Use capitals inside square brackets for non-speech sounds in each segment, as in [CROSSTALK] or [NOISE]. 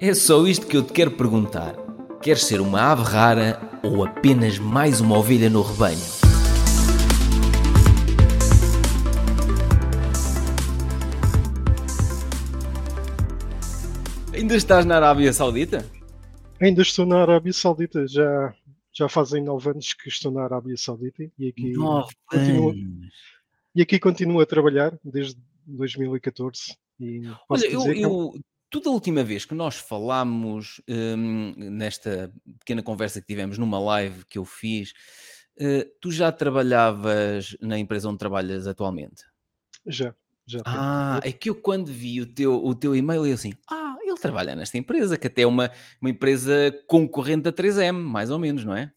É só isto que eu te quero perguntar. Queres ser uma ave rara ou apenas mais uma ovelha no rebanho? Ainda estás na Arábia Saudita? Ainda estou na Arábia Saudita, já, já fazem nove anos que estou na Arábia Saudita e aqui, Nove continuo, anos. e aqui continuo a trabalhar desde 2014. E posso Olha, eu, dizer que é um- eu, tu da última vez que nós falámos hum, nesta pequena conversa que tivemos numa live que eu fiz, eh, tu já trabalhavas na empresa onde trabalhas atualmente? já, já. Ah, é que eu quando vi o teu, o teu e-mail, eu assim, ah, ele trabalha nesta empresa, que até é uma, uma empresa concorrente da 3M, mais ou menos, não é?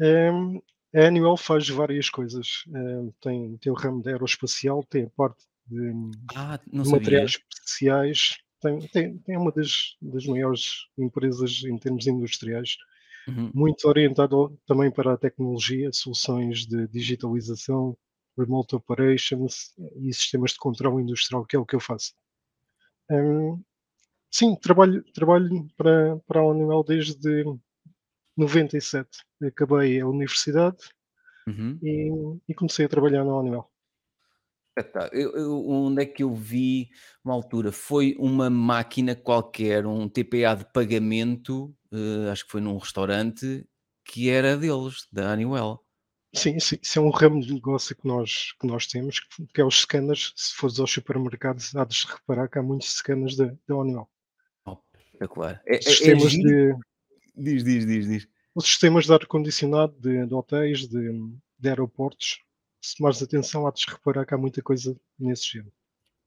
Em, a Honeywell faz várias coisas. Em, tem, tem o ramo de aeroespacial, tem a parte de, Ah, de materiais especiais, tem, tem, tem uma das, das maiores empresas em termos industriais, Uhum. muito orientado também para a tecnologia, soluções de digitalização, remote operations e sistemas de controle industrial, que é o que eu faço. Hum, sim, trabalho, trabalho para, para a Honeywell desde 97. Acabei a universidade Uhum. e, e comecei a trabalhar na Honeywell. Eu- eu- onde é que eu vi uma altura? Foi uma máquina qualquer, um TPA de pagamento, eh, acho que foi num restaurante, que era deles, da Honeywell. Sim, isso, isso é um ramo de negócio que nós, que nós temos, que, que é os scanners. Se fores aos supermercados, há de reparar que há muitos scanners da, da Honeywell. Oh, espetacular. É, é- é Sistemas giro? de, Diz, diz, diz, diz. os sistemas de ar-condicionado de, de hotéis, de, de aeroportos. Se tomares atenção, há de reparar que há muita coisa nesse género.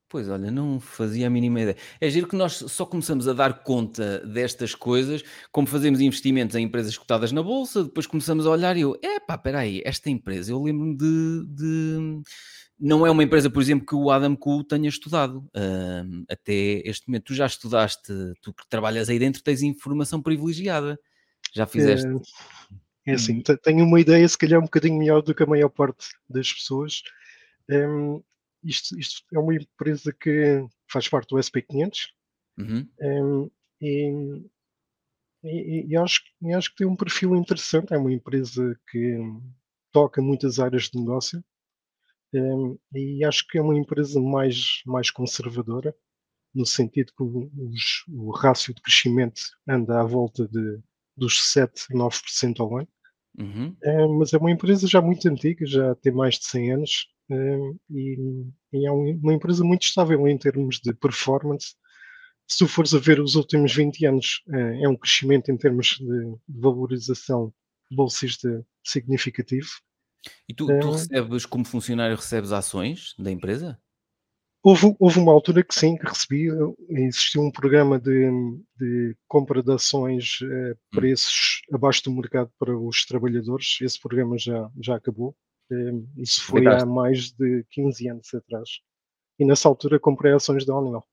Pois olha, não fazia a mínima ideia. É giro que nós só começamos a dar conta destas coisas, como fazemos investimentos em empresas cotadas na bolsa, depois começamos a olhar e eu, epá, espera aí, esta empresa, eu lembro-me de, de- Não é uma empresa, por exemplo, que o Adam Cool tenha estudado até este momento. Tu já estudaste, tu que trabalhas aí dentro, tens informação privilegiada. Já fizeste. É assim, Uhum. te- tenho uma ideia, se calhar um bocadinho melhor do que a maior parte das pessoas. Em, isto, isto é uma empresa que faz parte do SP500 Uhum. em, e, e- e acho, e acho que tem um perfil interessante. É uma empresa que toca muitas áreas de negócio em, e acho que é uma empresa mais, mais conservadora, no sentido que os- o rácio de crescimento anda à volta de, dos 7, 9% ao ano. Uhum. É, mas é uma empresa já muito antiga, já tem mais de 100 anos é, e, e é um- uma empresa muito estável em termos de performance. Se tu fores a ver os últimos 20 anos, é, é um crescimento em termos de valorização bolsista significativo. E tu, tu recebes, como funcionário, recebes ações da empresa? Houve, houve uma altura que sim, que recebi, existiu um programa de, de compra de ações a preços abaixo do mercado para os trabalhadores. Esse programa já, já acabou. Eh, Isso foi há mais de 15 anos atrás. E nessa altura comprei ações da Honeywell.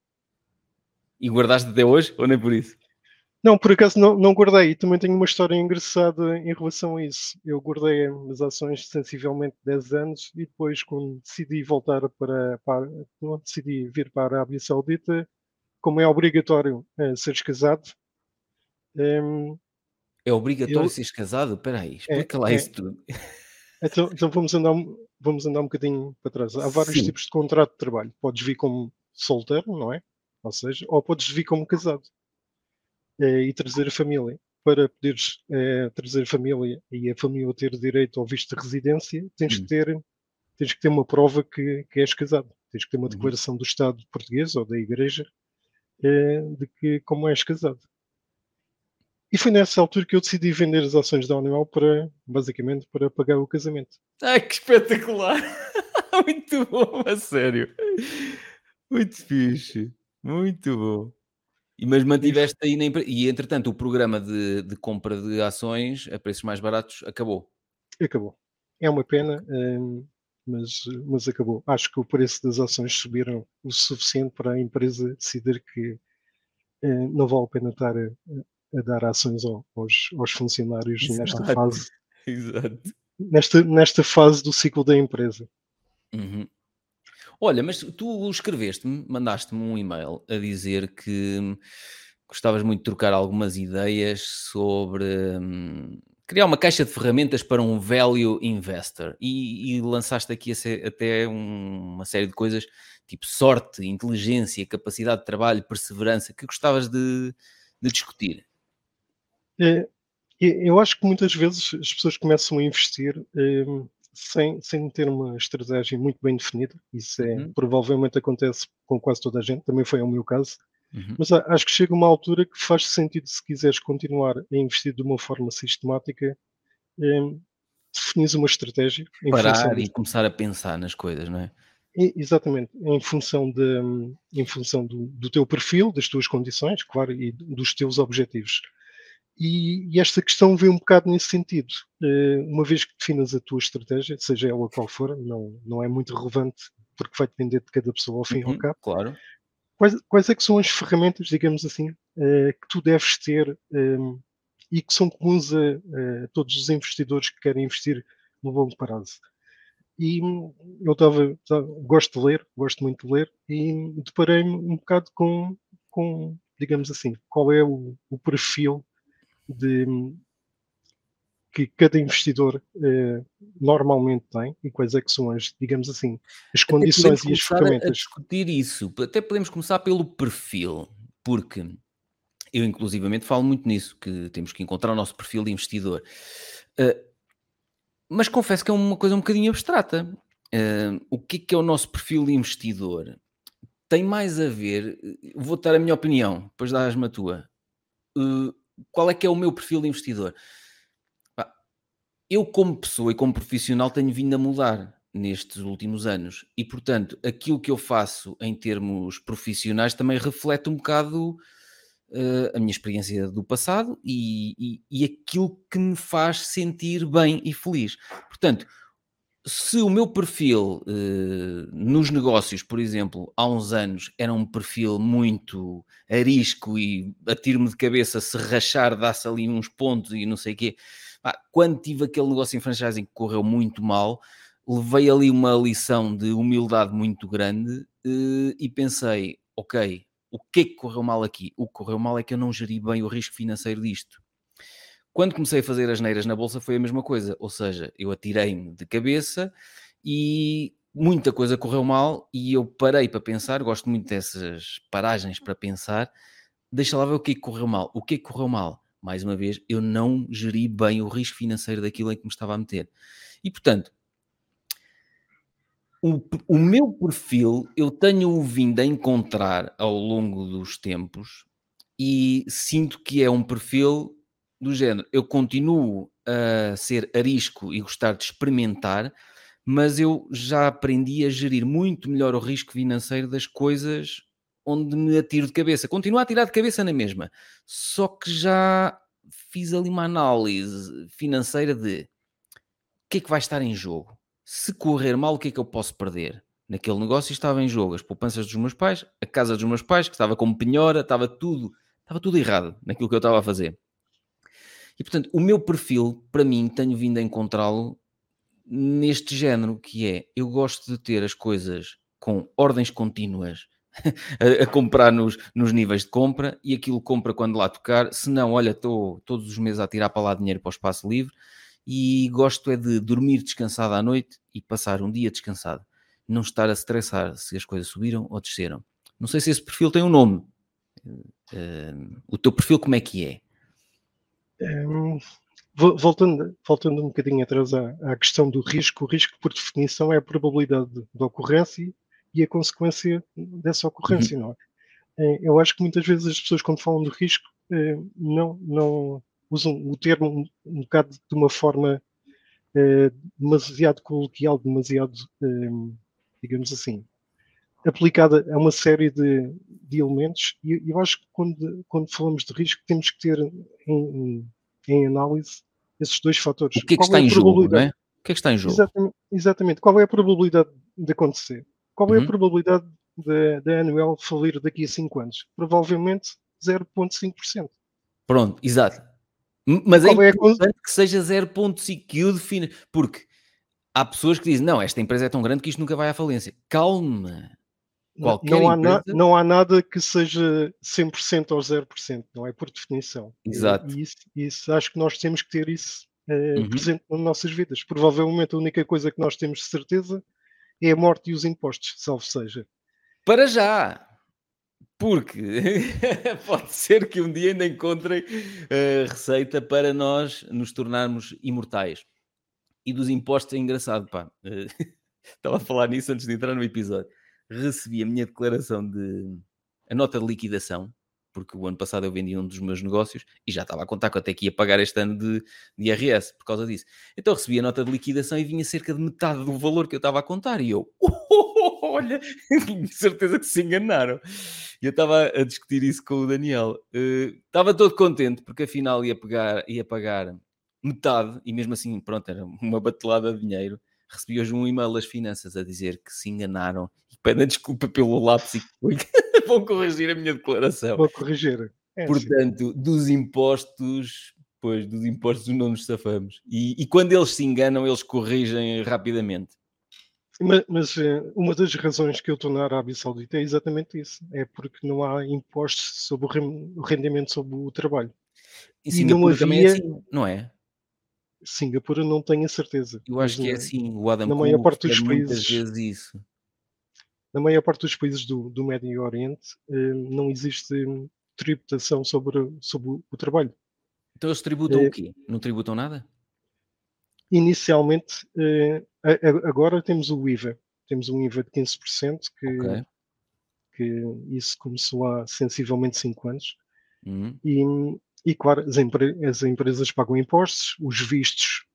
E guardaste até hoje, ou nem por isso? Não, por acaso não, não guardei. Também tenho uma história engraçada em relação a isso. Eu guardei as ações sensivelmente 10 anos e depois, quando decidi voltar para, para decidi vir para a Arábia Saudita, como é obrigatório eh, seres casado, em, É obrigatório Eu- seres casado? Espera aí, explica lá é. isso tudo. [LAUGHS] então, então vamos, andar, um- vamos andar um bocadinho para trás. Há vários Sim. tipos de contrato de trabalho. Podes vir como solteiro, não é? Ou seja, ou podes vir como casado e trazer a família. Para poderes eh, trazer a família e a família ter direito ao visto de residência, tens Hum. que ter, tens que ter uma prova que, que és casado. Tens que ter uma Uhum. declaração do Estado português ou da Igreja eh, de que como és casado. E foi nessa altura que eu decidi vender as ações da Honeywell para, basicamente, para pagar o casamento. Ai, que espetacular! [LAUGHS] Muito bom, a sério. Muito fixe. Muito bom. E, mas mantiveste aí na empresa. E entretanto, o programa de, de compra de ações a preços mais baratos acabou. Acabou. É uma pena, hum, mas, mas acabou. Acho que o preço das ações subiram o suficiente para a empresa decidir que eh, não vale a pena estar a, a dar ações ao- aos, aos funcionários nesta Exato. fase, [LAUGHS] Exato. nesta, nesta fase do ciclo da empresa. Uhum. Olha, mas tu escreveste-me, mandaste-me um e-mail a dizer que gostavas muito de trocar algumas ideias sobre hum, criar uma caixa de ferramentas para um value investor e, e lançaste aqui até um, uma série de coisas tipo sorte, inteligência, capacidade de trabalho, perseverança, que gostavas de, de discutir. É, eu acho que muitas vezes as pessoas começam a investir é, sem, sem ter uma estratégia muito bem definida. Isso é, uhum. provavelmente acontece com quase toda a gente, também foi o meu caso. Uhum. Mas acho que chega uma altura que faz sentido, se quiseres continuar a investir de uma forma sistemática, definir uma estratégia. Parar e de... começar a pensar nas coisas, não é? exatamente, em função, de, em função do, do, teu perfil, das tuas condições, claro, e dos teus objetivos. E, e, esta questão vem um bocado nesse sentido. Uh, uma vez que definas a tua estratégia, seja ela qual for, não, não é muito relevante porque vai depender de cada pessoa ao fim e ao uhum, cabo. Claro. Quais, quais é que são as ferramentas, digamos assim, uh, que tu deves ter um, eh, e que são comuns a, a, todos os investidores que querem investir no longo prazo? E eu estava, gosto de ler, gosto muito de ler, e deparei-me um bocado com, com, digamos assim, qual é o, o perfil de, que cada investidor eh, normalmente tem e quais é que são as, digamos assim, as condições e as ferramentas. A, a discutir isso, até podemos começar pelo perfil, porque eu inclusivamente falo muito nisso, que temos que encontrar o nosso perfil de investidor. Uh, mas confesso que é uma coisa um bocadinho abstrata. Uh, o que é, que é o nosso perfil de investidor? Tem mais a ver, vou dar a minha opinião, depois dás-me a tua. Uh, qual é que é o meu perfil de investidor? eu, como pessoa e como profissional, tenho vindo a mudar nestes últimos anos e, portanto, aquilo que eu faço em termos profissionais também reflete um bocado uh, a minha experiência do passado e, e, e, aquilo que me faz sentir bem e feliz. Portanto, se o meu perfil uh, nos negócios, por exemplo, há uns anos era um perfil muito arisco e atiro-me de cabeça, se rachar, dá-se ali uns pontos e não sei o quê ah, quando tive aquele negócio em franchising que correu muito mal, levei ali uma lição de humildade muito grande uh, e pensei, ok, o que é que correu mal aqui? O que correu mal é que eu não geri bem o risco financeiro disto. Quando comecei a fazer as neiras na bolsa foi a mesma coisa, ou seja, eu atirei-me de cabeça e muita coisa correu mal e eu parei para pensar, gosto muito dessas paragens para pensar, deixa lá ver o que é que correu mal. O que é que correu mal? mais uma vez, eu não geri bem o risco financeiro daquilo em que me estava a meter. E portanto, o, o meu perfil eu tenho vindo a encontrar ao longo dos tempos e sinto que é um perfil do género. Eu continuo a ser arisco e gostar de experimentar, mas eu já aprendi a gerir muito melhor o risco financeiro das coisas onde me atiro de cabeça. Continuo a tirar de cabeça na mesma, só que já fiz ali uma análise financeira de o que é que vai estar em jogo. Se correr mal, o que é que eu posso perder? Naquele negócio estava em jogo as poupanças dos meus pais, a casa dos meus pais, que estava como penhora, estava tudo, estava tudo errado naquilo que eu estava a fazer. E portanto, o meu perfil, para mim, tenho vindo a encontrá-lo neste género, que é eu gosto de ter as coisas com ordens contínuas [LAUGHS] a, a, comprar nos, nos níveis de compra e aquilo compra quando lá tocar. Se não, olha, estou todos os meses a tirar para lá dinheiro para o espaço livre e gosto é de dormir descansado à noite e passar um dia descansado. Não estar a estressar se as coisas subiram ou desceram. Não sei se esse perfil tem um nome. Uh, o teu perfil como é que é? Um, voltando, voltando um bocadinho atrás à, à, questão do risco, o risco por definição é a probabilidade de, de ocorrência e a consequência dessa ocorrência, uhum. não é? é? Eu acho que muitas vezes as pessoas, quando falam de risco, é, não, não usam o termo um, bocado de uma forma é, demasiado coloquial, demasiado, digamos assim, aplicada a uma série de, de elementos. E eu acho que quando, quando falamos de risco, temos que ter em, em análise esses dois fatores. O que é que Qual está é em jogo, não é? O que é que está em jogo? Exatamente, exatamente. Qual é a probabilidade de acontecer? Qual é a uhum. probabilidade da Anuel falir daqui a 5 anos? Provavelmente 0,5%. Pronto, exato. Mas é Qual é importante é que seja 0,5 que o define, porque há pessoas que dizem, não, esta empresa é tão grande que isto nunca vai à falência. Calma. Qualquer não, há na, não há nada que seja 100% ou 0%, não é? Por definição. Exato. E isso, isso acho que nós temos que ter isso eh, Uhum. presente nas nossas vidas. Provavelmente a única coisa que nós temos de certeza é a morte e os impostos, salvo seja. Para já! Porque [LAUGHS] pode ser que um dia ainda encontrem a receita para nós nos tornarmos imortais. E dos impostos é engraçado, pá. Eh, [LAUGHS] Estava a falar nisso antes de entrar no episódio. Recebi a minha declaração de. a nota de liquidação, porque o ano passado eu vendi um dos meus negócios e já estava a contar quanto é que ia pagar este ano de, de IRS por causa disso. Então recebi a nota de liquidação e vinha cerca de metade do valor que eu estava a contar. E eu, [LAUGHS] olha, [LAUGHS] de certeza que se enganaram. E eu estava a discutir isso com o Daniel. Eh, estava todo contente porque afinal ia, pegar, ia pagar metade e mesmo assim, pronto, era uma batelada de dinheiro. Recebi hoje um e-mail das finanças a dizer que se enganaram e pedem desculpa pelo lápis e [LAUGHS] vão corrigir a minha declaração. Vou corrigir. É. Portanto, dos impostos, pois, dos impostos não nos safamos. E, e quando eles se enganam, eles corrigem rapidamente. Mas, mas, eh, uma das razões que eu estou na Arábia Saudita é exatamente isso. É porque não há impostos sobre o rendimento sobre o trabalho. Em E não é havia- assim, não é? Singapura não tenho a certeza. Eu acho que é assim. O Adam na maior Cole parte dos muitas países- vezes isso. Na maior parte dos países do, do Médio Oriente eh, não existe tributação sobre, sobre o- trabalho. Então eles tributam É- o quê? Não tributam nada? Inicialmente, eh, agora temos o IVA. Temos um IVA de 15%, que, Ok. que isso começou há sensivelmente 5 anos. Uhum. E, e claro, as, empre- as empresas pagam impostos, os vistos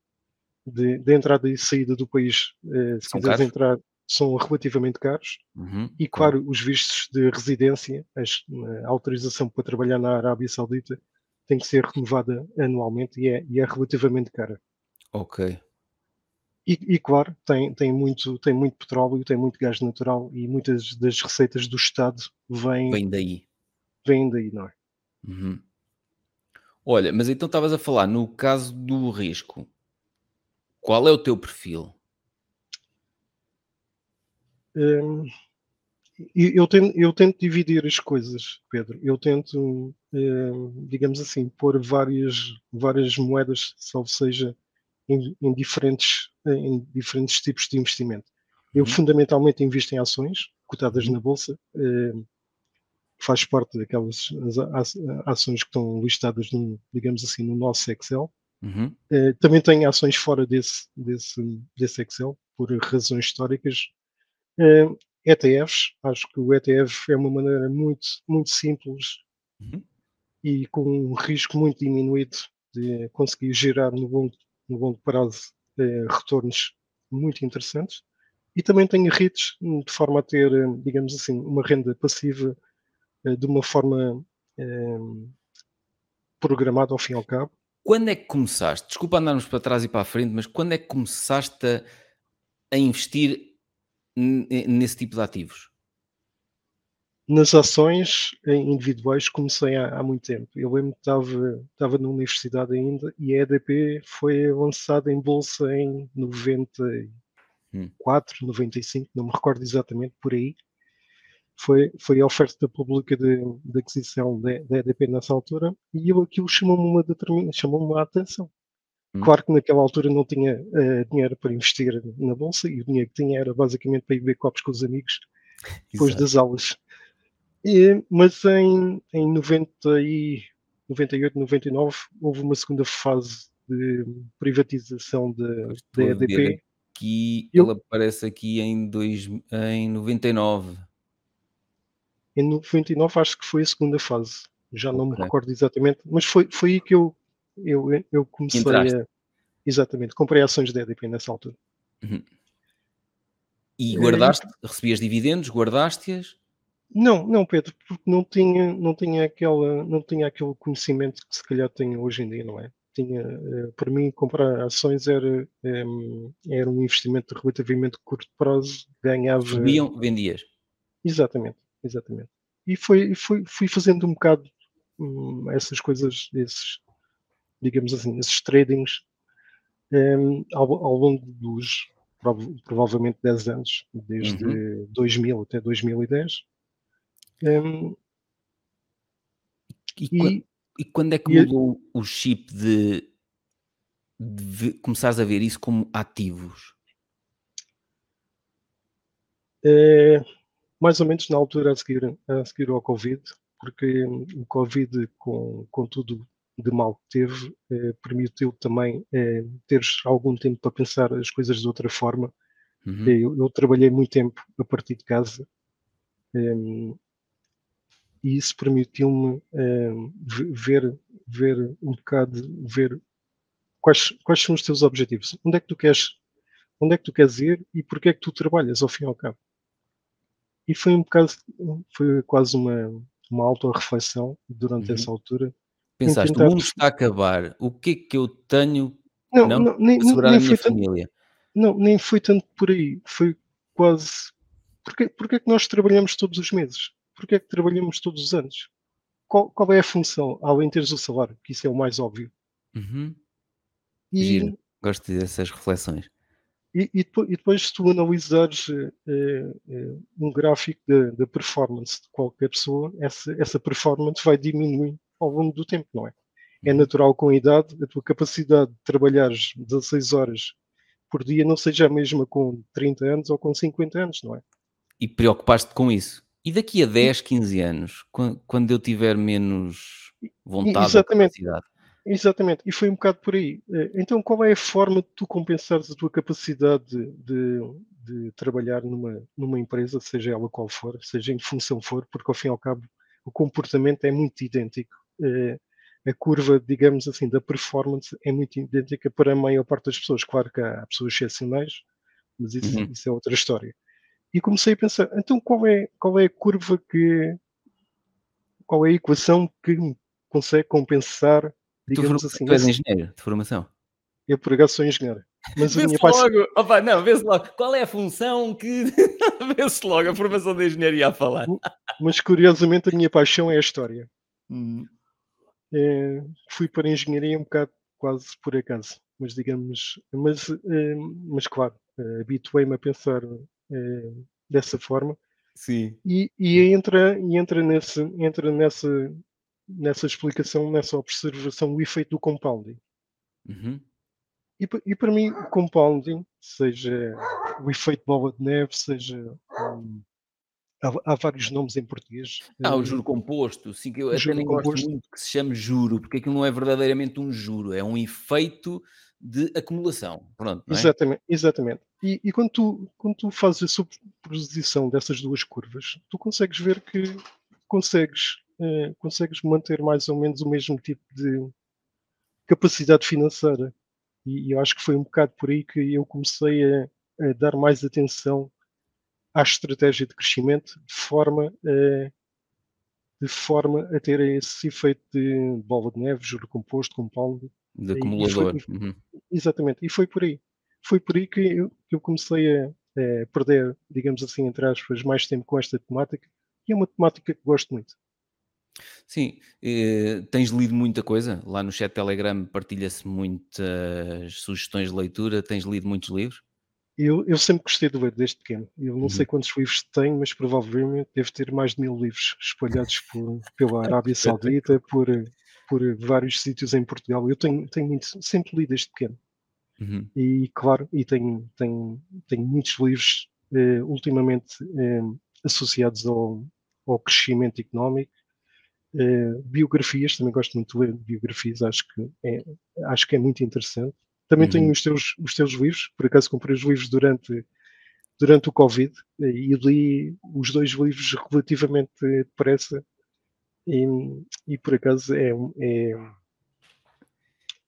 de, de entrada e saída do país, eh, se São quiseres caros? entrar, são relativamente caros. Uhum. E claro, os vistos de residência, as- a autorização para trabalhar na Arábia Saudita tem que ser renovada anualmente e é, e é relativamente cara. Ok. E, e, claro, tem, tem, muito, tem muito petróleo, tem muito gás natural e muitas das receitas do Estado vêm, Vem daí. vêm daí, não é? Uhum. Olha, mas então estavas a falar no caso do risco. Qual é o teu perfil? Hum, eu, tento, eu tento dividir as coisas, Pedro. Eu tento, hum, digamos assim, pôr várias, várias moedas, salvo seja, em, em diferentes, em diferentes tipos de investimento. Eu Uhum. fundamentalmente invisto em ações cotadas Uhum. na bolsa. hum, faz parte daquelas ações que estão listadas, no, digamos assim, no nosso Excel. Uhum. Eh, também tenho ações fora desse, desse, desse Excel, por razões históricas. Eh, ETFs, acho que o ETF é uma maneira muito, muito simples Uhum. e com um risco muito diminuído de conseguir gerar no longo, no longo prazo eh, retornos muito interessantes. E também tenho REITs, hum, de forma a ter, digamos assim, uma renda passiva de uma forma eh, programada ao fim e ao cabo. Quando é que começaste? Desculpa andarmos para trás e para a frente, mas quando é que começaste a, a investir n- nesse tipo de ativos? Nas ações eh, individuais comecei há, há muito tempo. Eu lembro que estava, estava na universidade ainda e a EDP foi lançada em bolsa em 94, 95, não me recordo exatamente por aí. Foi, foi a oferta pública de, de aquisição da EDP nessa altura e eu, aquilo chamou-me uma determin- chamou-me a atenção. Hum. Claro que naquela altura não tinha eh, dinheiro para investir na bolsa e o dinheiro que tinha era basicamente para ir beber copos com os amigos depois Exato. das aulas. E, mas em, em 90 e 98, 99 houve uma segunda fase de privatização da ver EDP. Aqui, ele aparece aqui em, dois, em 99. Em 99 acho que foi a segunda fase. Já não me Ok. recordo exatamente, mas foi, foi aí que eu, eu, eu comecei Entraste. a. Exatamente, comprei ações da EDP nessa altura. E É, guardaste, recebias dividendos, guardaste-as? Não, não, Pedro, porque não tinha, não tinha aquela, não tinha aquele conhecimento que se calhar tenho hoje em dia, não é? Tinha, eh, para mim, comprar ações era, em, era um investimento relativamente curto prazo, ganhava. Subiam, vendias. Exatamente, exatamente. E foi, e fui, fazendo um bocado hum, essas coisas, esses, digamos assim, esses tradings em, ao, ao longo dos, provavelmente 10 anos, desde uhum. 2000 até 2010. Um, e, e, e, quando é que mudou o chip de, de começares a ver isso como ativos? É, mais ou menos na altura a seguir, a seguir ao Covid, porque o Covid, com, com tudo de mal que teve, eh, permitiu também eh, teres algum tempo para pensar as coisas de outra forma. Uhum. Eu, eu, trabalhei muito tempo a partir de casa eh, e isso permitiu-me ehm, ver, ver um bocado, ver quais, quais são os teus objetivos, onde é que tu queres, onde é que tu queres ir e porque é que tu trabalhas ao fim e ao cabo. E foi um bocado, foi quase uma, uma auto-reflexão durante uhum. essa altura pensaste, tentar... o mundo está a acabar, o que é que eu tenho não, não, não nem, segurar nem a minha família? Tanto, não, nem foi tanto por aí, foi quase... Porquê, porquê é que nós trabalhamos todos os meses? Porquê é que trabalhamos todos os anos? Qual, qual é a função, além de teres o salário, que isso é o mais óbvio? Uhum. E, Giro, gosto dessas reflexões. E, e, depois, e, se tu analisares eh, eh, um gráfico da performance de qualquer pessoa, essa, essa performance vai diminuir ao longo do tempo, não é? É uhum. natural com a idade, a tua capacidade de trabalhar 16 horas por dia não seja a mesma com 30 anos ou com 50 anos, não é? E preocupaste com isso. E daqui a 10, 15 anos, quando eu tiver menos vontade Exatamente. ou capacidade? Exatamente, e foi um bocado por aí. Eh, então, qual é a forma de tu compensares a tua capacidade de, de, de trabalhar numa, numa empresa, seja ela qual for, seja em que função for, porque ao fim e ao cabo o comportamento é muito idêntico eh, a curva, digamos assim, da performance é muito idêntica para a maior parte das pessoas. Claro que há pessoas excepcionais, mas isso, uhum. isso é outra história. E comecei a pensar, então qual é, qual é a curva que. qual é a equação que consegue compensar, digamos tu, assim. Tu és engenheiro de formação? Eu por acaso sou engenheiro. Mas vê-se logo, opa, não, vê-se logo, qual é a função que [LAUGHS] vê-se logo a formação de engenharia a falar. Mas curiosamente a minha paixão é a história. Hum. É, fui para a engenharia um bocado quase por acaso, mas digamos, mas, é, mas claro, é, habituei-me a pensar é, dessa forma. Sim. E, e entra, e entra, nesse, entra nessa, nessa explicação, nessa observação, o efeito do compounding. Uhum. E, e, para mim, o compounding, seja o efeito bola de neve, seja um, Há, há, vários nomes em português. Ah, o juro composto, sim, que eu até nem composto. gosto muito que se chame juro, porque aquilo não é verdadeiramente um juro, é um efeito de acumulação. Pronto, é? Exatamente, exatamente. E, e, quando, tu, quando tu fazes a superposição dessas duas curvas, tu consegues ver que consegues, eh, consegues manter mais ou menos o mesmo tipo de capacidade financeira. E, e eu acho que foi um bocado por aí que eu comecei a, a dar mais atenção à estratégia de crescimento de forma a, de forma a ter esse efeito de bola de neve, juro composto, compound. De acumulador. Foi, uhum. Exatamente, e foi por aí. Foi por aí que eu, que eu comecei a, a, perder, digamos assim, entre aspas, mais tempo com esta temática, e é uma temática que gosto muito. Sim, eh, tens lido muita coisa? Lá no chat Telegram partilha-se muitas sugestões de leitura, tens lido muitos livros? Eu, eu sempre gostei de ler desde pequeno. Eu não uhum. sei quantos livros tenho, mas provavelmente deve ter mais de mil livros espalhados por, pela Arábia [LAUGHS] Saudita, por, por vários sítios em Portugal. Eu tenho, tenho muito, sempre li desde pequeno. Uhum. E claro, e tenho, tenho, tenho muitos livros eh, ultimamente eh, associados ao, ao crescimento económico. Eh, biografias, também gosto muito de ler biografias, acho que é, acho que é muito interessante. Também uhum. tenho os teus, os teus livros, por acaso comprei os livros durante, durante o Covid e li os dois livros relativamente depressa e, e por acaso é, é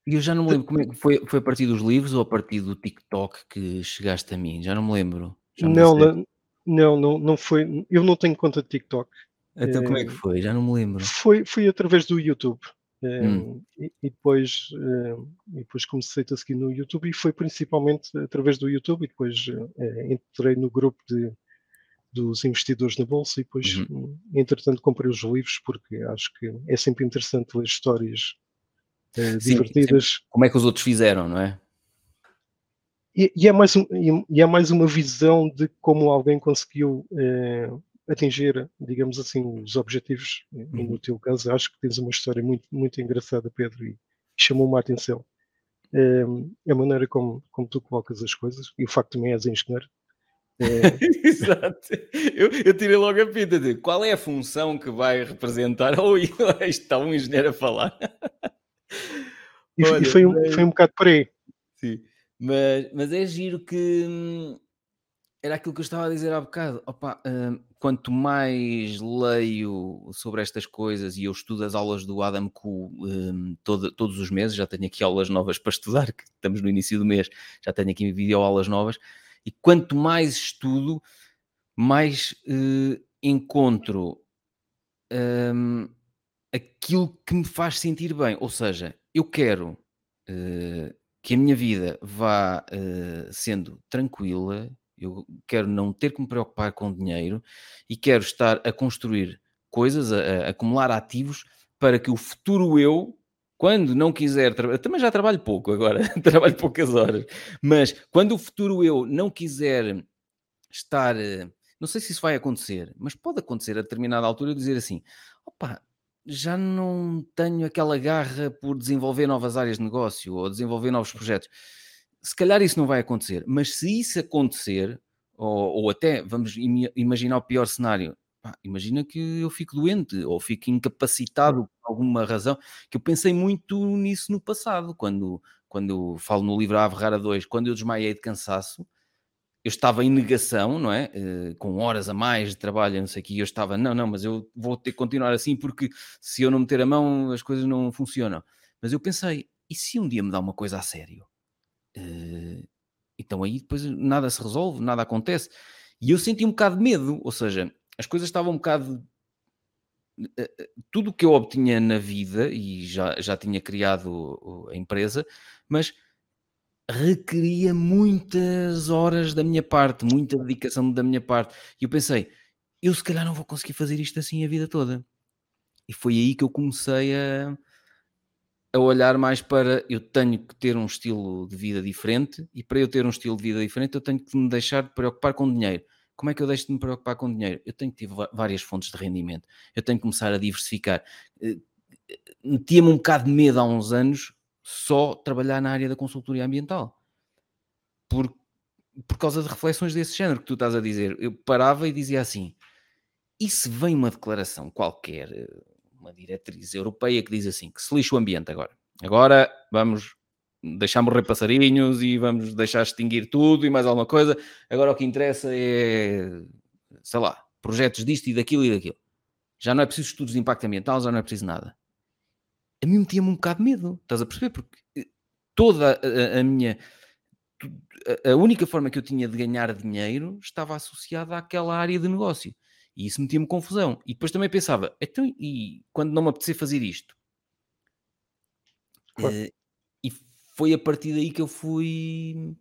eu já não me lembro como é que foi, foi a partir dos livros ou a partir do TikTok que chegaste a mim, já não me lembro. Me não, não, não, não foi. Eu não tenho conta de TikTok. Então como é que eh, foi? Já não me lembro. Foi, foi através do YouTube. Hum. E, e, depois, e depois comecei a seguir no YouTube e foi principalmente através do YouTube e depois eh, entrei no grupo de, dos investidores na Bolsa e depois, uhum. entretanto, comprei os livros porque acho que é sempre interessante ler histórias eh, Sim, divertidas. Sempre. Como é que os outros fizeram, não é? e, e, é mais um, e, é mais uma visão de como alguém conseguiu atingir, digamos assim, os objetivos. Uhum. E no teu caso, acho que tens uma história muito, muito engraçada, Pedro, e chamou-me a atenção. É, a maneira como, como tu colocas as coisas, e o facto de também és engenheiro. É... [LAUGHS] Exato. Eu, eu, tirei logo a pinta de qual é a função que vai representar. [LAUGHS] Ou oh, está um engenheiro a falar. E, Olha, e foi, um, foi um bocado por aí. Sim, mas, mas é giro que hum, era aquilo que eu estava a dizer há bocado. Opa, hum, quanto mais leio sobre estas coisas e eu estudo as aulas do Adam Ku um, todo, todos os meses, já tenho aqui aulas novas para estudar, que estamos no início do mês, já tenho aqui vídeo aulas novas, e quanto mais estudo, mais uh, encontro um, aquilo que me faz sentir bem. Ou seja, eu quero uh, que a minha vida vá uh, sendo tranquila, eu quero não ter que me preocupar com dinheiro e quero estar a construir coisas, a, a acumular ativos para que o futuro eu, quando não quiser trabalhar, também já trabalho pouco agora, [LAUGHS] trabalho [LAUGHS] poucas horas, mas quando o futuro eu não quiser estar, não sei se isso vai acontecer, mas pode acontecer a determinada altura eu dizer assim: opa, já não tenho aquela garra por desenvolver novas áreas de negócio ou desenvolver novos projetos se calhar isso não vai acontecer, mas se isso acontecer, ou, ou até vamos imaginar o pior cenário, pá, imagina que eu fico doente ou fico incapacitado por alguma razão, que eu pensei muito nisso no passado, quando, quando falo no livro A Averrara 2, quando eu desmaiei de cansaço, eu estava em negação, não é? Uh, com horas a mais de trabalho, não sei o que, eu estava, não, não, mas eu vou ter que continuar assim porque se eu não meter a mão as coisas não funcionam. Mas eu pensei, e se um dia me dá uma coisa a sério? Uh, então aí depois nada se resolve, nada acontece. E eu senti um bocado de medo, ou seja, as coisas estavam um bocado. Eh, eh, tudo o que eu obtinha na vida, e já, já tinha criado a empresa, mas requeria muitas horas da minha parte, muita dedicação da minha parte. E eu pensei, eu se calhar não vou conseguir fazer isto assim a vida toda. E foi aí que eu comecei a, a olhar mais para eu tenho que ter um estilo de vida diferente e para eu ter um estilo de vida diferente eu tenho que me deixar de preocupar com dinheiro. Como é que eu deixo de me preocupar com dinheiro? Eu tenho que ter várias fontes de rendimento. Eu tenho que começar a diversificar. Eh, metia-me um bocado de medo há uns anos só trabalhar na área da consultoria ambiental. Por, por causa de reflexões desse género que tu estás a dizer. Eu parava e dizia assim: e se vem uma declaração qualquer uma diretriz europeia que diz assim, que se lixa o ambiente agora. Agora vamos deixar morrer passarinhos e vamos deixar extinguir tudo e mais alguma coisa. Agora o que interessa é, sei lá, projetos disto e daquilo e daquilo. Já não é preciso estudos de impacto ambiental, já não é preciso nada. A mim metia-me um bocado de medo, estás a perceber? Porque toda a, a minha a única forma que eu tinha de ganhar dinheiro estava associada àquela área de negócio. E isso metia-me confusão. E depois também pensava, então, e quando não me apetecer fazer isto? Claro. Uh, e foi a partir daí que eu fui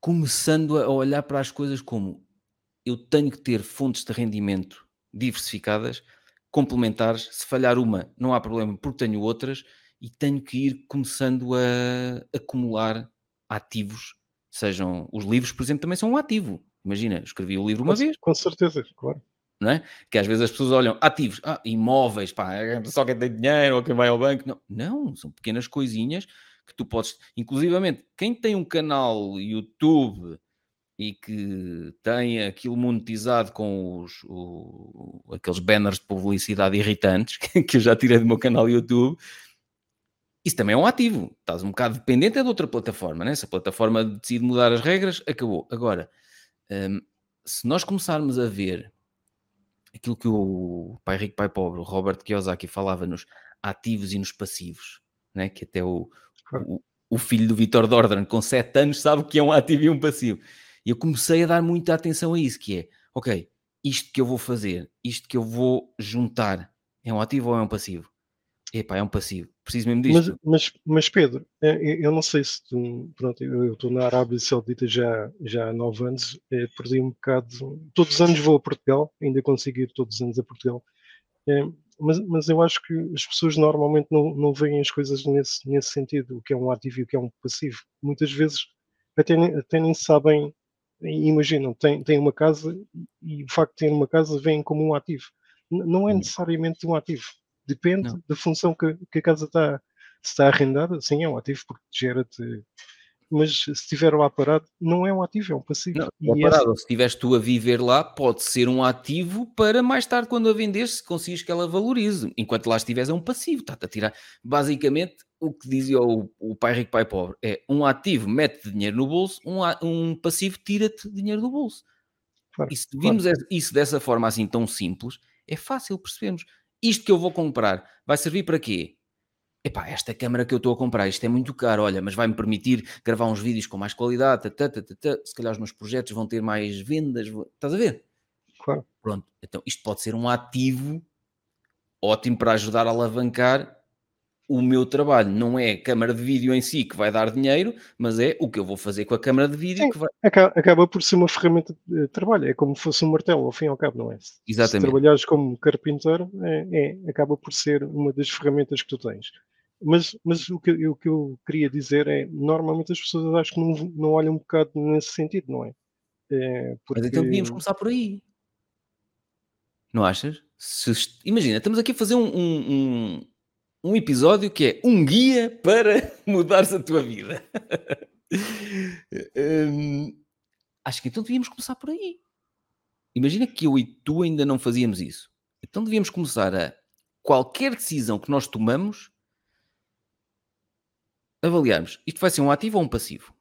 começando a olhar para as coisas como eu tenho que ter fontes de rendimento diversificadas, complementares. Se falhar uma, não há problema, porque tenho outras, e tenho que ir começando a acumular ativos. Sejam os livros, por exemplo, também são um ativo. Imagina, escrevi o livro uma com, vez. Com certeza, claro. Não é? Que às vezes as pessoas olham ativos, ah, imóveis, pá, é só quem tem dinheiro ou quem vai ao banco. Não, não, são pequenas coisinhas que tu podes. Inclusivamente, quem tem um canal YouTube e que tem aquilo monetizado com os, o, aqueles banners de publicidade irritantes [LAUGHS] que eu já tirei do meu canal YouTube, isso também é um ativo. Estás um bocado dependente é de outra plataforma, né? Se a plataforma decide mudar as regras, acabou. Agora, um, se nós começarmos a ver aquilo que o pai rico, pai pobre, o Robert Kiyosaki falava nos ativos e nos passivos, né? que até o, o, o filho do Vitor Dordran, com 7 anos, sabe o que é um ativo e um passivo. E eu comecei a dar muita atenção a isso, que é, ok, isto que eu vou fazer, isto que eu vou juntar, é um ativo ou é um passivo? Epá, é um passivo. Preciso mesmo disto. Mas, mas, mas Pedro, é, eu não sei se tu. Pronto, eu estou na Arábia Saudita já, já há nove anos, é, perdi um bocado. Todos os anos vou a Portugal, ainda consigo ir todos os anos a Portugal. É, mas, mas eu acho que as pessoas normalmente não, não veem as coisas nesse, nesse sentido, o que é um ativo e o que é um passivo. Muitas vezes até, nem- até nem sabem, imaginam, têm, têm uma casa e o facto de ter uma casa vem como um ativo. Não é Hum. necessariamente um ativo, depende Não. da função que, que a casa está, se está arrendada, sim, é um ativo porque gera-te. Mas se estiver lá parado, não é um ativo, é um passivo. Não, esse- parado, ou se estiveres tu a viver lá, pode ser um ativo para mais tarde, quando a venderes, se conseguires que ela valorize. Enquanto lá estiveres, é um passivo, está-te a tirar. Basicamente, o que dizia o, o pai rico, pai pobre, é um ativo mete dinheiro no bolso, um, um passivo tira-te dinheiro do bolso. Claro, E se claro. vimos es- isso dessa forma assim tão simples, é fácil percebermos. Isto que eu vou comprar vai servir para quê? Epá, esta câmara que eu estou a comprar, isto é muito caro, olha, mas vai-me permitir gravar uns vídeos com mais qualidade, tata, tata, tata, se calhar os meus projetos vão ter mais vendas, vou- estás a ver? claro. Pronto, então isto pode ser um ativo ótimo para ajudar a alavancar o meu trabalho. Não é a câmara de vídeo em si que vai dar dinheiro, mas é o que eu vou fazer com a câmara de vídeo Sim. que vai... Acaba, por ser uma ferramenta de trabalho, é como se fosse um martelo, ao fim e ao cabo, não é? Se- Se Exatamente. trabalhares como carpinteiro, é, é- acaba por ser uma das ferramentas que tu tens. Mas, mas o, que, o que eu queria dizer é, normalmente as pessoas acho que não, não olham um bocado nesse sentido, não é? É, Mas então devíamos começar por aí. Não achas? Se imagina, estamos aqui a fazer um, um, um- um episódio que é um guia para [LAUGHS] mudares a tua vida. Hum, acho que então devíamos começar por aí. Imagina que eu e tu ainda não fazíamos isso. Então devíamos começar a qualquer decisão que nós tomamos avaliarmos. Isto vai ser um ativo ou um passivo?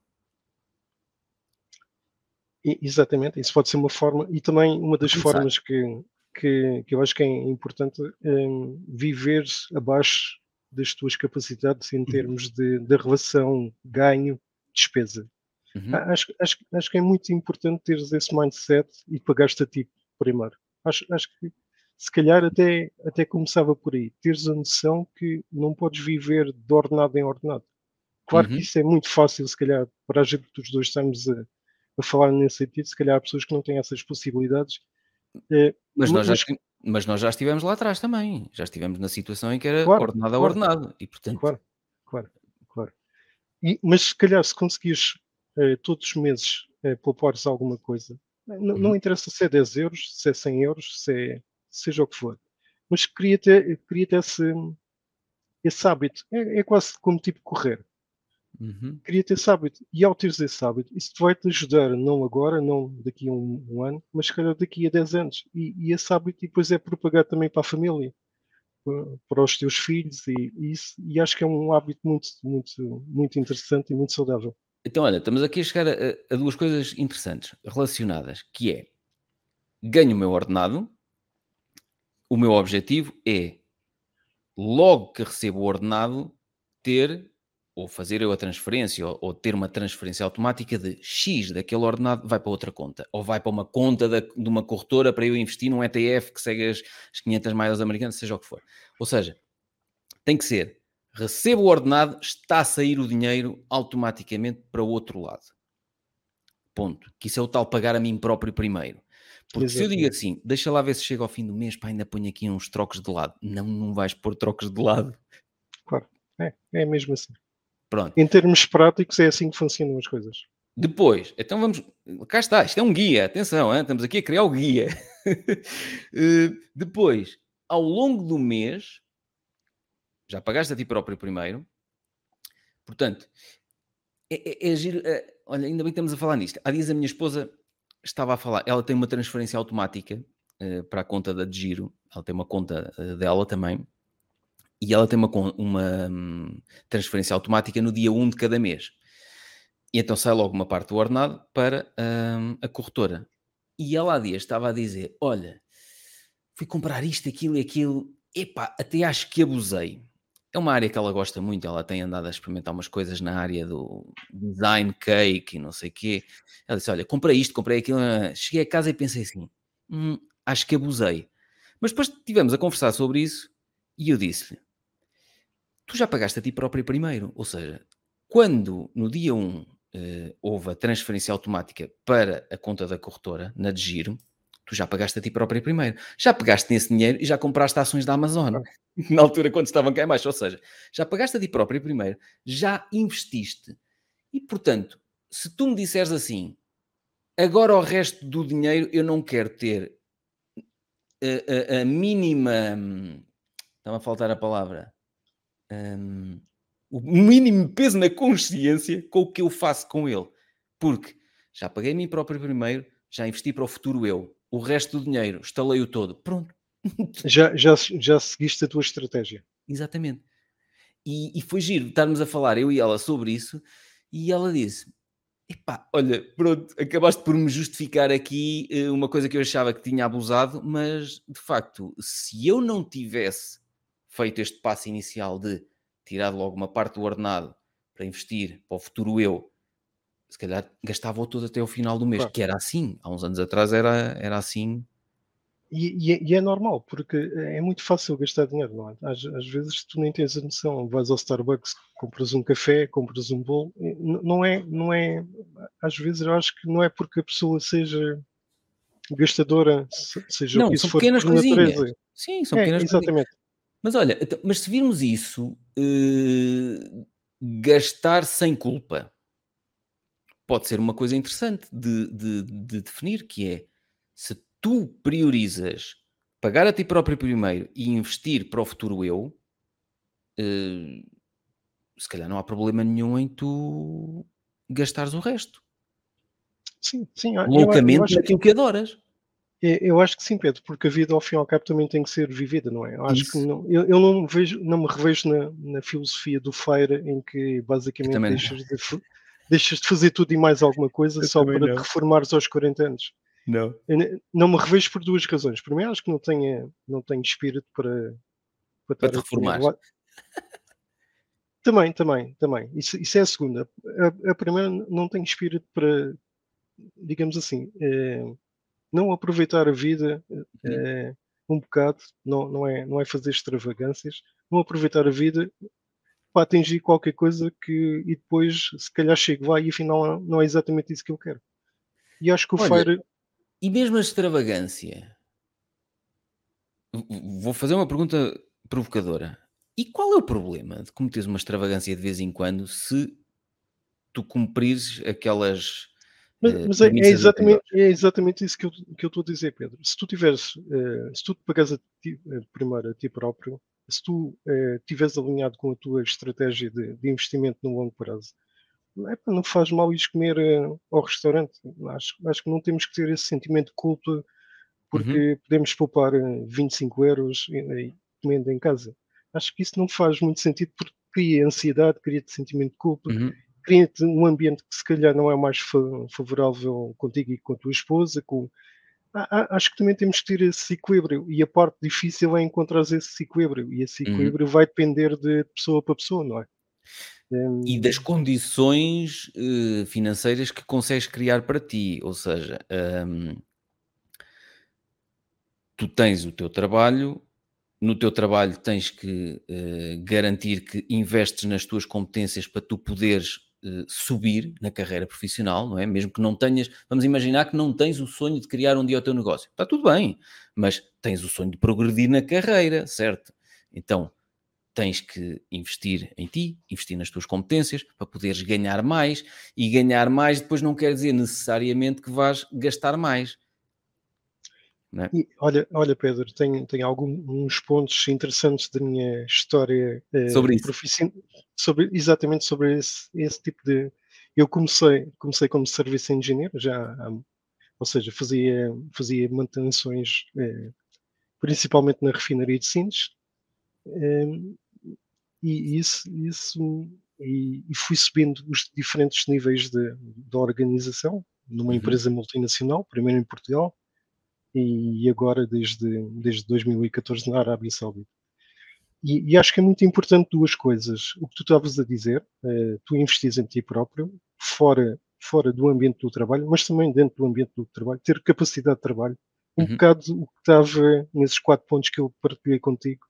Exatamente, isso pode ser uma forma, e também uma das formas que, que, que eu acho que é importante hum, viver abaixo das tuas capacidades em termos de, de relação ganho-despesa. Uhum. Acho, acho, acho que é muito importante teres esse mindset e pagaste a ti primeiro. Acho, acho que se calhar até, até começava por aí. Teres a noção que não podes viver de ordenado em ordenado. Claro Uhum. que isso é muito fácil, se calhar, para a gente que os dois estamos a, a falar nesse sentido, se calhar há pessoas que não têm essas possibilidades. Eh, Mas nós, já, mas- nós já estivemos lá atrás também. Já estivemos na situação em que era Claro, ordenado a claro. ordenado. E portanto, Claro, claro, claro. E- mas se calhar se conseguires eh, todos os meses eh, poupares alguma coisa, não, não Uhum. interessa se é 10 euros, se é 100 euros, se é, seja o que for, mas cria-te cria esse, esse hábito. É, é quase como tipo correr. Uhum, Cria-te esse hábito. E ao teres esse hábito, isso te vai-te ajudar, não agora, não daqui a um, um ano, mas se calhar daqui a 10 anos. E, e esse hábito depois é propagado também para a família para- para os teus filhos e, e isso e acho que é um hábito muito muito muito interessante e muito saudável Então, olha, estamos aqui a chegar a- a duas coisas interessantes relacionadas, que é ganho o meu ordenado, o meu objetivo é logo que recebo o ordenado ter ou fazer eu a transferência ou, ou ter uma transferência automática de X daquele ordenado vai para outra conta ou vai para uma conta da- de uma corretora para eu investir num ETF que segue as, as 500 maiores americanas, seja o que for. Ou seja, tem que ser recebo o ordenado, está a sair o dinheiro automaticamente para o outro lado. Ponto. Que isso é o tal pagar a mim próprio primeiro. Porque se eu digo Exatamente. assim, deixa lá ver se chega ao fim do mês, pá, ainda ponho aqui uns trocos de lado. Não, não vais pôr trocos de lado. claro é, é mesmo assim Pronto. em termos práticos é assim que funcionam as coisas Depois, então vamos. Cá está, isto é um guia, atenção, hein? estamos aqui a criar o guia. [LAUGHS] Eh, depois, ao longo do mês, já pagaste a ti próprio primeiro, portanto, é, é, é giro, é, olha, ainda bem que estamos a falar nisto. Há dias a minha esposa estava a falar, ela tem uma transferência automática eh, para a conta da de Giro, ela tem uma conta eh, dela também, e ela tem uma, uma hum, transferência automática no dia 1 de cada mês. E então sai logo uma parte do ordenado para hum, a corretora. E ela há dias estava a dizer: Olha, fui comprar isto, aquilo e aquilo, epá, até acho que abusei. É uma área que ela gosta muito, ela tem andado a experimentar umas coisas na área do design cake e não sei o quê. Ela disse: Olha, comprei isto, comprei aquilo. Cheguei a casa e pensei assim: "Hum, acho que abusei. Mas depois estivemos a conversar sobre isso e eu disse-lhe: Tu já pagaste a ti próprio primeiro. Ou seja, quando no dia 1 eh, houve a transferência automática para a conta da corretora, na de giro, Tu já pagaste a ti próprio primeiro. Já pegaste nesse dinheiro e já compraste ações da Amazon. [LAUGHS] Na altura, quando estavam cá em baixo. Ou seja, já pagaste a ti próprio primeiro. Já investiste. E, portanto, se tu me disseres assim, agora o resto do dinheiro eu não quero ter a, a, a mínima... Estava a faltar a palavra. Um, o mínimo peso na consciência com o que eu faço com ele. Porque já paguei a mim próprio primeiro, já investi para o futuro eu o resto do dinheiro, estalei-o todo. Pronto. [LAUGHS] Já, já, já seguiste a tua estratégia. Exatamente. E, e foi giro estarmos a falar, eu e ela, sobre isso, e ela disse: Epá, olha, pronto, acabaste por me justificar aqui eh, uma coisa que eu achava que tinha abusado, mas de facto, se eu não tivesse feito este passo inicial de tirar logo uma parte do ordenado para investir para o futuro eu, se calhar gastava-o todo até o final do mês, claro. que era assim, há uns anos atrás era, era assim. E, e, é, e, é normal, porque é muito fácil gastar dinheiro, não é? Às, às, vezes tu nem tens a noção, vais ao Starbucks, compras um café, compras um bolo, não é, não é, às vezes eu acho que não é porque a pessoa seja gastadora, seja não, o que isso for pequenas natureza. Sim, são é, pequenas Exatamente. Mas olha, então, mas se virmos isso, uh, gastar sem culpa, pode ser uma coisa interessante de, de, de, definir, que é se tu priorizas pagar a ti próprio primeiro e investir para o futuro eu, uh, se calhar não há problema nenhum em tu gastares o resto. Sim, sim. Loucamente naquilo que... que adoras. Eu acho que sim, Pedro, porque a vida ao fim e ao cabo também tem que ser vivida, não é? Eu acho Isso. que não, eu, eu, não, vejo, não me revejo na, na filosofia do Feira em que basicamente deixas de, deixas de fazer tudo e mais alguma coisa eu só para não. te reformares aos 40 anos. Não. Eu não me revejo por duas razões. Primeiro, acho que não tenho, não tenho espírito para, para, para te reformar. Também, também, também. Isso, isso é a segunda. A, a, primeira, não tenho espírito para, digamos assim, é, não aproveitar a vida é, um bocado, não, não, é, não é fazer extravagâncias, não aproveitar a vida para atingir qualquer coisa que e depois se calhar chego lá e afinal não é exatamente isso que eu quero. E acho que o Olha, Fire. E mesmo a extravagância. Vou fazer uma pergunta provocadora. E qual é o problema de cometeres uma extravagância de vez em quando se tu cumprires aquelas. Mas, uh, mas é, é, exatamente, é exatamente isso que eu, que eu estou a dizer, Pedro. Se tu tiveres, uh, se tu te pagares a ti, uh, primeiro a ti próprio, se tu estiveres eh, alinhado com a tua estratégia de, de investimento no longo prazo, é, não faz mal ir comer uh, ao restaurante. Acho, acho que não temos que ter esse sentimento de culpa porque uhum. podemos poupar 25 eh, euros e, comendo em casa. Acho que isso não faz muito sentido porque cria ansiedade, cria-te sentimento de culpa, uhum. Cria-te um ambiente que se calhar não é mais favorável contigo e com a tua esposa, com, acho que também temos que ter esse equilíbrio e a parte difícil é encontrar esse equilíbrio e esse uhum. equilíbrio uhum. vai depender de pessoa para pessoa, não é? Um... E das condições uh, financeiras que consegues criar para ti, ou seja, um, tu tens o teu trabalho, no teu trabalho tens que uh, garantir que investes nas tuas competências para tu poderes uh, subir na carreira profissional, não é? Mesmo que não tenhas, vamos imaginar que não tens o sonho de criar um dia o teu negócio. Está tudo bem, mas tens o sonho de progredir na carreira, certo? Então, tens que investir em ti, investir nas tuas competências para poderes ganhar mais e ganhar mais depois não quer dizer necessariamente que vais gastar mais. É? E, olha, olha, Pedro, tenho, tenho alguns pontos interessantes da minha história eh, sobre isso. Sobre, exatamente sobre esse, esse tipo de. Eu comecei, comecei como serviço engenheiro, já, ou seja, fazia, fazia manutenções eh, principalmente na refinaria de Sines, eh, e isso, isso e, e, fui subindo os diferentes níveis da organização numa uhum. empresa multinacional, primeiro em Portugal, e agora desde, desde 2014 na Arábia Saudita. E, e, acho que é muito importante duas coisas. O que tu estavas a dizer, uh, tu investes em ti próprio, fora, fora do ambiente do trabalho, mas também dentro do ambiente do trabalho, ter capacidade de trabalho. Um uhum. bocado o que estava nesses quatro pontos que eu partilhei contigo,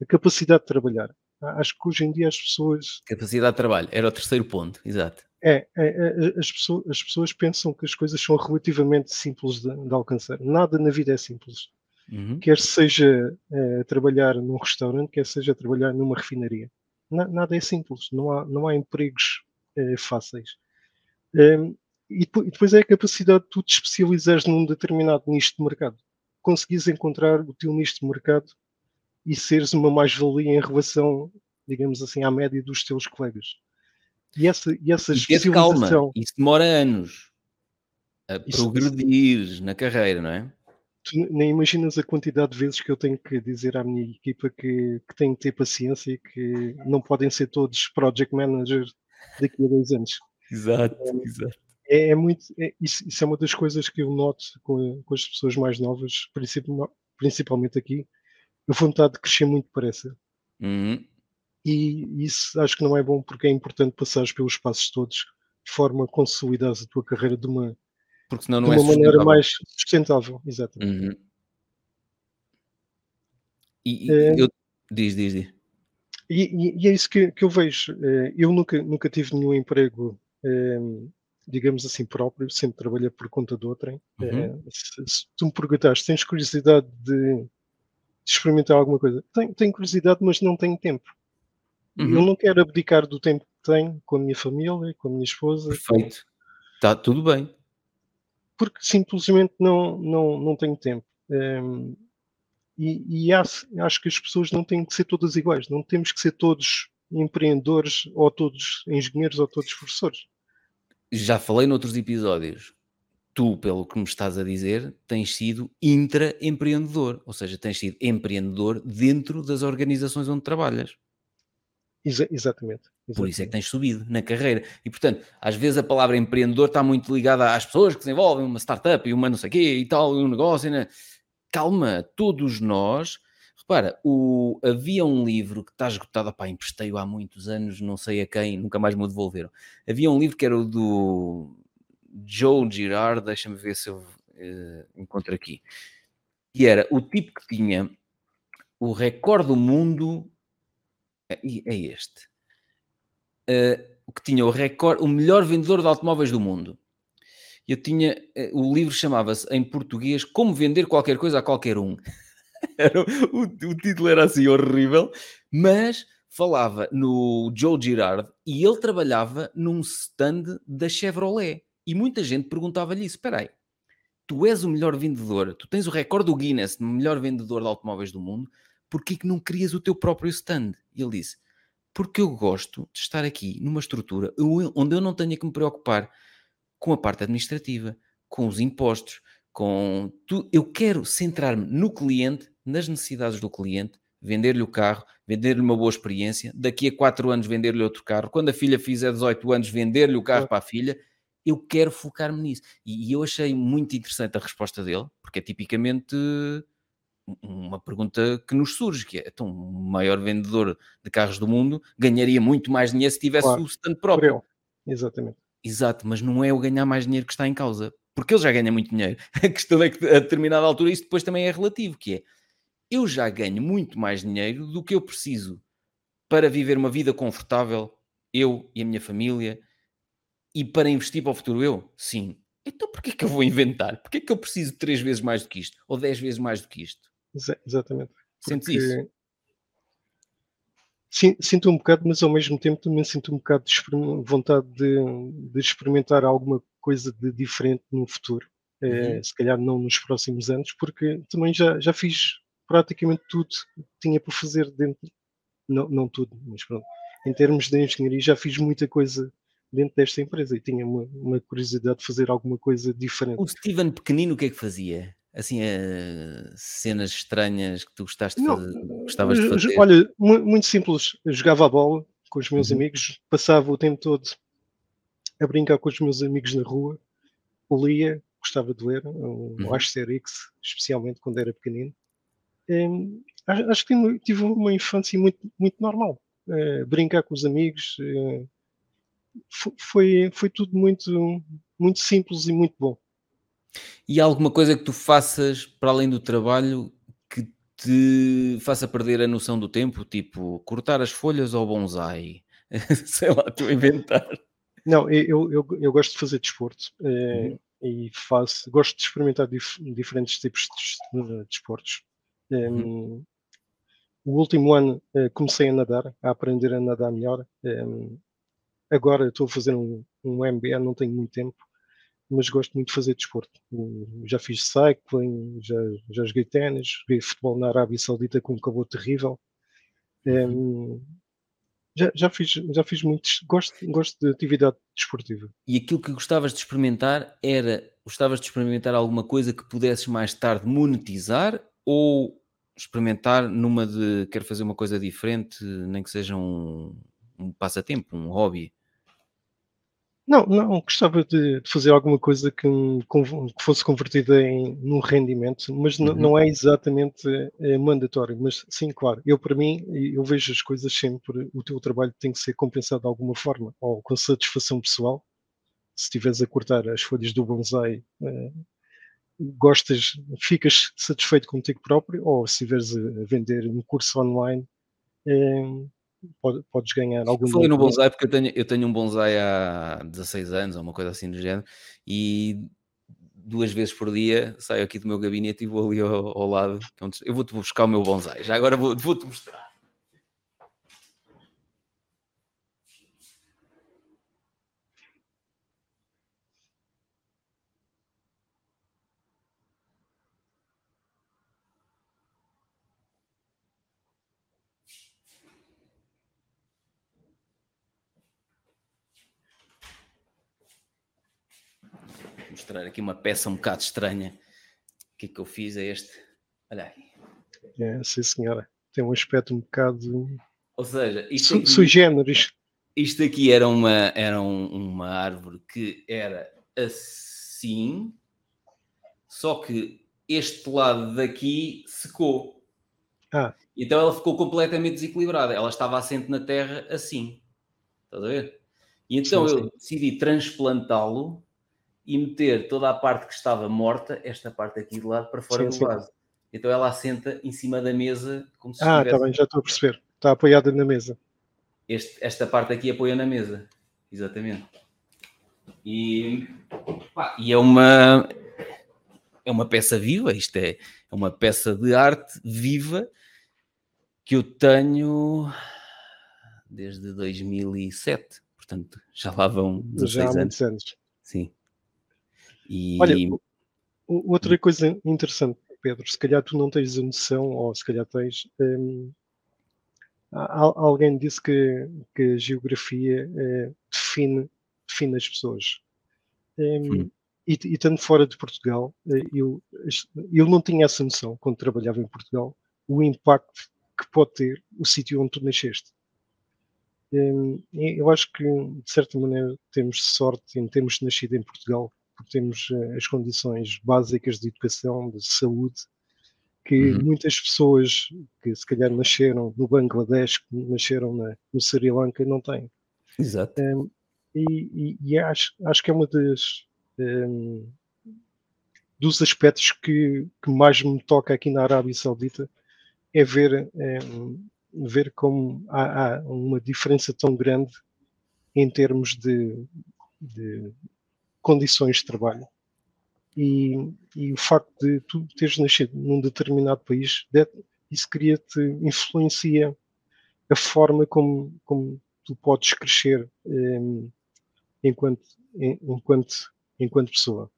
a capacidade de trabalhar. Acho que hoje em dia as pessoas. Capacidade de trabalho, era o terceiro ponto, exato. É, é, é as, pessoas, as, pessoas, pensam que as coisas são relativamente simples de, de alcançar. Nada na vida é simples. Uhum. Quer seja é, trabalhar num restaurante, quer seja trabalhar numa refinaria. Na, nada é simples. Não há, não há empregos é, fáceis. Ehm, e depois é a capacidade de tu te especializares num determinado nicho de mercado. Conseguires encontrar o teu nicho de mercado e seres uma mais-valia em relação, digamos assim, à média dos teus colegas. E essa, e essa e especialização... Calma, isso demora anos a progredir isso, na carreira, não é? Tu nem imaginas a quantidade de vezes que eu tenho que dizer à minha equipa que, que têm que ter paciência e que não podem ser todos project managers daqui a dois anos. Exato, é, exato. É, é muito, é, isso, isso, é uma das coisas que eu noto com, com as pessoas mais novas, principalmente aqui, a vontade de crescer muito depressa. Uhum e isso acho que não é bom porque é importante passares pelos passos todos de forma a consolidar a tua carreira de uma, porque senão não de é uma é maneira mais sustentável. Exatamente. Uhum. E, é, eu... Diz, diz, diz. E, e, é isso que, que eu vejo. Eh, eu nunca, nunca tive nenhum emprego, eh, digamos assim, próprio, sempre trabalhei por conta de outrem. Uhum. Eh, se, se, tu me perguntaste, tens curiosidade de, de experimentar alguma coisa? Tenho, tenho curiosidade, mas não tenho tempo. Uhum. Eu não quero abdicar do tempo que tenho com a minha família, com a minha esposa. Perfeito. Está tudo bem. Porque simplesmente não, não, não tenho tempo. Um, ehm, e, e acho, acho, que as pessoas não têm que ser todas iguais. Não temos que ser todos empreendedores, ou todos engenheiros, ou todos professores. Já falei noutros episódios. Tu, pelo que me estás a dizer, tens sido intraempreendedor, ou seja, tens sido empreendedor dentro das organizações onde trabalhas. Exa exatamente, exatamente, Por isso é que tens subido na carreira. E portanto, às vezes a palavra empreendedor está muito ligada às pessoas que desenvolvem uma startup e uma não sei o quê e tal, e um negócio. Né? Calma, todos nós. Repara, o, havia um livro que está esgotado, pá, emprestei-o há muitos anos, não sei a quem, nunca mais me devolveram. Havia um livro que era o do Joe Girard, deixa-me ver se eu uh, encontro aqui. E era o tipo que tinha o recorde do mundo é, é este. Uh, que tinha o recorde, o melhor vendedor de automóveis do mundo. Eu tinha, uh, o livro chamava-se em português Como Vender Qualquer Coisa a Qualquer Um. [LAUGHS] era, o, o, título era assim horrível, mas falava no Joe Girard e ele trabalhava num stand da Chevrolet. E muita gente perguntava-lhe isso: espera aí, tu és o melhor vendedor, tu tens o recorde do Guinness de melhor vendedor de automóveis do mundo, porquê que não crias o teu próprio stand? E ele disse, porque eu gosto de estar aqui numa estrutura onde eu não tenha que me preocupar com a parte administrativa, com os impostos, com tu, eu quero centrar-me no cliente, nas necessidades do cliente, vender-lhe o carro, vender-lhe uma boa experiência, daqui a 4 anos vender-lhe outro carro, quando a filha fizer 18 anos vender-lhe o carro para a filha, eu quero focar-me nisso. E, e, eu achei muito interessante a resposta dele, porque é tipicamente uma pergunta que nos surge, que é, então, o maior vendedor de carros do mundo ganharia muito mais dinheiro se tivesse claro, o stand próprio. Exatamente. Exato, mas não é o ganhar mais dinheiro que está em causa, porque ele já ganha muito dinheiro. [LAUGHS] A questão é que a determinada altura isso depois também é relativo, que é, eu já ganho muito mais dinheiro do que eu preciso para viver uma vida confortável, eu e a minha família, e para investir para o futuro eu? Sim. Então porquê que eu vou inventar? Porquê que eu preciso três vezes mais do que isto? Ou dez vezes mais do que isto? Exa exatamente. Sentes isso? Sinto um bocado, mas ao mesmo tempo também sinto um bocado de vontade de, de, experimentar alguma coisa de diferente no futuro. Eh, uhum. É, se calhar não nos próximos anos, porque também já, já fiz praticamente tudo que tinha para fazer dentro. Não, não tudo, mas pronto. Em termos de engenharia, já fiz muita coisa dentro desta empresa e tinha uma, uma curiosidade de fazer alguma coisa diferente. O Steven pequenino, o que é que fazia? Assim, uh, cenas estranhas que tu gostaste de fazer, gostavas de fazer? Olha, muito simples. Eu jogava a bola com os meus uhum. amigos, passava o tempo todo a brincar com os meus amigos na rua, lia, gostava de ler, o uhum. Asterix, especialmente quando era pequenino. Um, acho que tive uma infância muito, muito normal. Uh, brincar com os amigos uh, foi, foi tudo muito, muito simples e muito bom. E há alguma coisa que tu faças para além do trabalho que te faça perder a noção do tempo? Tipo, cortar as folhas ao bonsai? [LAUGHS] Sei lá, a inventar. Não, eu, eu, eu gosto de fazer desporto uhum. e faço, gosto de experimentar dif, diferentes tipos de desportos. Uhum. Um, o último ano uh, comecei a nadar, a aprender a nadar melhor. Agora estou a fazer um, um MBA, não tenho muito tempo, mas gosto muito de fazer desporto. já fiz cycling, já, já joguei ténis, joguei futebol na Arábia Saudita com um cabelo terrível. Um, já, já, fiz, já fiz muitos. Gosto, gosto de atividade desportiva. E aquilo que gostavas de experimentar era. Gostavas de experimentar alguma coisa que pudesses mais tarde monetizar ou experimentar numa de quero fazer uma coisa diferente, nem que seja um, um passatempo, um hobby? Não, não, gostava de, de fazer alguma coisa que, que, fosse convertida em num rendimento, mas uhum. não é exatamente é, mandatório. Mas sim, claro, eu para mim, eu vejo as coisas sempre, o teu trabalho tem que ser compensado de alguma forma, ou com satisfação pessoal. Se estiveres a cortar as folhas do bonsai, é, gostas, ficas satisfeito contigo próprio, ou se estiveres a vender um curso online, é, podes ganhar algum Falei no bonsai porque eu tenho, eu tenho um bonsai há 16 anos, ou uma coisa assim do género, e duas vezes por dia saio aqui do meu gabinete e vou ali ao, ao lado. É eu vou-te buscar o meu bonsai. Já agora vou-te vou mostrar. Mostrar aqui uma peça um bocado estranha. O que é que eu fiz a este? Olha aí. É, sim, senhora. Tem um aspecto um bocado. Ou seja, isto aqui, sui generis. Isto aqui era uma, era um, uma árvore que era assim, só que este lado daqui secou. Ah. Então ela ficou completamente desequilibrada. Ela estava assente na terra assim. Estás a ver? E então sim, eu sim. decidi transplantá-lo e meter toda a parte que estava morta, esta parte aqui de lado, para fora sim, do vaso. Então ela assenta em cima da mesa como se Ah, está bem, já estou a perceber. Está apoiada na mesa. Este, esta parte aqui apoia na mesa. Exatamente. E, pá, e é uma é uma peça viva, isto é, é uma peça de arte viva que eu tenho desde 2007, portanto já lá vão 16 já há anos. anos. Sim. E... Olha, outra coisa interessante, Pedro, se calhar tu não tens a noção, ou se calhar tens. Um, alguém disse que, que a geografia é, define, define as pessoas. Um, hum. e, e estando fora de Portugal, eh, eu, eu não tinha essa noção quando trabalhava em Portugal, o impacto que pode ter o sítio onde tu nasceste. Um, eu acho que, de certa maneira, temos sorte em termos nascido em Portugal, porque temos eh, as condições básicas de educação, de saúde, que uhum. muitas pessoas que se calhar nasceram no Bangladesh, que nasceram na, no Sri Lanka, não têm. Exato. Um, e, e, e acho, acho que é uma das um, dos aspectos que, que mais me toca aqui na Arábia Saudita é ver, um, ver como há, há, uma diferença tão grande em termos de, de condições de trabalho. E, e, o facto de tu teres nascido num determinado país, isso cria-te, influencia a forma como, como tu podes crescer um, enquanto, enquanto, enquanto pessoa.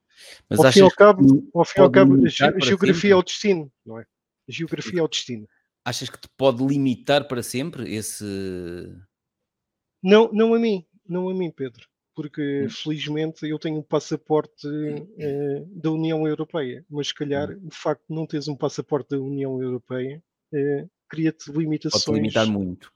Mas ao fim e ao cabo, ao fim ao cabo a geografia é o destino, não é? A geografia é o destino. Achas que te pode limitar para sempre esse. Não, não a mim, não a mim, Pedro porque hum. felizmente eu tenho um passaporte uh, da União Europeia, mas se calhar hum. o facto de não teres um passaporte da União Europeia uh, cria-te limitações. Pode limitar muito.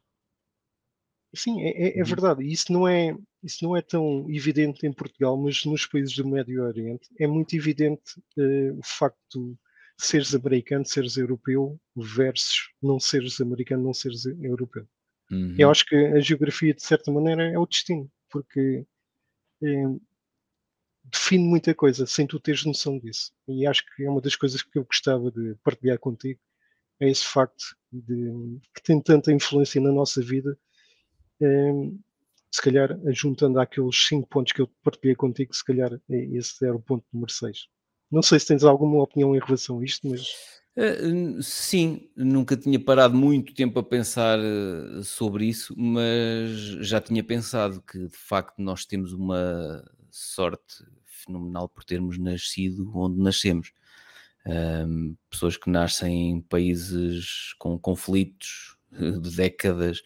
Sim, é, é, é, uhum. verdade. Isso não é, isso não é tão evidente em Portugal, mas nos países do Médio Oriente é muito evidente uh, o facto de seres americano, seres europeu, versus não seres americano, não seres europeu. Uhum. Eu acho que a geografia, de certa maneira, é o destino, porque eh, define muita coisa sem tu teres noção disso. E acho que é uma das coisas que eu gostava de partilhar contigo, é esse facto de que tem tanta influência na nossa vida. Eh, se calhar, juntando àqueles 5 pontos que eu partilhei contigo, se calhar esse era o ponto número 6. Não sei se tens alguma opinião em relação a isto, mas. Uh, sim, nunca tinha parado muito tempo a pensar uh, sobre isso, mas já tinha pensado que de facto nós temos uma sorte fenomenal por termos nascido onde nascemos. Pessoas que nascem em países com conflitos de décadas.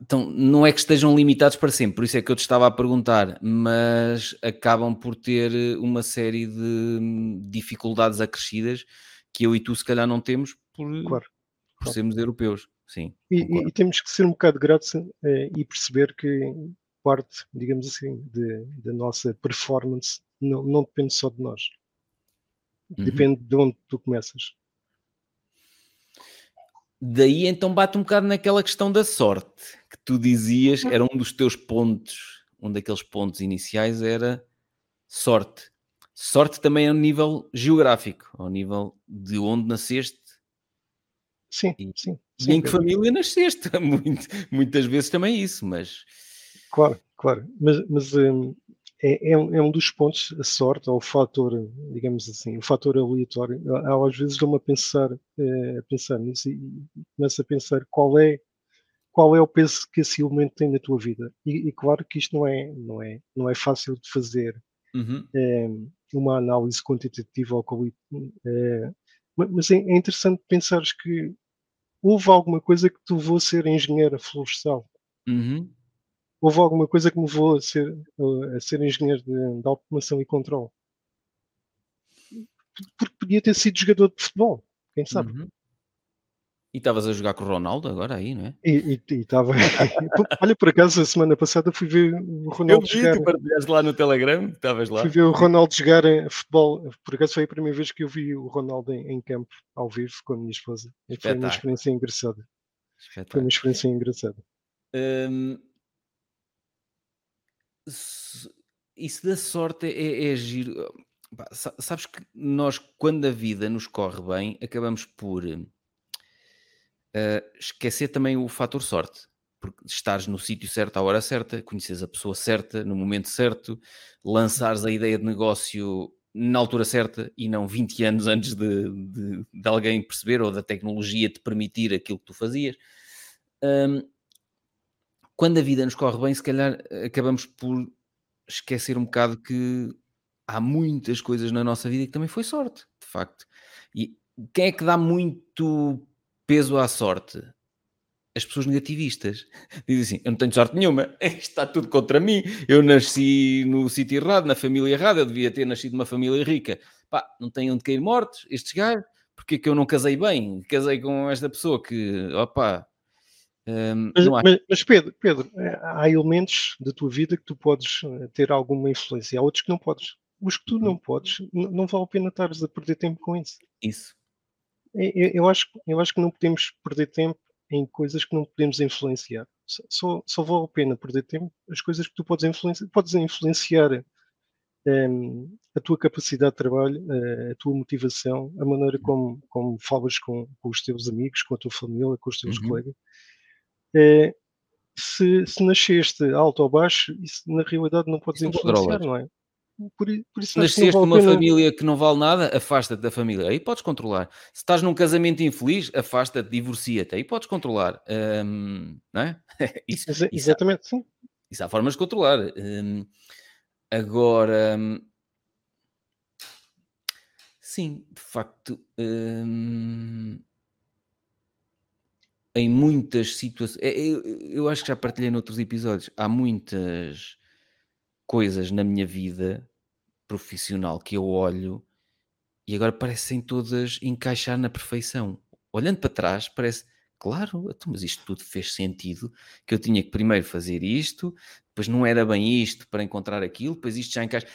Então, não é que estejam limitados para sempre, por isso é que eu te estava a perguntar, mas acabam por ter uma série de dificuldades acrescidas que eu e tu se calhar não temos por, claro, por claro. sermos europeus. Sim, e, e, temos que ser um bocado gratos eh, e perceber que parte, digamos assim, da nossa performance não, não, depende só de nós. Uhum. Depende de onde tu começas. Daí então bate um bocado naquela questão da sorte que tu dizias, era um dos teus pontos, um daqueles pontos iniciais era sorte. Sorte também ao nível geográfico, ao nível de onde nasceste. Sim, e, sim. E em que família nasceste? [LAUGHS] Muito, muitas vezes também isso, mas. Claro, claro. Mas, mas hum, é, é, um, é, um, dos pontos, a sorte, ou o fator, digamos assim, o fator aleatório. Às vezes dou-me a pensar, é, a pensar nisso e, e começo a pensar qual é qual é o peso que esse elemento tem na tua vida. E, e claro que isto não é, não é, não é fácil de fazer uhum. é, uma análise quantitativa ou é, mas é, é interessante pensares que houve alguma coisa que te levou a ser engenheiro florestal. Uhum houve alguma coisa que me levou a ser, a ser engenheiro de, de automação e controle. Porque podia ter sido jogador de futebol, quem sabe. Uhum. E estavas a jogar com o Ronaldo agora aí, não é? E estava. Olha, por acaso, a semana passada fui ver o Ronaldo Eu vi, jogar. Tu partilhaste lá no Telegram, estavas lá. Fui ver o Ronaldo jogar em futebol. Por acaso foi a primeira vez que eu vi o Ronaldo em, em campo, ao vivo, com a minha esposa. E foi uma experiência engraçada. Foi uma experiência engraçada. Hum, isso da sorte é, é giro. sabes que nós, quando a vida nos corre bem, acabamos por uh, esquecer também o fator sorte. Porque estares no sítio certo à hora certa, conheces a pessoa certa no momento certo, lançares a ideia de negócio na altura certa e não 20 anos antes de, de, de alguém perceber ou da tecnologia te permitir aquilo que tu fazias. Um, quando a vida nos corre bem, se calhar eh, acabamos por esquecer um bocado que há muitas coisas na nossa vida que também foi sorte, de facto. E quem é que dá muito peso à sorte? As pessoas negativistas. [LAUGHS] Dizem assim: eu não tenho sorte nenhuma, [LAUGHS] está tudo contra mim. Eu nasci no sítio errado, na família errada, eu devia ter nascido numa família rica. Pá, não tenho onde cair mortos, estes gajos. Porque é que eu não casei bem? Casei com esta pessoa que, opá, um, mas, mas, mas, Pedro, Pedro, eh, há elementos da tua vida que tu podes eh, ter alguma influência, há outros que não podes. Os que tu não uhum. podes, não vale a pena estares a perder tempo com isso. Isso. Eu, eu, acho, eu acho que não podemos perder tempo em coisas que não podemos influenciar. Só, só vale a pena perder tempo as coisas que tu podes influenciar. Podes influenciar um, a tua capacidade de trabalho, a tua motivação, a maneira como, como falas com, com os teus amigos, com a tua família, com os teus uhum. colegas é, se, se, nasceste alto ou baixo, isso na realidade não podes influenciar, não é? Por, por isso Nasceste vale numa família que não vale nada, afasta-te da família, aí podes controlar. Se estás num casamento infeliz, afasta-te, divorcia-te, aí podes controlar. Um, não é? [LAUGHS] isso, isso, exatamente, há, sim. Isso há formas de controlar. Um, agora, um, sim, de facto, hum, em muitas situações. É, eu, eu acho que já partilhei noutros episódios. Há muitas coisas na minha vida profissional que eu olho e agora parecem todas encaixar na perfeição. Olhando para trás, parece, claro, então, mas isto tudo fez sentido, que eu tinha que primeiro fazer isto, depois não era bem isto para encontrar aquilo, depois isto já encaixa.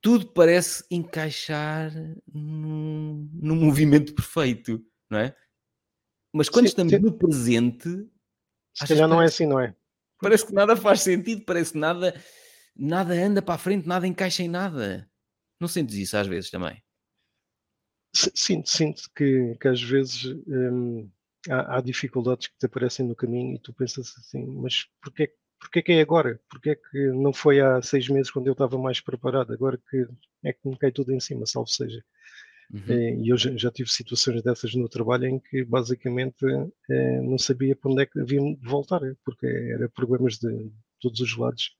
Tudo parece encaixar num, num movimento perfeito, não é? Mas quando sim, estamos sim. no presente, se calhar não é assim, não é? Parece que nada faz sentido, parece que nada, nada anda para a frente, nada encaixa em nada. Não sentes isso às vezes também? Sinto, sinto que, que às vezes hum, há, há, dificuldades que te aparecem no caminho e tu pensas assim, mas porquê, porquê que é agora? Porquê que não foi há seis meses quando eu estava mais preparado? Agora que é que me cai tudo em cima, salvo seja. Uhum. Eh, e eu já, tive situações dessas no trabalho em que basicamente eh, não sabia para onde é que havia de voltar, porque era problemas de todos os lados.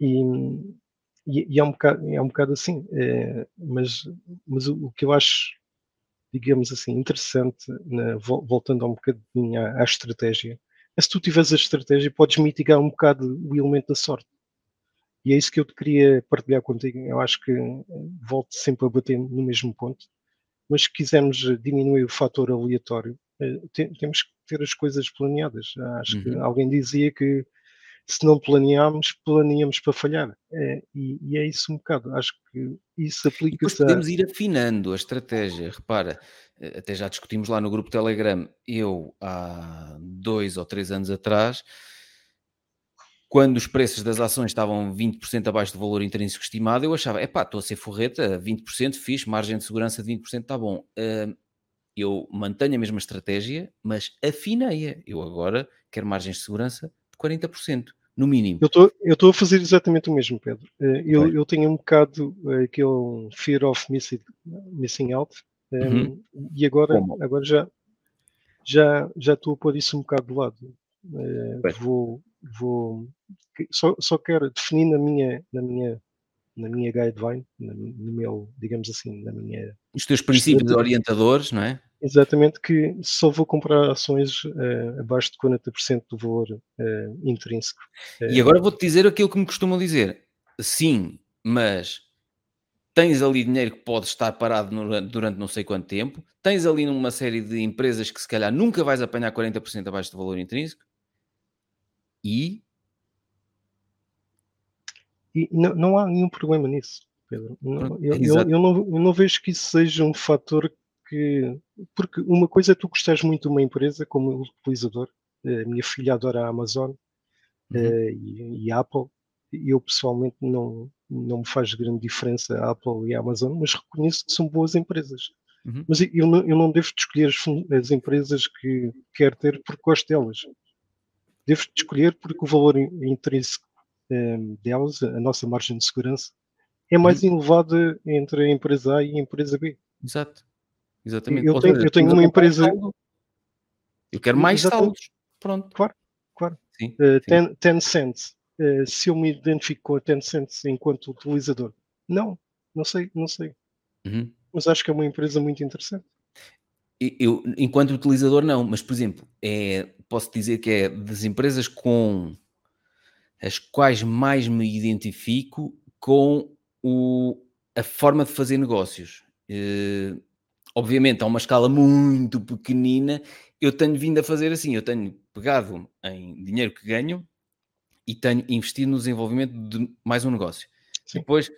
E, e, é, um bocado, é um bocado assim, é, mas, mas o, que eu acho, digamos assim, interessante, voltando um bocadinho à estratégia, é se tu tiveres a estratégia, podes mitigar um bocado o elemento da sorte. E é isso que eu te queria partilhar contigo. Eu acho que eh, volto sempre a bater no mesmo ponto. Mas se quisermos diminuir o fator aleatório, eh, temos que ter as coisas planeadas. Acho uhum. que alguém dizia que se não planearmos, planeamos para falhar. É, e, e, é isso um bocado. Acho que isso aplica-se. Podemos a... ir afinando a estratégia. Repara, eh, até já discutimos lá no grupo Telegram. Eu, há dois ou três anos atrás, quando os preços das ações estavam 20% abaixo do valor intrínseco estimado, eu achava, epá, estou a ser forreta, 20% fixe, margem de segurança de 20% está bom. Uh, eu mantenho a mesma estratégia, mas afinei-a. Eu agora quero margens de segurança de 40%, no mínimo. Eu estou a fazer exatamente o mesmo, Pedro. Uh, eu, eu tenho um bocado uh, aquele fear of missing, missing out, um, uhum. e agora, agora já já já estou a pôr isso um bocado de lado. Vou vou só, só quero definir na minha na minha na minha guideline, no meu, digamos assim, na minha os teus princípios orientadores, não é? Exatamente, que só vou comprar ações uh, abaixo de 40% do valor uh, intrínseco. E agora vou-te dizer aquilo que me costumam dizer. Sim, mas tens ali dinheiro que pode estar parado durante não sei quanto tempo, tens ali uma série de empresas que se calhar nunca vais apanhar 40% abaixo do valor intrínseco, e. e não, não, há nenhum problema nisso, Pedro. Não, eu, eu, eu, não, eu não vejo que isso seja um fator que. Porque uma coisa é tu gostares muito de uma empresa como utilizador. A minha filha adora a Amazon uhum. uh, e, e, a Apple. Eu pessoalmente não, não me faz grande diferença a Apple e a Amazon, mas reconheço que são boas empresas. Uhum. Mas eu não, eu não devo escolher as, as empresas que quero ter porque gosto delas devo escolher porque o valor intrínseco um, delas, a nossa margem de segurança, é mais uhum. elevada entre a empresa A e a empresa B. Exato. Exatamente. Eu tenho, eu tenho uma empresa. Eu quero mais Exatamente. saldos. Pronto. Claro, claro. Sim, uh, sim. Tencent, uh, se eu me identifico com a Tencent enquanto utilizador, não, não sei, não sei. Uhum. Mas acho que é uma empresa muito interessante. Eu, enquanto utilizador, não, mas por exemplo, é, posso dizer que é das empresas com as quais mais me identifico com o, a forma de fazer negócios. Uh, obviamente, a uma escala muito pequenina, eu tenho vindo a fazer assim: eu tenho pegado em dinheiro que ganho e tenho investido no desenvolvimento de mais um negócio. Sim. Depois,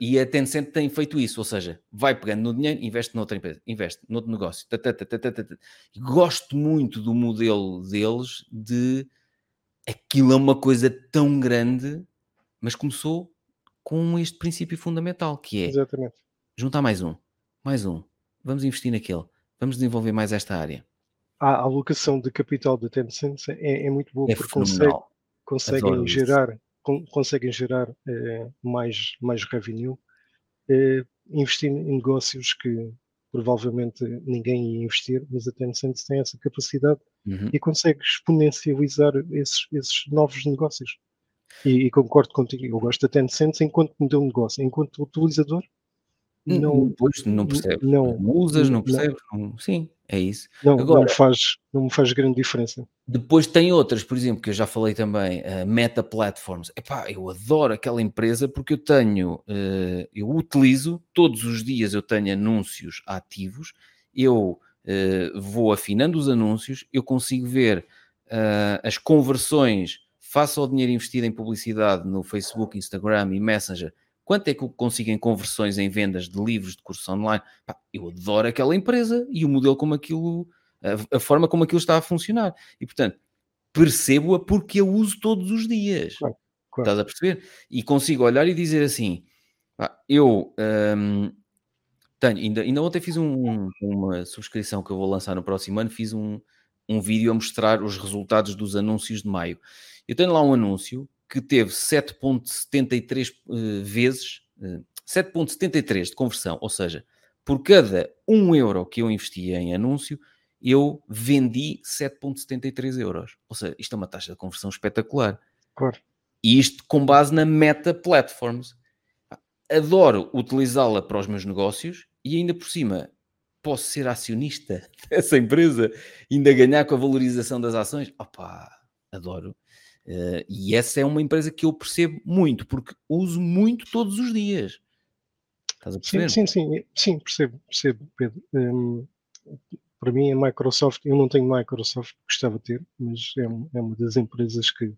e a Tencent tem feito isso, ou seja, vai pegando no dinheiro, investe noutra empresa, investe noutro negócio. Gosto muito do modelo deles de aquilo é uma coisa tão grande, mas começou com este princípio fundamental, que é Exatamente. juntar mais um, mais um, vamos investir naquele, vamos desenvolver mais esta área. A alocação de capital da Tencent é, é muito boa, é porque consegue, conseguem gerar conseguem gerar eh, mais, mais revenue, eh, investindo em negócios que provavelmente ninguém ia investir, mas a Tencent tem essa capacidade uhum. e consegue exponencializar esses, esses novos negócios. E, e, concordo contigo, eu gosto da Tencent enquanto deu um negócio, enquanto utilizador não, pois, não percebes, não, não usas, não percebes, não, sim, é isso. Não, Agora, não, faz, não me faz grande diferença. Depois tem outras, por exemplo, que eu já falei também, uh, Meta Platforms. Epá, eu adoro aquela empresa porque eu tenho, uh, eu utilizo, todos os dias eu tenho anúncios ativos, eu uh, vou afinando os anúncios, eu consigo ver as conversões face ao dinheiro investido em publicidade no Facebook, Instagram e Messenger, quanto é que eu consigo em conversões em vendas de livros de cursos online? Pá, eu adoro aquela empresa e o modelo como aquilo a, a, forma como aquilo está a funcionar. E, portanto, percebo-a porque eu uso todos os dias. Claro, claro. Estás a perceber? E consigo olhar e dizer assim, eu um, tenho, ainda, ainda ontem fiz um, uma subscrição que eu vou lançar no próximo ano, fiz um, um vídeo a mostrar os resultados dos anúncios de maio. Eu tenho lá um anúncio que teve 7,73 uh, vezes, uh, 7,73 de conversão, ou seja, por cada 1 euro que eu investi em anúncio, eu vendi 7,73 euros. Ou seja, isto é uma taxa de conversão espetacular. Claro. E isto com base na Meta Platforms. Adoro utilizá-la para os meus negócios e ainda por cima posso ser acionista [LAUGHS] dessa empresa, ainda ganhar com a valorização das ações. Opa, adoro. Uh, e essa é uma empresa que eu percebo muito, porque uso muito todos os dias. Estás a perceber? Sim, sim, sim, sim percebo, percebo, Pedro. Um, para mim, a Microsoft, eu não tenho Microsoft, gostava de ter, mas é, é uma das empresas que,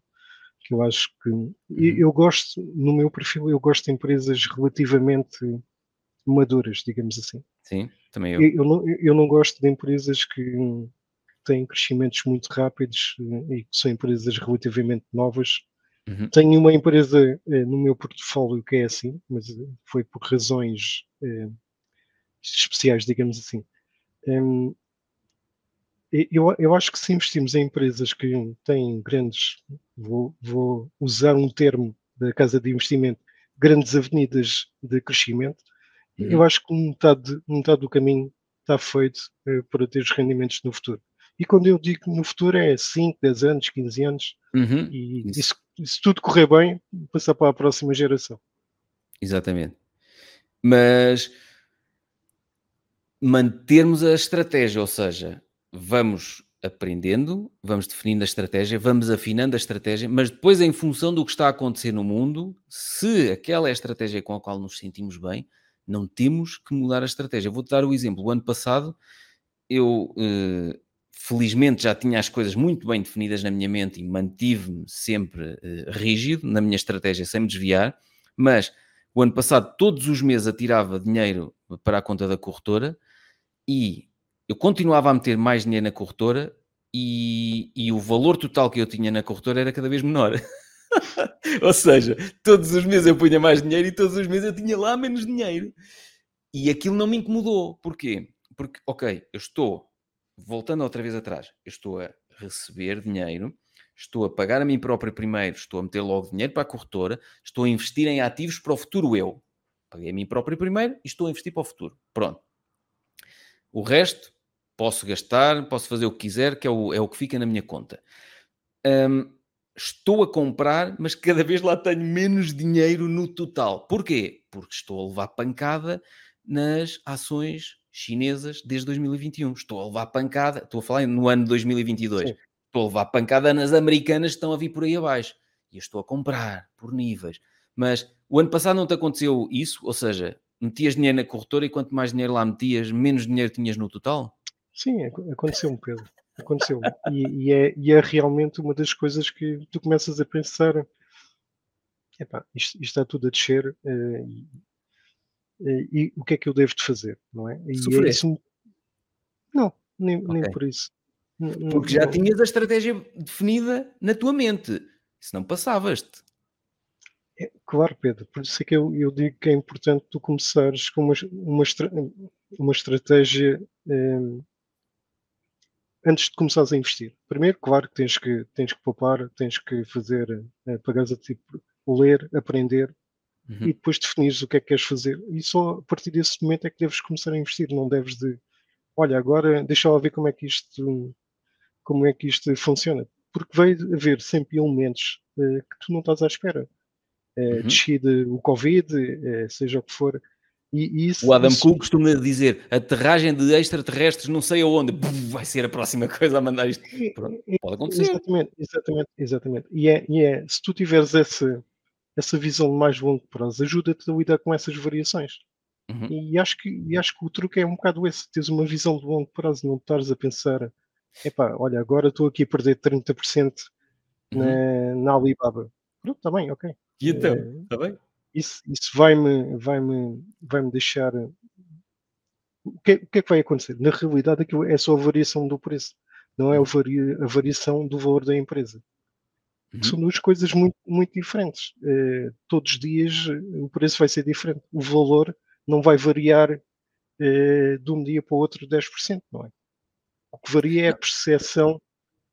que eu acho que. Uhum. Eu gosto, no meu perfil, eu gosto de empresas relativamente maduras, digamos assim. Sim, também eu. Eu, eu, não, eu não gosto de empresas que têm crescimentos muito rápidos eh, e que são empresas relativamente novas. Uhum. Tenho uma empresa eh, no meu portfólio que é assim, mas eh, foi por razões especiais, digamos assim. Um, eu, eu acho que se investimos em empresas que têm grandes, vou, vou usar um termo da casa de investimento, grandes avenidas de crescimento, uhum. eu acho que metade, metade do caminho está feito para ter os rendimentos no futuro. E quando eu digo no futuro é 5, 10 anos, 15 anos, uhum. e isso. se tudo correr bem, passar para a próxima geração. Exatamente. Mas mantermos a estratégia, ou seja, vamos aprendendo, vamos definindo a estratégia, vamos afinando a estratégia, mas depois, em função do que está a acontecer no mundo, se aquela é a estratégia com a qual nos sentimos bem, não temos que mudar a estratégia. Vou-te dar o exemplo. O ano passado, eu eh, felizmente já tinha as coisas muito bem definidas na minha mente e mantive-me sempre eh, rígido na minha estratégia, sem me desviar, mas o ano passado, todos os meses, atirava dinheiro para a conta da corretora e eu continuava a meter mais dinheiro na corretora e, e o valor total que eu tinha na corretora era cada vez menor. [LAUGHS] Ou seja, todos os meses eu punha mais dinheiro e todos os meses eu tinha lá menos dinheiro. E aquilo não me incomodou. Porquê? Porque, ok, eu estou, voltando outra vez atrás, eu estou a receber dinheiro, estou a pagar a mim próprio primeiro, estou a meter logo dinheiro para a corretora, estou a investir em ativos para o futuro eu. Paguei a mim próprio primeiro e estou a investir para o futuro. Pronto. O resto posso gastar, posso fazer o que quiser, que é o, é o que fica na minha conta. Um, estou a comprar, mas cada vez lá tenho menos dinheiro no total. Porquê? Porque estou a levar pancada nas ações chinesas desde 2021. Estou a levar pancada, estou a falar no ano de 2022. Sim. Estou a levar pancada nas americanas que estão a vir por aí abaixo. E eu estou a comprar por níveis. Mas o ano passado não te aconteceu isso? Ou seja, metias dinheiro na corretora e quanto mais dinheiro lá metias, menos dinheiro tinhas no total? Sim, aconteceu-me, Pedro. Aconteceu. E, e, é, e é realmente uma das coisas que tu começas a pensar: epá, isto, isto está tudo a descer uh, e, e, o que é que eu devo de fazer, não é? E é isso, não, nem, okay. nem por isso. Porque já tinhas a estratégia definida na tua mente, se não passavas-te. É, claro, Pedro, por isso é que eu, eu, digo que é importante tu começares com uma, uma, uma estratégia eh, antes de começares a investir. Primeiro, claro que tens que, tens que poupar, tens que fazer, uh, pagares a tipo, ler, aprender uhum. e depois definires o que é que queres fazer. E só a partir desse momento é que deves começar a investir. Não deves de, olha, agora deixa lá ver como é que isto, como é que isto funciona. Porque vai haver sempre elementos uh, que tu não estás à espera. Uh, uhum. Descida o Covid, uh, seja o que for, e, isso, o Adam isso... Cook costuma dizer aterragem de extraterrestres não sei aonde, vai ser a próxima [LAUGHS] coisa a mandar isto. Pronto, pode acontecer. Exatamente, exatamente, exatamente. E é, e é se tu tiveres essa, essa visão de mais longo prazo, ajuda-te a lidar com essas variações. Uhum. E, acho que, e acho que o truque é um bocado esse, teres uma visão de longo prazo, não estares a pensar, epá, olha, agora estou aqui a perder 30% na, uhum. na Alibaba. Pronto, está bem, ok. E então, está é, bem? isso, isso vai-me vai -me, vai -me deixar. O que, o que é que vai acontecer? Na realidade, aquilo é só a variação do preço, não é a, varia, a variação do valor da empresa. Uhum. São duas coisas muito, muito diferentes. Uh, todos os dias o preço vai ser diferente. O valor não vai variar uh, de um dia para o outro 10%, não é? O que varia é a percepção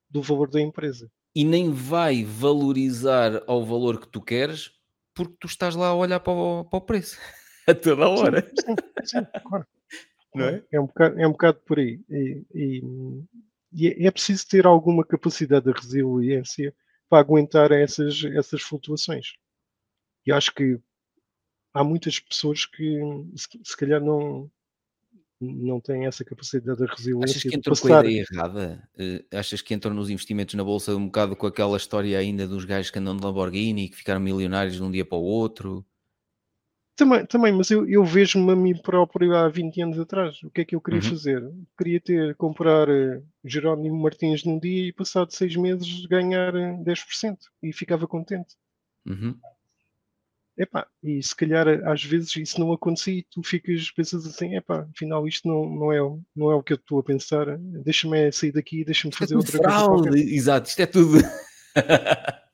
do valor da empresa. E nem vai valorizar ao valor que tu queres porque tu estás lá a olhar para o, para o preço [LAUGHS] a toda a hora. Sim, sim, sim claro. [LAUGHS] Não é? É um bocado, é um bocado por aí. E, e, e é preciso ter alguma capacidade de resiliência para aguentar essas, essas flutuações. E acho que há muitas pessoas que se, se calhar não, não têm essa capacidade de resiliência. Achas que de entram com a ideia errada? Eh, achas que entram nos investimentos na bolsa um bocado com aquela história ainda dos gajos que andam de Lamborghini e que ficaram milionários de um dia para o outro? Também, também mas eu, eu vejo-me a mim próprio há 20 anos atrás. O que é que eu queria Uhum. fazer? Queria ter, comprar eh, Jerónimo Martins num dia e passado seis meses ganhar eh, 10% e ficava contente. Uhum. Epá, e se calhar eh, às vezes isso não acontecia e tu ficas, pensas assim, epá, afinal isto não, não, é, o- não é o que eu estou a pensar, deixa-me sair daqui, deixa-me é fazer tudo [LAUGHS] outra coisa qualquer. fraude, exato, isto é tudo. [LAUGHS]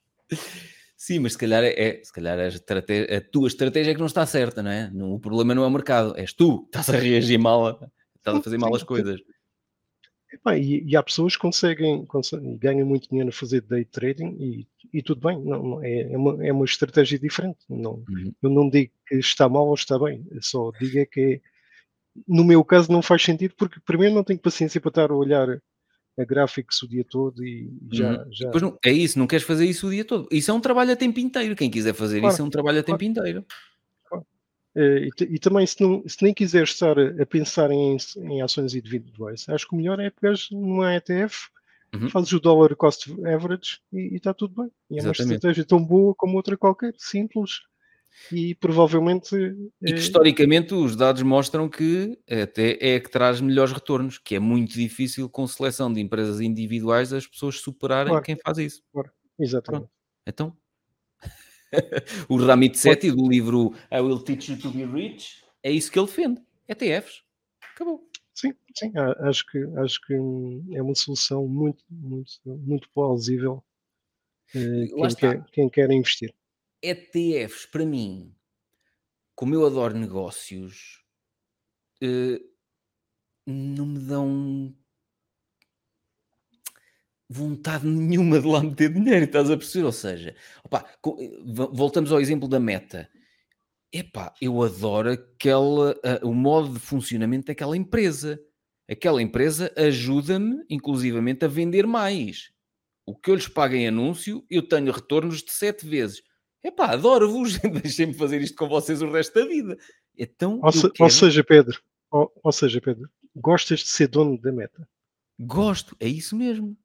Sim, mas se calhar é, é- se calhar a, estratégia, a tua estratégia é que não está certa, não é? Não- o problema não é o mercado, és tu que estás a reagir mal, estás a fazer mal as coisas. Epá, e, e há pessoas que conseguem, conseguem ganham muito dinheiro a fazer day trading e, e tudo bem, não, é, é, uma, é uma estratégia diferente. Não, Uhum. eu não digo que está mal ou está bem, só digo é que no meu caso não faz sentido porque primeiro não tenho paciência para estar a olhar a gráficos o dia todo e já, Uhum. já não- é isso, não queres fazer isso o dia todo. Isso é um trabalho a tempo inteiro. Quem quiser fazer Claro, isso é um trabalho a claro. tempo inteiro. Eh, e, e também se, não, se nem quiseres estar a, a pensar em, em ações individuais, acho que o melhor é pegares numa ETF, Uhum. fazes o dollar cost average e está tudo bem. E é uma Exatamente. estratégia tão boa como outra qualquer, simples e provavelmente E que eh, historicamente os dados mostram que até é que traz melhores retornos, que é muito difícil com seleção de empresas individuais as pessoas superarem Claro. quem faz isso. exatamente. Então, [LAUGHS] o Ramit Sethi do livro I Will Teach You to Be Rich é isso que ele defende. ETFs. Acabou. Sim, sim, acho que acho que hum, é uma solução muito muito muito plausível eh, quem quer, quem quer investir. ETFs, para mim, como eu adoro negócios, eh, não me dão vontade [LAUGHS] nenhuma de lá meter dinheiro, estás a perceber? Ou seja, co- eh, vo- voltamos ao exemplo da meta. Epá, eu adoro aquela, a- o modo de funcionamento daquela empresa. Aquela empresa ajuda-me, inclusivamente, a vender mais. O que eu lhes pago em anúncio, eu tenho retornos de sete vezes. Epá, adoro-vos, [LAUGHS] deixem-me fazer isto com vocês o resto da vida. Então, Ou, eu se- ou seja, Pedro, ou, ou seja, Pedro, gostas de ser dono da meta? Gosto, é isso mesmo.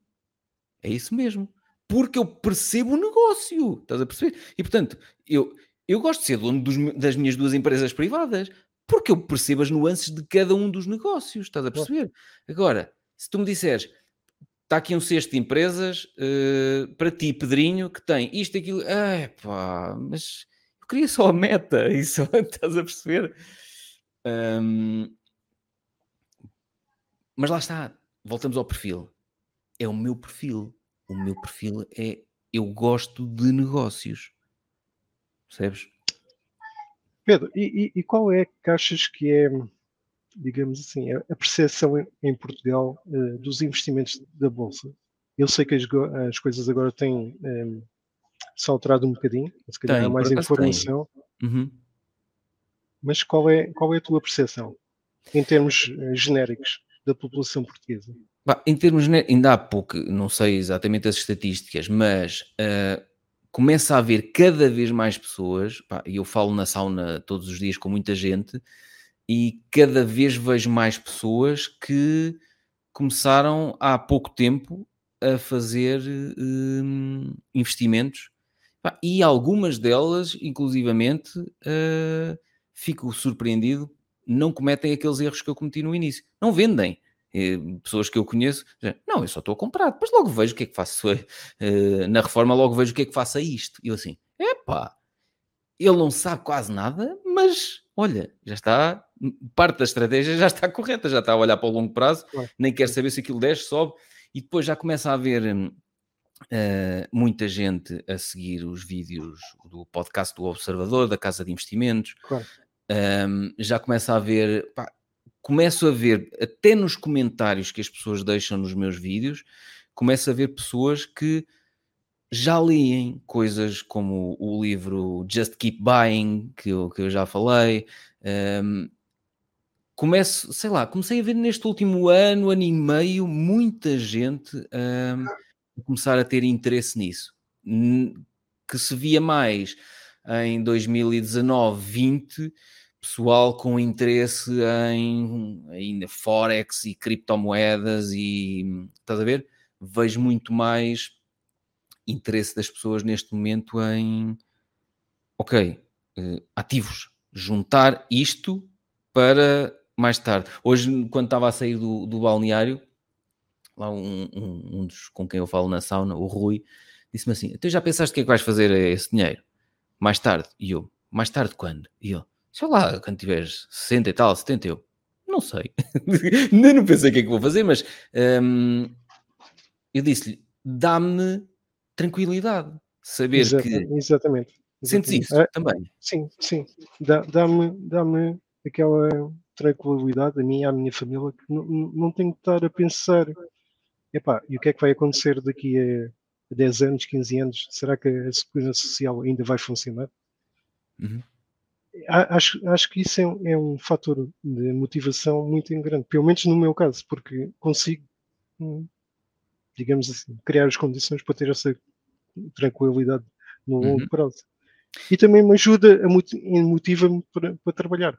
É isso mesmo. Porque eu percebo o negócio. Estás a perceber? E portanto, eu, eu gosto de ser dono dos das minhas duas empresas privadas porque eu percebo as nuances de cada um dos negócios. Estás a perceber? Agora, se tu me disseres está aqui um cesto de empresas eh, para ti, Pedrinho, que tem isto, aquilo. É pá, mas eu queria só a meta. [LAUGHS] Isso, estás a perceber? Ahm, mas lá está, voltamos ao perfil. É o meu perfil. O meu perfil é eu gosto de negócios. Percebes? Pedro, e, e- e qual é que achas que é, digamos assim, a, percepção em, Portugal eh, dos investimentos da Bolsa? Eu sei que as, as coisas agora têm eh, se alterado um bocadinho, se calhar Tem, há mais informação, Uhum. mas qual é, qual é a tua percepção em termos eh, genéricos da população portuguesa? Pá, em termos, ainda há pouco, não sei exatamente as estatísticas, mas ah, começa a haver cada vez mais pessoas, e eu falo na sauna todos os dias com muita gente, e cada vez vejo mais pessoas que começaram há pouco tempo a fazer hum, investimentos, e algumas delas, inclusivamente, ah, fico surpreendido, não cometem aqueles erros que eu cometi no início. Não vendem. Pessoas que eu conheço, já, não, eu só estou a comprar, depois logo vejo o que é que faço eh, na reforma, logo vejo o que é que faço a isto. E eu assim, epá, ele não sabe quase nada, mas olha, já está, parte da estratégia já está correta, já está a olhar para o longo prazo, Claro. nem quer saber se aquilo desce, sobe, e depois já começa a haver eh, muita gente a seguir os vídeos do podcast do Observador, da Casa de Investimentos, Claro. um, já começa a haver pá, começo a ver, até nos comentários que as pessoas deixam nos meus vídeos, começo a ver pessoas que já leem coisas como o livro Just Keep Buying, que eu, que eu já falei. Um, começo, sei lá, comecei a ver neste último ano, ano e meio, muita gente um, a começar a ter interesse nisso. Que se via mais em 2019, 20, pessoal com interesse em ainda Forex e criptomoedas e estás a ver? Vejo muito mais interesse das pessoas neste momento em ok, uh, ativos, juntar isto para mais tarde. Hoje, quando estava a sair do, do balneário, lá um, um, um, dos com quem eu falo na sauna, o Rui, disse-me assim: Tu então já pensaste o que é que vais fazer a esse dinheiro? Mais tarde. E eu, mais tarde quando? E eu, sei lá, quando tiveres 60 e tal, 70, eu, não sei. [LAUGHS] Nem não pensei o que é que vou fazer, mas um, eu disse-lhe: dá-me tranquilidade. Saber Exata, que. Exatamente. exatamente. Sentes isso é, também? Sim, sim. Dá-me dá -me aquela tranquilidade a mim e à minha família que não, não tenho que estar a pensar epá, e o que é que vai acontecer daqui a 10 anos, 15 anos? Será que a segurança social ainda vai funcionar? Uhum. Acho, acho que isso é, é, um fator de motivação muito grande, pelo menos no meu caso, porque consigo, hum, digamos assim, criar as condições para ter essa tranquilidade no longo uhum. prazo. E também me ajuda, a motiva-me para, para trabalhar.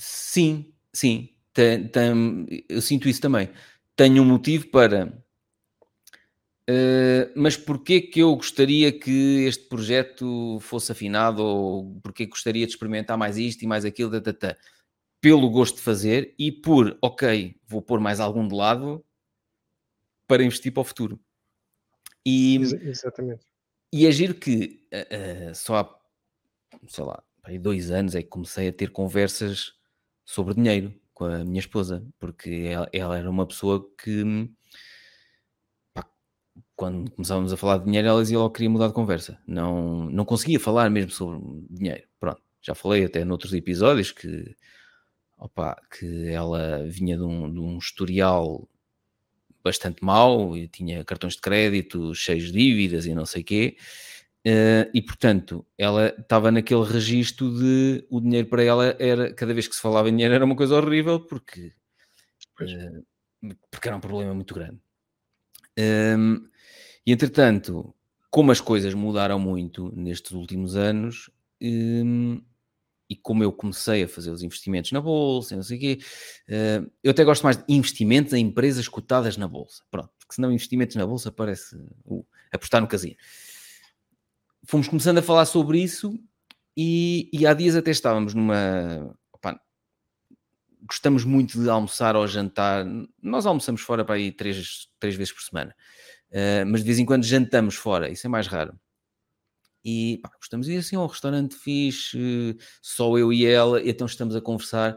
Sim, sim. Tem, tem, eu sinto isso também. Tenho um motivo para. Uh, mas porquê que eu gostaria que este projeto fosse afinado ou porquê que gostaria de experimentar mais isto e mais aquilo, tata, pelo gosto de fazer e por, ok, vou pôr mais algum de lado para investir para o futuro. E, Exatamente. E agir que uh, uh, só há, sei lá, dois anos é que comecei a ter conversas sobre dinheiro com a minha esposa, porque ela, ela era uma pessoa que pá, quando começávamos a falar de dinheiro, ela dizia logo que queria mudar de conversa. Não, não conseguia falar mesmo sobre dinheiro. Pronto, já falei até noutros episódios que, opa, que ela vinha de um, de um historial bastante mau e tinha cartões de crédito cheios de dívidas e não sei o quê. Uh, e portanto, ela estava naquele registro de o dinheiro para ela era, cada vez que se falava em dinheiro, era uma coisa horrível porque, uh, porque era um problema muito grande. Um, ehm, e entretanto, como as coisas mudaram muito nestes últimos anos, um, ehm, e como eu comecei a fazer os investimentos na bolsa, não sei o quê, uh, eu até gosto mais de investimentos em empresas cotadas na bolsa. Pronto, porque senão investimentos na bolsa parece uh, apostar no casino fomos começando a falar sobre isso e, e há dias até estávamos numa. Opa, gostamos muito de almoçar ou jantar. Nós almoçamos fora para aí três, três vezes por semana, uh, mas de vez em quando jantamos fora, isso é mais raro. E pá, gostamos de ir assim a um restaurante fixe, só eu e ela, e então estamos a conversar.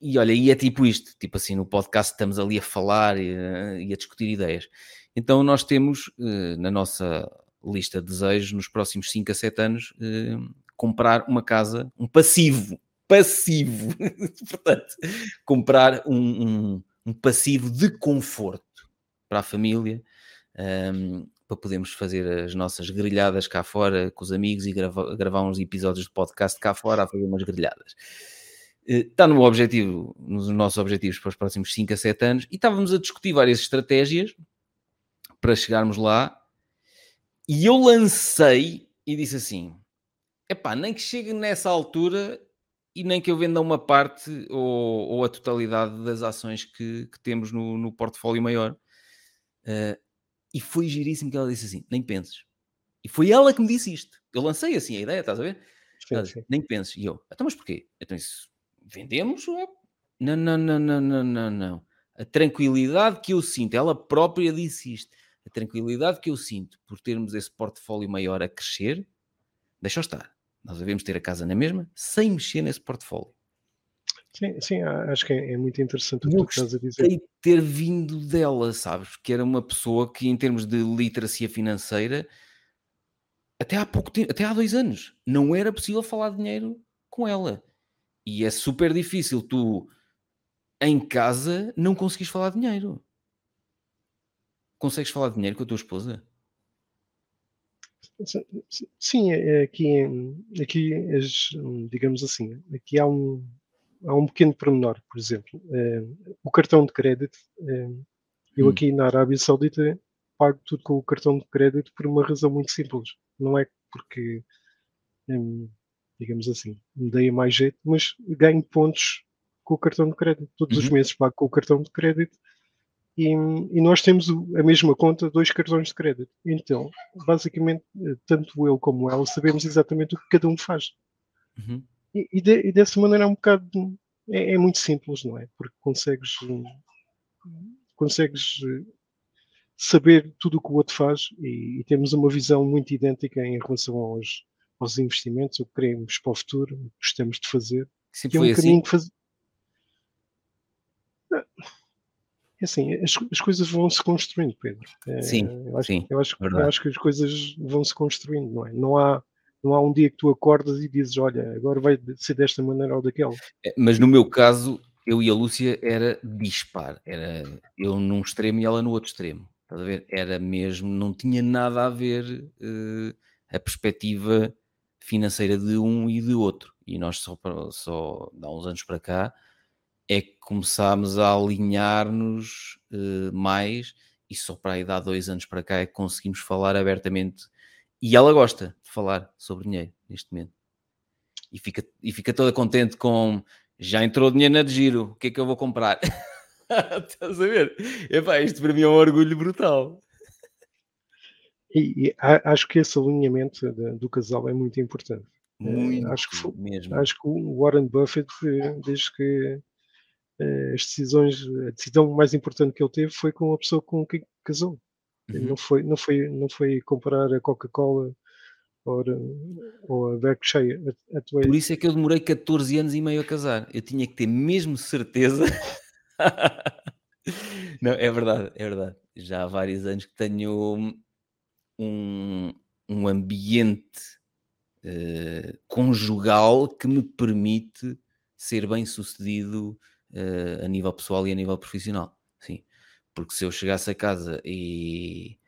E olha, e é tipo isto, tipo assim, no podcast estamos ali a falar e, eh, e a discutir ideias. Então nós temos uh, na nossa lista de desejos nos próximos 5 a 7 anos eh, comprar uma casa, um passivo, passivo, [LAUGHS] portanto, comprar um, um, um, passivo de conforto para a família, um, ehm, para podermos fazer as nossas grelhadas cá fora com os amigos e grava, gravar uns episódios de podcast cá fora a fazer umas grelhadas. Está eh, no objetivo, nos nossos objetivos para os próximos 5 a 7 anos e estávamos a discutir várias estratégias para chegarmos lá e eu lancei e disse assim: epá, nem que chegue nessa altura e nem que eu venda uma parte ou, ou a totalidade das ações que, que temos no, no, portfólio maior. Uh, e foi giríssimo que ela disse assim: nem penses. E foi ela que me disse isto. Eu lancei assim a ideia, estás a ver? Sim, sim. Nem penses. E eu, então, mas porquê? Então, isso vendemos? Não, não, não, não, não, não, não. A tranquilidade que eu sinto, ela própria disse isto a tranquilidade que eu sinto por termos esse portfólio maior a crescer, deixa estar. Nós devemos ter a casa na mesma, sem mexer nesse portfólio. Sim, sim acho que é, é muito interessante o que tu estás a dizer. ter vindo dela, sabes? Que era uma pessoa que, em termos de literacia financeira, até há pouco tempo, até há dois anos, não era possível falar de dinheiro com ela. E é super difícil tu em casa não conseguis falar de dinheiro. Consegues falar de dinheiro com a tua esposa? Sim, é, é aqui, aqui digamos assim, aqui há um, há um pequeno pormenor, por exemplo, é, o cartão de crédito. É, eu hum. aqui na Arábia Saudita pago tudo com o cartão de crédito por uma razão muito simples. Não é porque, digamos assim, me dei mais jeito, mas ganho pontos com o cartão de crédito. Todos uhum. os meses pago com o cartão de crédito e, e, nós temos a mesma conta, dois cartões de crédito. Então, basicamente, eh, tanto eu como ela sabemos exatamente o que cada um faz. Uhum. E, e, de, e, dessa maneira é um bocado. É, é, muito simples, não é? Porque consegues. Consegues eh, saber tudo o que o outro faz e, temos uma visão muito idêntica em relação aos, aos investimentos, o que queremos para o futuro, o que gostamos de fazer. Sempre é um assim? Faz... É assim, as, as coisas vão se construindo, Pedro. É, sim, eu acho, sim, eu acho, eu acho que as coisas vão se construindo, não é? Não há, não há um dia que tu acordas e dizes, olha, agora vai ser desta maneira ou daquela. É, mas no meu caso, eu e a Lúcia era dispar. Era eu num extremo e ela no outro extremo. Estás a ver? Era mesmo, não tinha nada a ver uh, a perspectiva financeira de um e de outro. E nós só, só há uns anos para cá é que começámos a alinhar-nos uh, mais e só para aí há dois anos para cá é que conseguimos falar abertamente e ela gosta de falar sobre dinheiro neste momento e fica, e fica toda contente com já entrou dinheiro na de giro, o que é que eu vou comprar? [LAUGHS] Estás a ver? Epá, isto para mim é um orgulho brutal. E, e acho que esse alinhamento de, do casal é muito importante. Eh, muito acho que mesmo. Acho que o Warren Buffett, desde que eh, as decisões, a decisão mais importante que ele teve foi com a pessoa com quem casou. Uhum. Não, foi, não, foi, não foi comprar a Coca-Cola ou, ou a Berkshire. A, a Por isso é que eu demorei 14 anos e meio a casar. Eu tinha que ter mesmo certeza. [LAUGHS] não, é verdade, é verdade. Já há vários anos que tenho um, um ambiente uh, conjugal que me permite ser bem sucedido uh, a nível pessoal e a nível profissional. Sim. Porque se eu chegasse a casa e,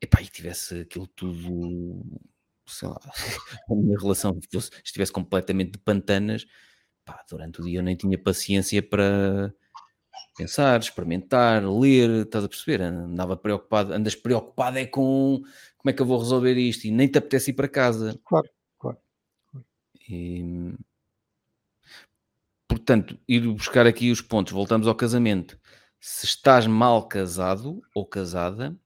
epá, e tivesse aquilo tudo, sei lá, [LAUGHS] a minha relação fosse, estivesse completamente de pantanas, pá, durante o dia eu nem tinha paciência para pensar, experimentar, ler, estás a perceber? Andava preocupado, andas preocupado é com como é que eu vou resolver isto e nem te apetece ir para casa. Claro, claro. claro. E, portanto, ir buscar aqui os pontos, voltamos ao casamento. Se estás mal casado ou casada,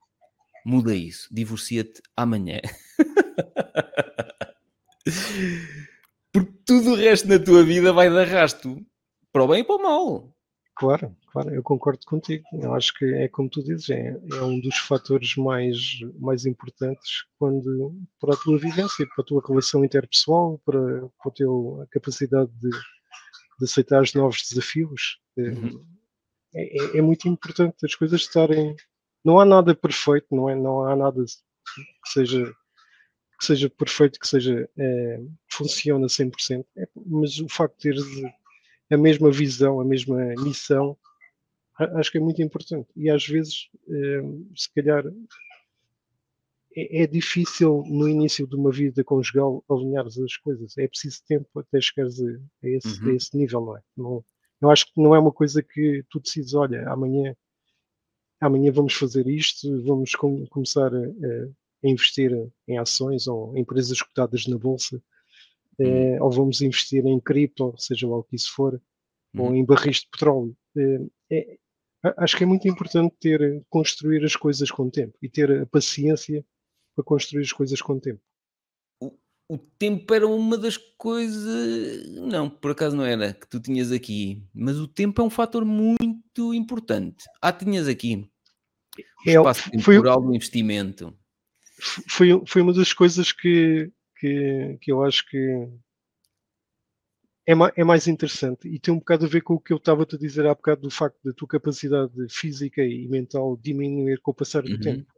muda isso, divorcia-te amanhã. [LAUGHS] Porque tudo o resto na tua vida vai dar rasto, para o bem e para o mal. Claro, claro, eu concordo contigo. Eu acho que é como tu dizes, é, é um dos fatores mais, mais importantes quando, para a tua vivência, para a tua relação interpessoal, para, para a tua capacidade de, de aceitar os novos desafios. É, uhum. É, é, é, muito importante as coisas estarem. Não há nada perfeito, não, é, não há nada que seja, que seja perfeito, que seja é, funciona 100%, é, mas o facto de teres a mesma visão, a mesma missão, acho que é muito importante. E às vezes, é, se calhar, é, é, difícil no início de uma vida conjugal alinhar as coisas. É preciso tempo até chegares a, esse, uhum. a esse, nível, não é? Não, eu acho que não é uma coisa que tu decides, olha, amanhã, amanhã vamos fazer isto, vamos com, começar a, a, investir em ações ou em empresas cotadas na bolsa, uhum. é, ou vamos investir em cripto, seja lá o que isso for, uhum. ou em barris de petróleo. É, é, acho que é muito importante ter construir as coisas com o tempo e ter a paciência para construir as coisas com o tempo. O, o tempo era uma das coisas. Não, por acaso não era que tu tinhas aqui, mas o tempo é um fator muito importante. Ah, tinhas aqui o é, espaço temporal do investimento. Foi, foi uma das coisas que, que, que eu acho que é, é, mais interessante e tem um bocado a ver com o que eu estava a dizer há bocado do facto da tua capacidade física e mental diminuir com o passar do uhum. tempo.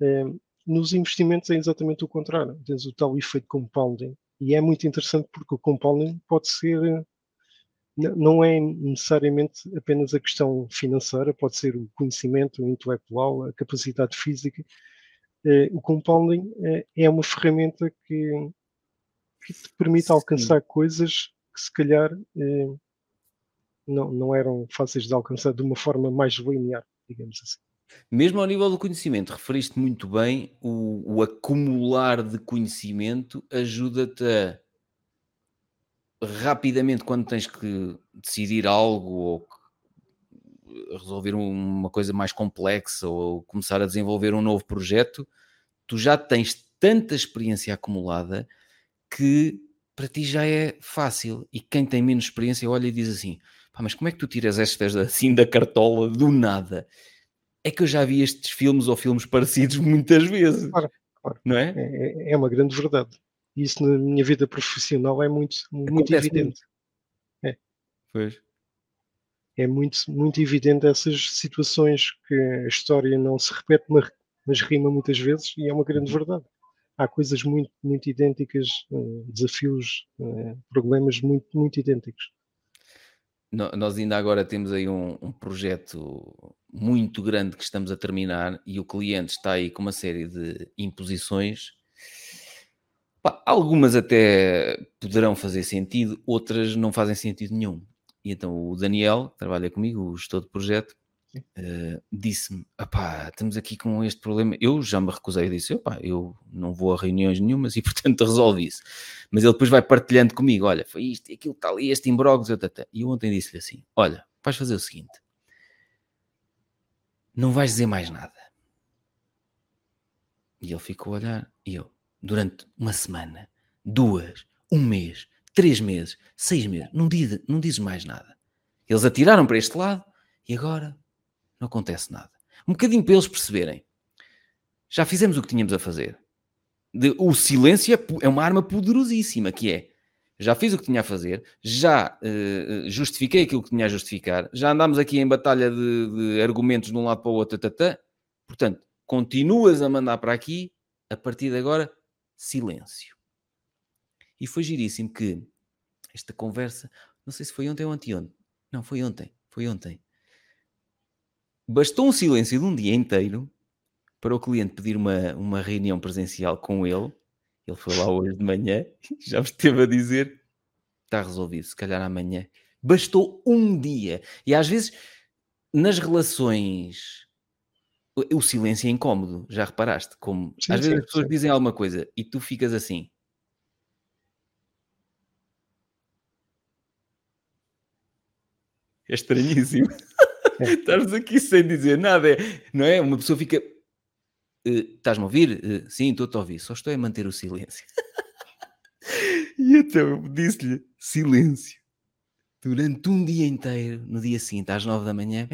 É, nos investimentos é exatamente o contrário. Tens o tal efeito compounding. E é muito interessante porque o compounding pode ser não é necessariamente apenas a questão financeira, pode ser o conhecimento o intelectual, a capacidade física. Eh, o compounding eh, é uma ferramenta que, que te permite Sim. alcançar coisas que se calhar eh, não, não eram fáceis de alcançar de uma forma mais linear, digamos assim. Mesmo ao nível do conhecimento, referiste muito bem, o, o acumular de conhecimento ajuda-te a rapidamente, quando tens que decidir algo ou resolver uma coisa mais complexa ou começar a desenvolver um novo projeto, tu já tens tanta experiência acumulada que para ti já é fácil. E quem tem menos experiência olha e diz assim: mas como é que tu tiras estas assim da cartola do nada? É que eu já vi estes filmes ou filmes parecidos muitas vezes. Claro, claro. Não é? é? É uma grande verdade. Isso na minha vida profissional é muito, muito evidente. Muito. É. Pois. É muito, muito evidente essas situações que a história não se repete, mas, mas rima muitas vezes, e é uma grande uhum. verdade. Há coisas muito, muito idênticas, eh, desafios, eh, problemas muito, muito idênticos. Nós ainda agora temos aí um, um, projeto muito grande que estamos a terminar e o cliente está aí com uma série de imposições Pá, algumas até poderão fazer sentido, outras não fazem sentido nenhum. E então o Daniel, que trabalha comigo, o gestor de projeto, uh, disse-me: estamos aqui com este problema. Eu já me recusei, disse: opá, eu não vou a reuniões nenhumas e [LAUGHS] portanto resolve isso. Mas ele depois vai partilhando comigo: olha, foi isto, aquilo, tal, este imbróglio. E eu ontem disse-lhe assim: olha, vais fazer o seguinte, não vais dizer mais nada. E ele ficou a olhar, e eu, durante uma semana, duas, um mês, três meses, seis meses, não, diz, não dizes mais nada. Eles atiraram para este lado e agora não acontece nada. Um bocadinho para eles perceberem. Já fizemos o que tínhamos a fazer. De, o silêncio é, é, uma arma poderosíssima, que é já fiz o que tinha a fazer, já uh, justifiquei aquilo que tinha a justificar, já andámos aqui em batalha de, de argumentos de um lado para o outro, tata, portanto, continuas a mandar para aqui, a partir de agora silêncio. E foi giríssimo que esta conversa, não sei se foi ontem ou anteontem, não, foi ontem, foi ontem. Bastou um silêncio de um dia inteiro para o cliente pedir uma, uma reunião presencial com ele. Ele foi lá hoje de manhã, [LAUGHS] já me esteve a dizer, está resolvido, se calhar amanhã. Bastou um dia. E às vezes, nas relações o silêncio é incómodo, já reparaste? Como sim, às sim, vezes as pessoas sim. dizem alguma coisa e tu ficas assim. É estranhíssimo. É. [LAUGHS] Estás aqui sem dizer nada, é, não é? Uma pessoa fica. Uh, Estás-me a ouvir? Uh, sim, estou-te a ouvir, só estou a manter o silêncio. [LAUGHS] e então eu disse-lhe: silêncio. Durante um dia inteiro, no dia seguinte, às nove da manhã,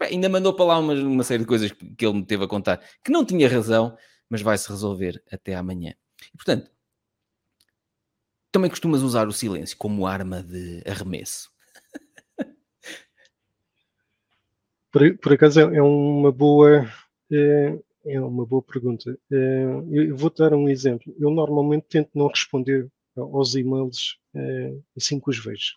ainda mandou para lá uma, uma série de coisas que ele me teve a contar que não tinha razão, mas vai-se resolver até amanhã. E portanto, também costumas usar o silêncio como arma de arremesso. Por, por acaso é, é uma boa é, é uma boa pergunta. É, eu vou dar um exemplo. Eu normalmente tento não responder aos e-mails é, assim que os vejo.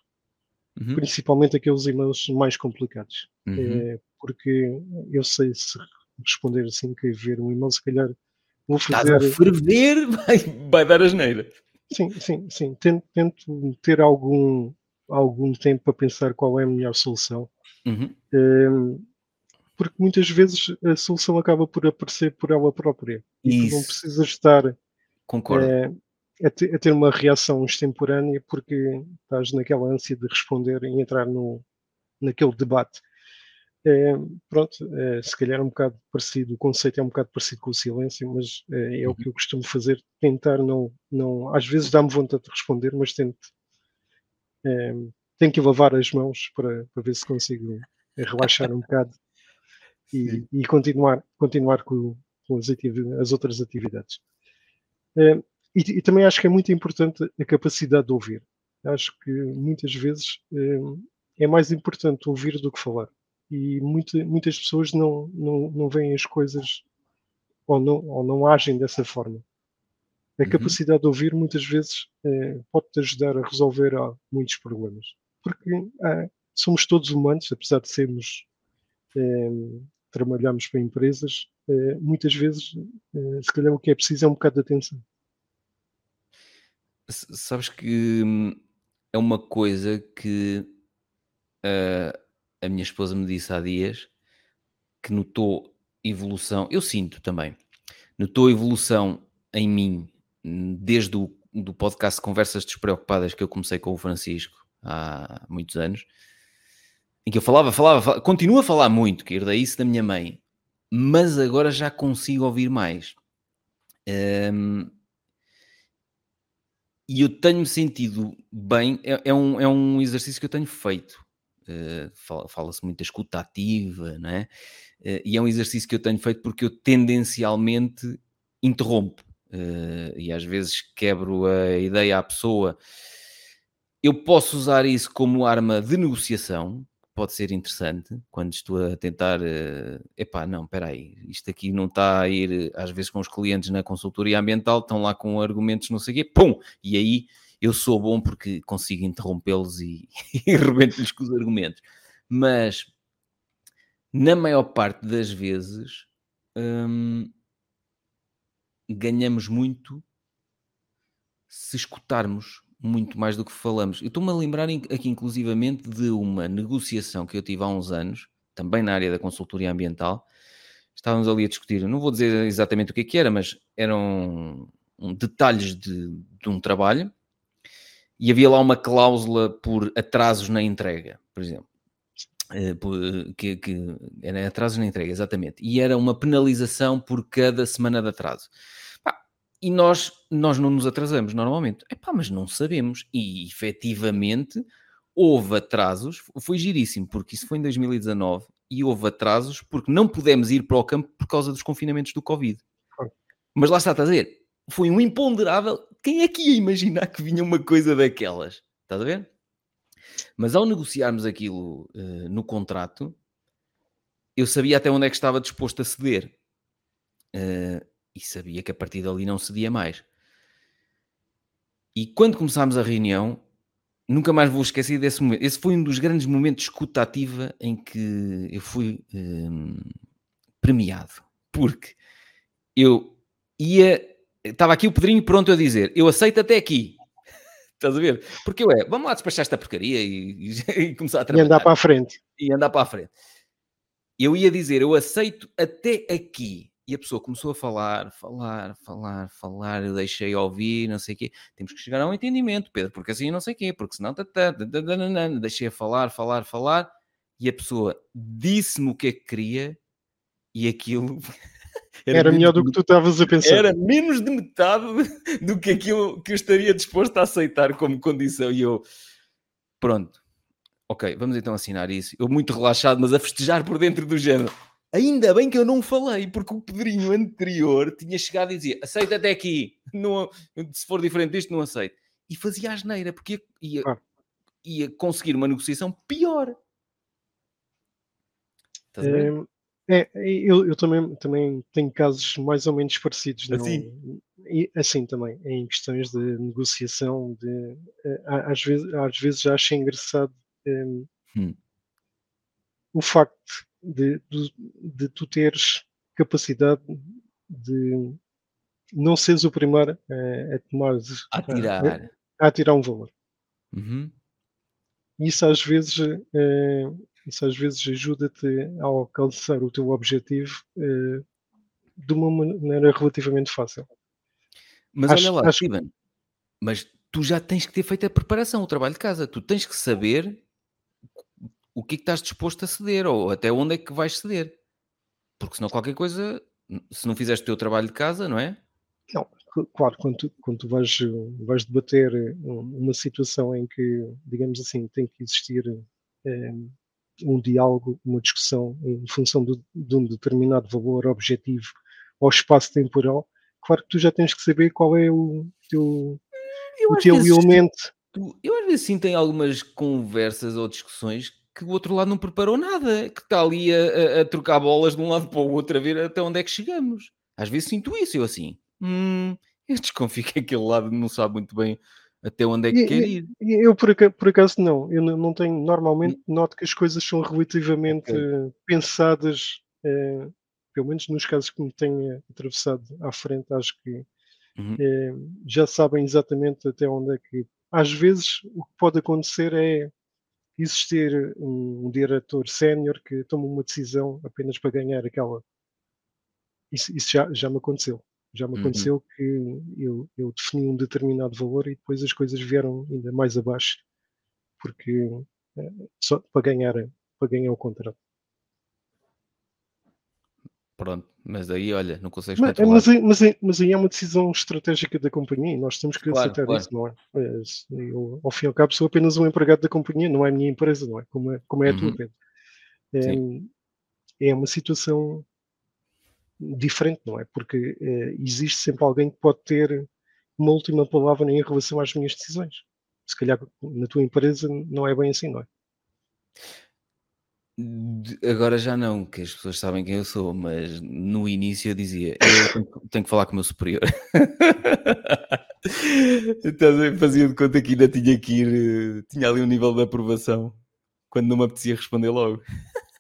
Uhum. Principalmente aqueles e-mails mais complicados. Uhum. É, porque eu sei se responder assim que ver um e-mail, se calhar vou fazer. Estás a ferver, [LAUGHS] vai, vai dar asneira. Sim, sim, sim. Tento, tento, ter algum, algum tempo para pensar qual é a melhor solução. Uhum. Um, porque muitas vezes a solução acaba por aparecer por ela própria. Isso. E tu não precisas estar Concordo. É, a, ter, a, ter, uma reação extemporânea porque estás naquela ânsia de responder e entrar no, naquele debate. É, pronto, é, se calhar é um bocado parecido, o conceito é um bocado parecido com o silêncio, mas é, é o uhum. que eu costumo fazer, tentar não, não às vezes dá-me vontade de responder, mas tento, tenho que lavar as mãos para, para ver se consigo relaxar um bocado e, e, continuar, continuar com, com as, as, outras atividades. É, e, e, também acho que é muito importante a capacidade de ouvir. Acho que muitas vezes é, é mais importante ouvir do que falar e muita, muitas pessoas não, não, não veem as coisas ou não, ou não agem dessa forma. A uhum. capacidade de ouvir muitas vezes é, pode-te ajudar a resolver muitos problemas. porque ah, somos todos humanos, apesar de sermos eh, trabalharmos para empresas, eh, muitas vezes, eh, se calhar o que é preciso é um bocado de atenção. Sabes que hum, é uma coisa que uh, a minha esposa me disse há dias que notou evolução, eu sinto também, notou evolução em mim hum, desde o do podcast Conversas Despreocupadas que eu comecei com o Francisco há muitos anos, em que eu falava, falava, falava continuo a falar muito, que herdei isso da minha mãe, mas agora já consigo ouvir mais. Um, e eu tenho-me sentido bem, é, é, um, é um exercício que eu tenho feito. Uh, Fala-se muito da escuta ativa? Uh, e é um exercício que eu tenho feito porque eu tendencialmente interrompo uh, e às vezes quebro a ideia à pessoa. Eu posso usar isso como arma de negociação, pode ser interessante quando estou a tentar. Uh, epá, não, espera aí, isto aqui não está a ir. Às vezes com os clientes na consultoria ambiental estão lá com argumentos, não sei o quê, pum! E aí eu sou bom porque consigo interrompê-los e, [LAUGHS] e rebento-lhes com os argumentos. Mas na maior parte das vezes hum, ganhamos muito se escutarmos muito mais do que falamos. Eu estou-me a lembrar aqui, inclusivamente, de uma negociação que eu tive há uns anos, também na área da consultoria ambiental. Estávamos ali a discutir, não vou dizer exatamente o que, é que era, mas eram detalhes de, de um trabalho e havia lá uma cláusula por atrasos na entrega, por exemplo. Eh, que, que, era atrasos na entrega, exatamente. E era uma penalização por cada semana de atraso e nós, nós não nos atrasamos normalmente. Epá, mas não sabemos. E efetivamente houve atrasos, foi giríssimo, porque isso foi em 2019 e houve atrasos porque não pudemos ir para o campo por causa dos confinamentos do Covid. Mas lá está a dizer, foi um imponderável. Quem é que ia imaginar que vinha uma coisa daquelas? Estás a ver? Mas ao negociarmos aquilo uh, no contrato, eu sabia até onde é que estava disposto a ceder. Uh, e sabia que a partir dali não cedia mais. E quando começámos a reunião, nunca mais vou esquecer desse momento. Esse foi um dos grandes momentos de escuta ativa em que eu fui hum, premiado. Porque eu ia. Estava aqui o Pedrinho pronto a dizer: Eu aceito até aqui. [LAUGHS] Estás a ver? Porque eu é, vamos lá despachar esta porcaria e, e, [LAUGHS] e começar a trabalhar. E andar para a frente. E andar para a frente. Eu ia dizer: Eu aceito até aqui. E a pessoa começou a falar, falar, falar, falar, eu deixei ouvir, não sei o quê. Temos que chegar a um entendimento, Pedro, porque assim não sei o quê, porque senão... Tá, tá, tá, deixei a falar, falar, falar, e a pessoa disse-me o que é que queria, e aquilo... [LAUGHS] Era, era melhor do que tu estavas a pensar. Era menos de metade [LAUGHS] do que aquilo que eu estaria disposto a aceitar como condição. E eu, pronto, ok, vamos então assinar isso. Eu muito relaxado, mas a festejar por dentro do género. Ainda bem que eu não falei, porque o Pedrinho anterior tinha chegado e dizia: aceita até aqui, não, se for diferente disto, não aceito. E fazia asneira, porque ia, ia, ia conseguir uma negociação pior. É, é, eu, eu, também, também tenho casos mais ou menos parecidos. Assim? Não, e, assim também, em questões de negociação, de, às, vezes, às vezes acho engraçado um, hum. o facto de, de, de tu teres capacidade de não seres o primeiro a, a tomar a tirar. A, a tirar um valor. Uhum. Isso às vezes é, isso às vezes ajuda-te a alcançar o teu objetivo é, de uma maneira relativamente fácil. Mas acho, olha lá, acho... Steven, mas tu já tens que ter feito a preparação, o trabalho de casa. Tu tens que saber o que é que estás disposto a ceder ou até onde é que vais ceder. Porque senão qualquer coisa, se não fizeste o teu trabalho de casa, não é? Não, claro, quando tu, quando tu vais, vais debater eh, uma situação em que, digamos assim, tem que existir é, um diálogo, uma discussão em função de, de um determinado valor objetivo ou espaço temporal, claro que tu já tens que saber qual é o teu, o teu elemento. Tu, eu às vezes sim tenho algumas conversas ou discussões que o outro lado não preparou nada, que está ali a, a, a, trocar bolas de um lado para o outro a ver até onde é que chegamos. Às vezes sinto isso, eu assim, hum, eu desconfio que aquele lado não sabe muito bem até onde é que e, quer ir. Eu, por acaso, por acaso, não. Eu não tenho. Normalmente noto que as coisas são relativamente okay. pensadas, eh, pelo menos nos casos que me tenha atravessado à frente, acho que uhum. eh, já sabem exatamente até onde é que. Às vezes o que pode acontecer é existir um, diretor sénior que toma uma decisão apenas para ganhar aquela. Isso, isso já, já me aconteceu. Já me uhum. aconteceu uhum. que eu, eu defini um determinado valor e depois as coisas vieram ainda mais abaixo, porque eh, só para ganhar, para ganhar o contrato. Pronto, mas aí, olha, não consegues mas, mas, mas, mas, aí é uma decisão estratégica da companhia e nós temos que claro, aceitar claro. isso, não é? Eu, ao fim e ao cabo, sou apenas um empregado da companhia, não é a minha empresa, não é? Como é, como é a tua uhum. É, é uma situação diferente, não é? Porque é, existe sempre alguém que pode ter uma última palavra em relação às minhas decisões. Se calhar na tua empresa não é bem assim, não é? Agora já não, que as pessoas sabem quem eu sou, mas no início eu dizia, eu tenho, tenho que falar com o meu superior. [LAUGHS] então, fazia de conta que ainda tinha que ir, eh, tinha ali um nível de aprovação, quando não me apetecia responder logo.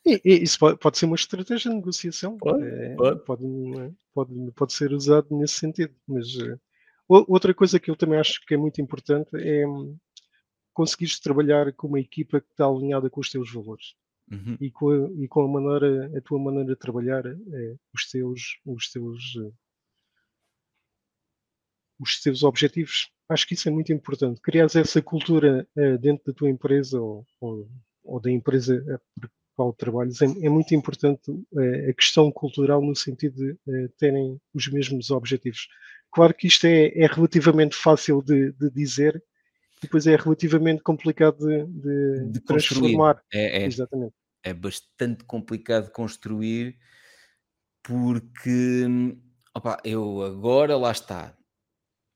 E, e isso pode, pode, ser uma estratégia de negociação, pode, é, pode. Pode, pode, pode, ser usado nesse sentido, mas outra coisa que eu também acho que é muito importante é um, conseguires trabalhar com uma equipa que está alinhada com os teus valores uhum. e, com a, e com a maneira, a tua maneira de trabalhar, é, os teus, os teus, eh, os teus objetivos. Acho que isso é muito importante. Criar essa cultura uh, dentro da tua empresa ou, ou, ou da empresa por qual trabalhas é, é muito importante a questão cultural no sentido de terem os mesmos objetivos. Claro que isto é, é relativamente fácil de, de dizer, depois é relativamente complicado de, de, de transformar. É, é, Exatamente. É bastante complicado construir porque opa, eu agora lá está.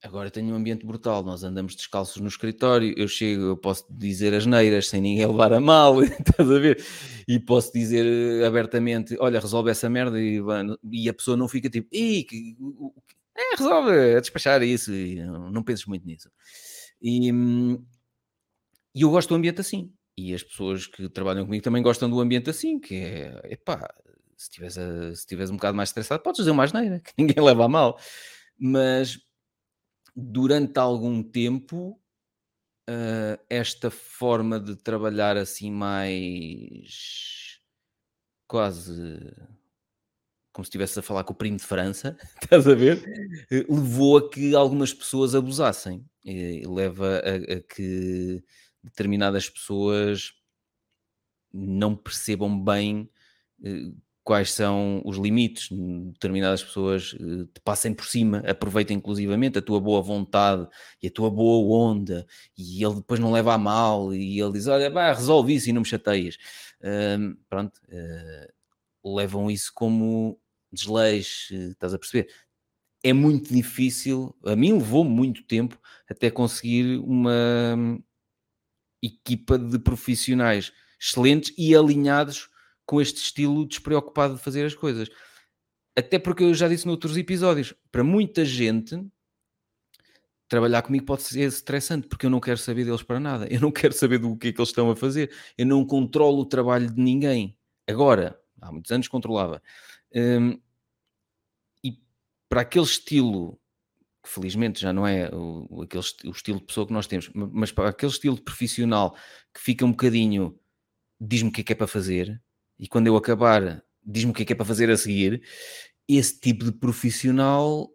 Agora tenho um ambiente brutal, nós andamos descalços no escritório, eu chego, eu posso dizer as neiras sem ninguém [LAUGHS] levar a mal, [LAUGHS] estás a ver? E posso dizer eh, abertamente, olha, resolve essa merda e, e a pessoa não fica tipo, Ih, que, é, resolve, é despachar isso, não, não penses muito nisso. E, e eu gosto do ambiente assim. E as pessoas que trabalham comigo também gostam do ambiente assim, que é, epá, se estiveres, se um bocado mais estressado, podes dizer uma asneira, que [LAUGHS] ninguém leva a mal. Mas durante algum tempo, uh, esta forma de trabalhar assim mais quase como se estivesse a falar com o primo de França, [LAUGHS] estás a ver? Eh, levou a que algumas pessoas abusassem. E leva a, a que determinadas pessoas não percebam bem eh, quais são os limites. Determinadas pessoas eh, te passem por cima, aproveitem inclusivamente a tua boa vontade e a tua boa onda, e ele depois não leva a mal, e ele diz: Olha, vai, resolve isso e não me chateias. Pronto, uh, levam isso como desleixo, estás a perceber? É muito difícil, a mim levou muito tempo até conseguir uma equipa de profissionais excelentes e alinhados com este estilo despreocupado de fazer as coisas. Até porque eu já disse noutros episódios, para muita gente trabalhar comigo pode ser estressante, porque eu não quero saber deles para nada, eu não quero saber do que é que eles estão a fazer, eu não controlo o trabalho de ninguém. Agora, há muitos anos controlava. Um, e para aquele estilo, que felizmente já não é o, aquele, o estilo de pessoa que nós temos, mas para aquele estilo profissional que fica um bocadinho diz-me o que é que é para fazer, e quando eu acabar, diz-me o que é que é para fazer a seguir, esse tipo de profissional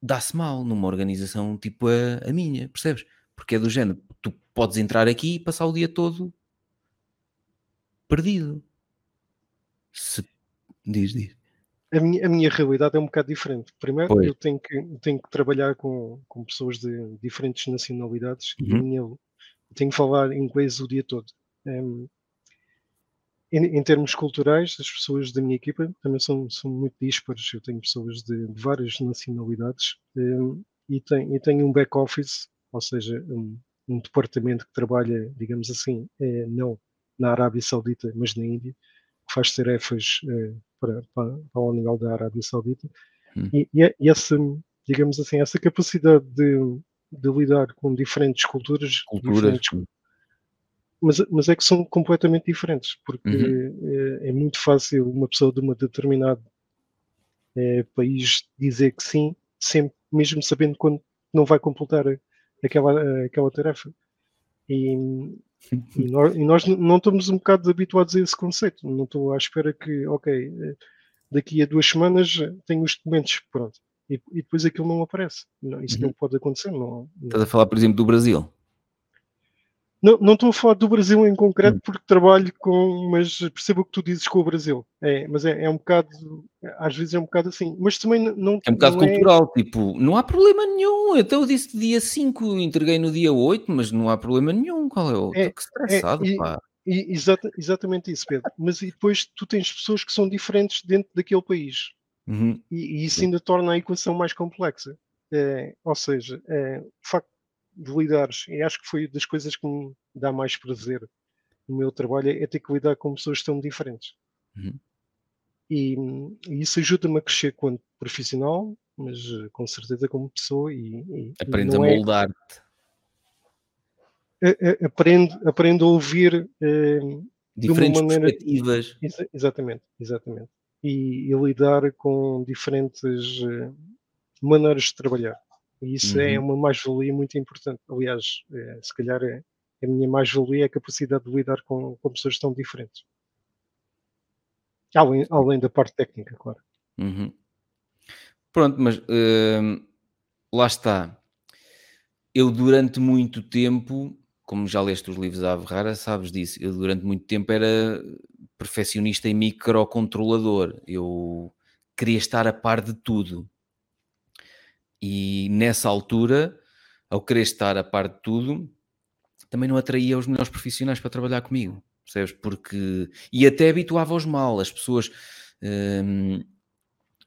dá-se mal numa organização tipo a, a minha, percebes? Porque é do género, tu podes entrar aqui e passar o dia todo perdido. Se... Diz, diz. A minha, a minha realidade é um bocado diferente. Primeiro, pois. eu tenho que, tenho que trabalhar com, com pessoas de diferentes nacionalidades uhum. e minha, eu tenho que falar inglês o dia todo. Um, em, em, termos culturais, as pessoas da minha equipa também são, são muito dispares. Eu tenho pessoas de, de várias nacionalidades um, e, tem, e tenho um back-office, ou seja, um, um, departamento que trabalha, digamos assim, é, não na Arábia Saudita, mas na Índia, que faz tarefas é, para, para, para o nível da Arábia Saudita. Hum. E, e, essa, digamos assim, essa capacidade de, de lidar com diferentes culturas, Culturas. diferentes mas, mas é que são completamente diferentes, porque Uhum. é, é muito fácil uma pessoa de um determinado eh, país dizer que sim, sempre, mesmo sabendo quando não vai completar aquela, aquela tarefa. E, e nós, e nós não estamos um bocado habituados a esse conceito. Não estou à espera que, ok, eh, daqui a duas semanas tenho os documentos, pronto. E, e depois aquilo não aparece. Não, isso Uhum. não pode acontecer. Não, não. Estás a falar, por exemplo, do Brasil. Não, não estou a falar do Brasil em concreto Hum. porque trabalho com, mas percebo o que tu dizes com o Brasil. É, mas é, é um bocado, às vezes é um bocado assim. Mas também não É um bocado não cultural, tipo, não há problema nenhum. Então eu disse dia 5, entreguei no dia 8, mas não há problema nenhum. Qual é o. É, que estressado, e- pá. E, exata- exatamente isso, Pedro. Mas e depois tu tens pessoas que são diferentes dentro daquele país. Uhum. E, e isso ainda torna a equação mais complexa. É, ou seja, é, o facto de lidares, e acho que foi das coisas que me dá mais prazer no meu trabalho, é ter que lidar com pessoas tão diferentes. Uhum. E, e isso ajuda-me a crescer quanto profissional, mas eh, com certeza como pessoa e, e- e Aprendes a é, moldar-te. a- a- aprendo, aprendo a ouvir eh, Diferentes maneira- perspectivas. Exa- exatamente, exatamente. E, e lidar com diferentes eh, maneiras de trabalhar. E isso é Uhum. uma mais-valia muito importante. Aliás, eh, se calhar é, a minha mais-valia é a capacidade de lidar com, com pessoas tão diferentes. Além, além da parte técnica, claro. Uhum. Pronto, mas hum, lá está. Eu durante muito tempo, como já leste os livros da Averrara, sabes disso, eu durante muito tempo era perfeccionista e microcontrolador. Eu queria estar a par de tudo. E nessa altura, ao querer estar a par de tudo, também não atraía os melhores profissionais para trabalhar comigo, percebes? Porque. E até habituava-os mal. As pessoas hum,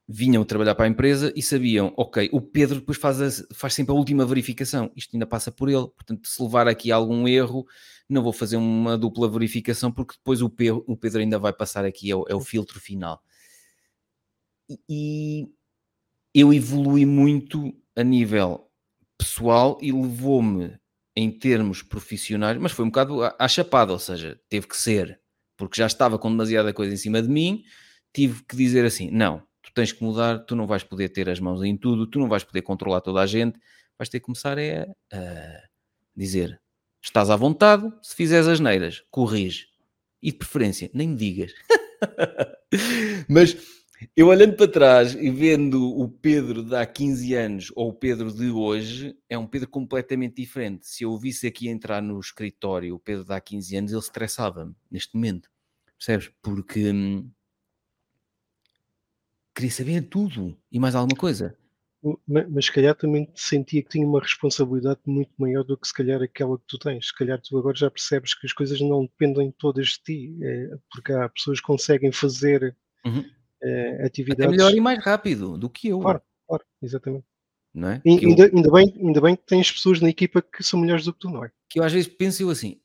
vinham trabalhar para a empresa e sabiam, ok, o Pedro depois faz, a- faz sempre a última verificação, isto ainda passa por ele, portanto, se levar aqui algum erro, não vou fazer uma dupla verificação porque depois o Pedro, o Pedro ainda vai passar aqui, é o, é o filtro final. E, e eu evolui muito a nível pessoal e levou-me em termos profissionais, mas foi um bocado à, chapada, ou seja, teve que ser, porque já estava com demasiada coisa em cima de mim, tive que dizer assim: não, tu tens que mudar, tu não vais poder ter as mãos em tudo, tu não vais poder controlar toda a gente, vais ter que começar é a dizer: estás à vontade, se fizeres as neiras, corrige. E de preferência, nem me digas. [LAUGHS] Mas eu olhando para trás e vendo o Pedro de há 15 anos ou o Pedro de hoje, é um Pedro completamente diferente. Se eu o visse aqui entrar no escritório, o Pedro de há 15 anos, ele estressava-me neste momento. Percebes? Porque hum, queria saber tudo e mais alguma coisa. Ma- Mas se calhar também sentia que tinha uma responsabilidade muito maior do que se calhar aquela que tu tens. Se calhar tu agora já percebes que as coisas não dependem todas de ti, eh, porque há pessoas que conseguem fazer Uhum. Até atividades. melhor e mais rápido do que eu. Claro, claro, exatamente. Não é? E eu- ainda, ainda bem, ainda bem que tens pessoas na equipa que são melhores do que tu, não é? que eu às vezes penso eu assim,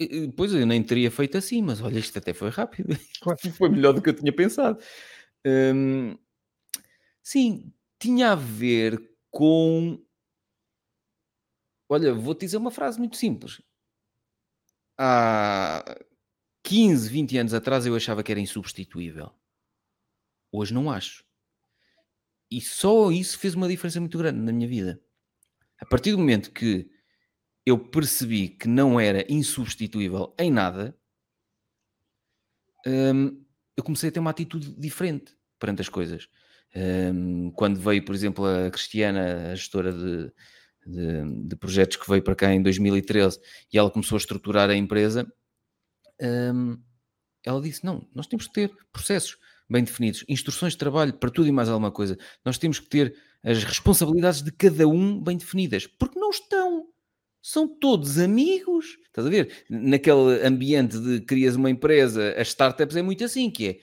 "Eh, eh, pois eu nem teria feito assim, mas olha, isto até foi rápido. [LAUGHS] Claro. foi melhor do que eu tinha pensado. Hum, sim, tinha a ver com. Olha, vou-te dizer uma frase muito simples. Há 15, 20 anos atrás eu achava que era insubstituível. Hoje não acho. E só isso fez uma diferença muito grande na minha vida. A partir do momento que eu percebi que não era insubstituível em nada, hum, eu comecei a ter uma atitude diferente perante as coisas. Hum, quando veio, por exemplo, a Cristiana, a gestora de, de- de projetos que veio para cá em 2013, e ela começou a estruturar a empresa, hum, ela disse: Não, nós temos que ter processos bem definidos, instruções de trabalho para tudo e mais alguma coisa. Nós temos que ter as responsabilidades de cada um bem definidas, porque não estão. São todos amigos. Estás a ver? Naquele ambiente de crias uma empresa, as startups é muito assim, que é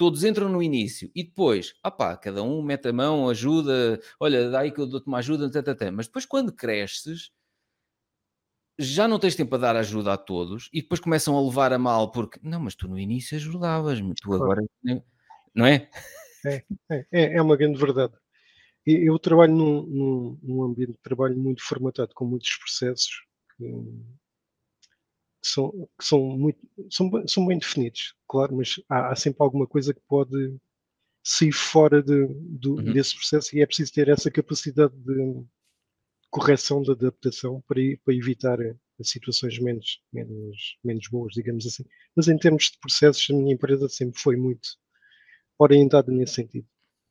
todos entram no início e depois, opá, cada um mete a mão, ajuda, olha, dá aí que eu dou-te uma ajuda, tã, tã. mas depois quando cresces, já não tens tempo a dar ajuda a todos e depois começam a levar a mal porque, não, mas tu no início ajudavas-me, tu agora, não é? É, é, é uma grande verdade. eu trabalho num, num, num, ambiente de trabalho muito formatado, com muitos processos que, que são, que são, muito, são, são bem definidos, claro, mas há, há sempre alguma coisa que pode sair fora de, do, uhum. desse processo e é preciso ter essa capacidade de correção, de adaptação para, para evitar situações menos, menos, menos boas, digamos assim. Mas em termos de processos, a minha empresa sempre foi muito orientada nesse sentido.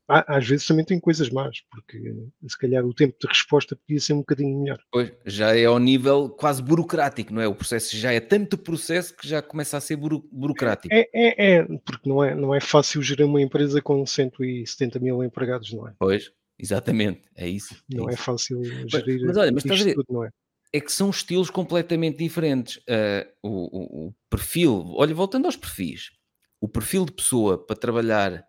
Às vezes também tem coisas más, porque se calhar o tempo de resposta podia ser um bocadinho melhor. Pois, já é ao nível quase burocrático, não é? O processo já é tanto processo que já começa a ser buro burocrático. É, é, é, porque não é, não é fácil gerir uma empresa com 170 mil empregados, não é? Pois, exatamente, é isso. É não é, isso. é fácil gerir mas, mas olha, mas estás a ver, tudo, não é? é que são estilos completamente diferentes. Uh, o, o, o, perfil, olha, voltando aos perfis, o perfil de pessoa para trabalhar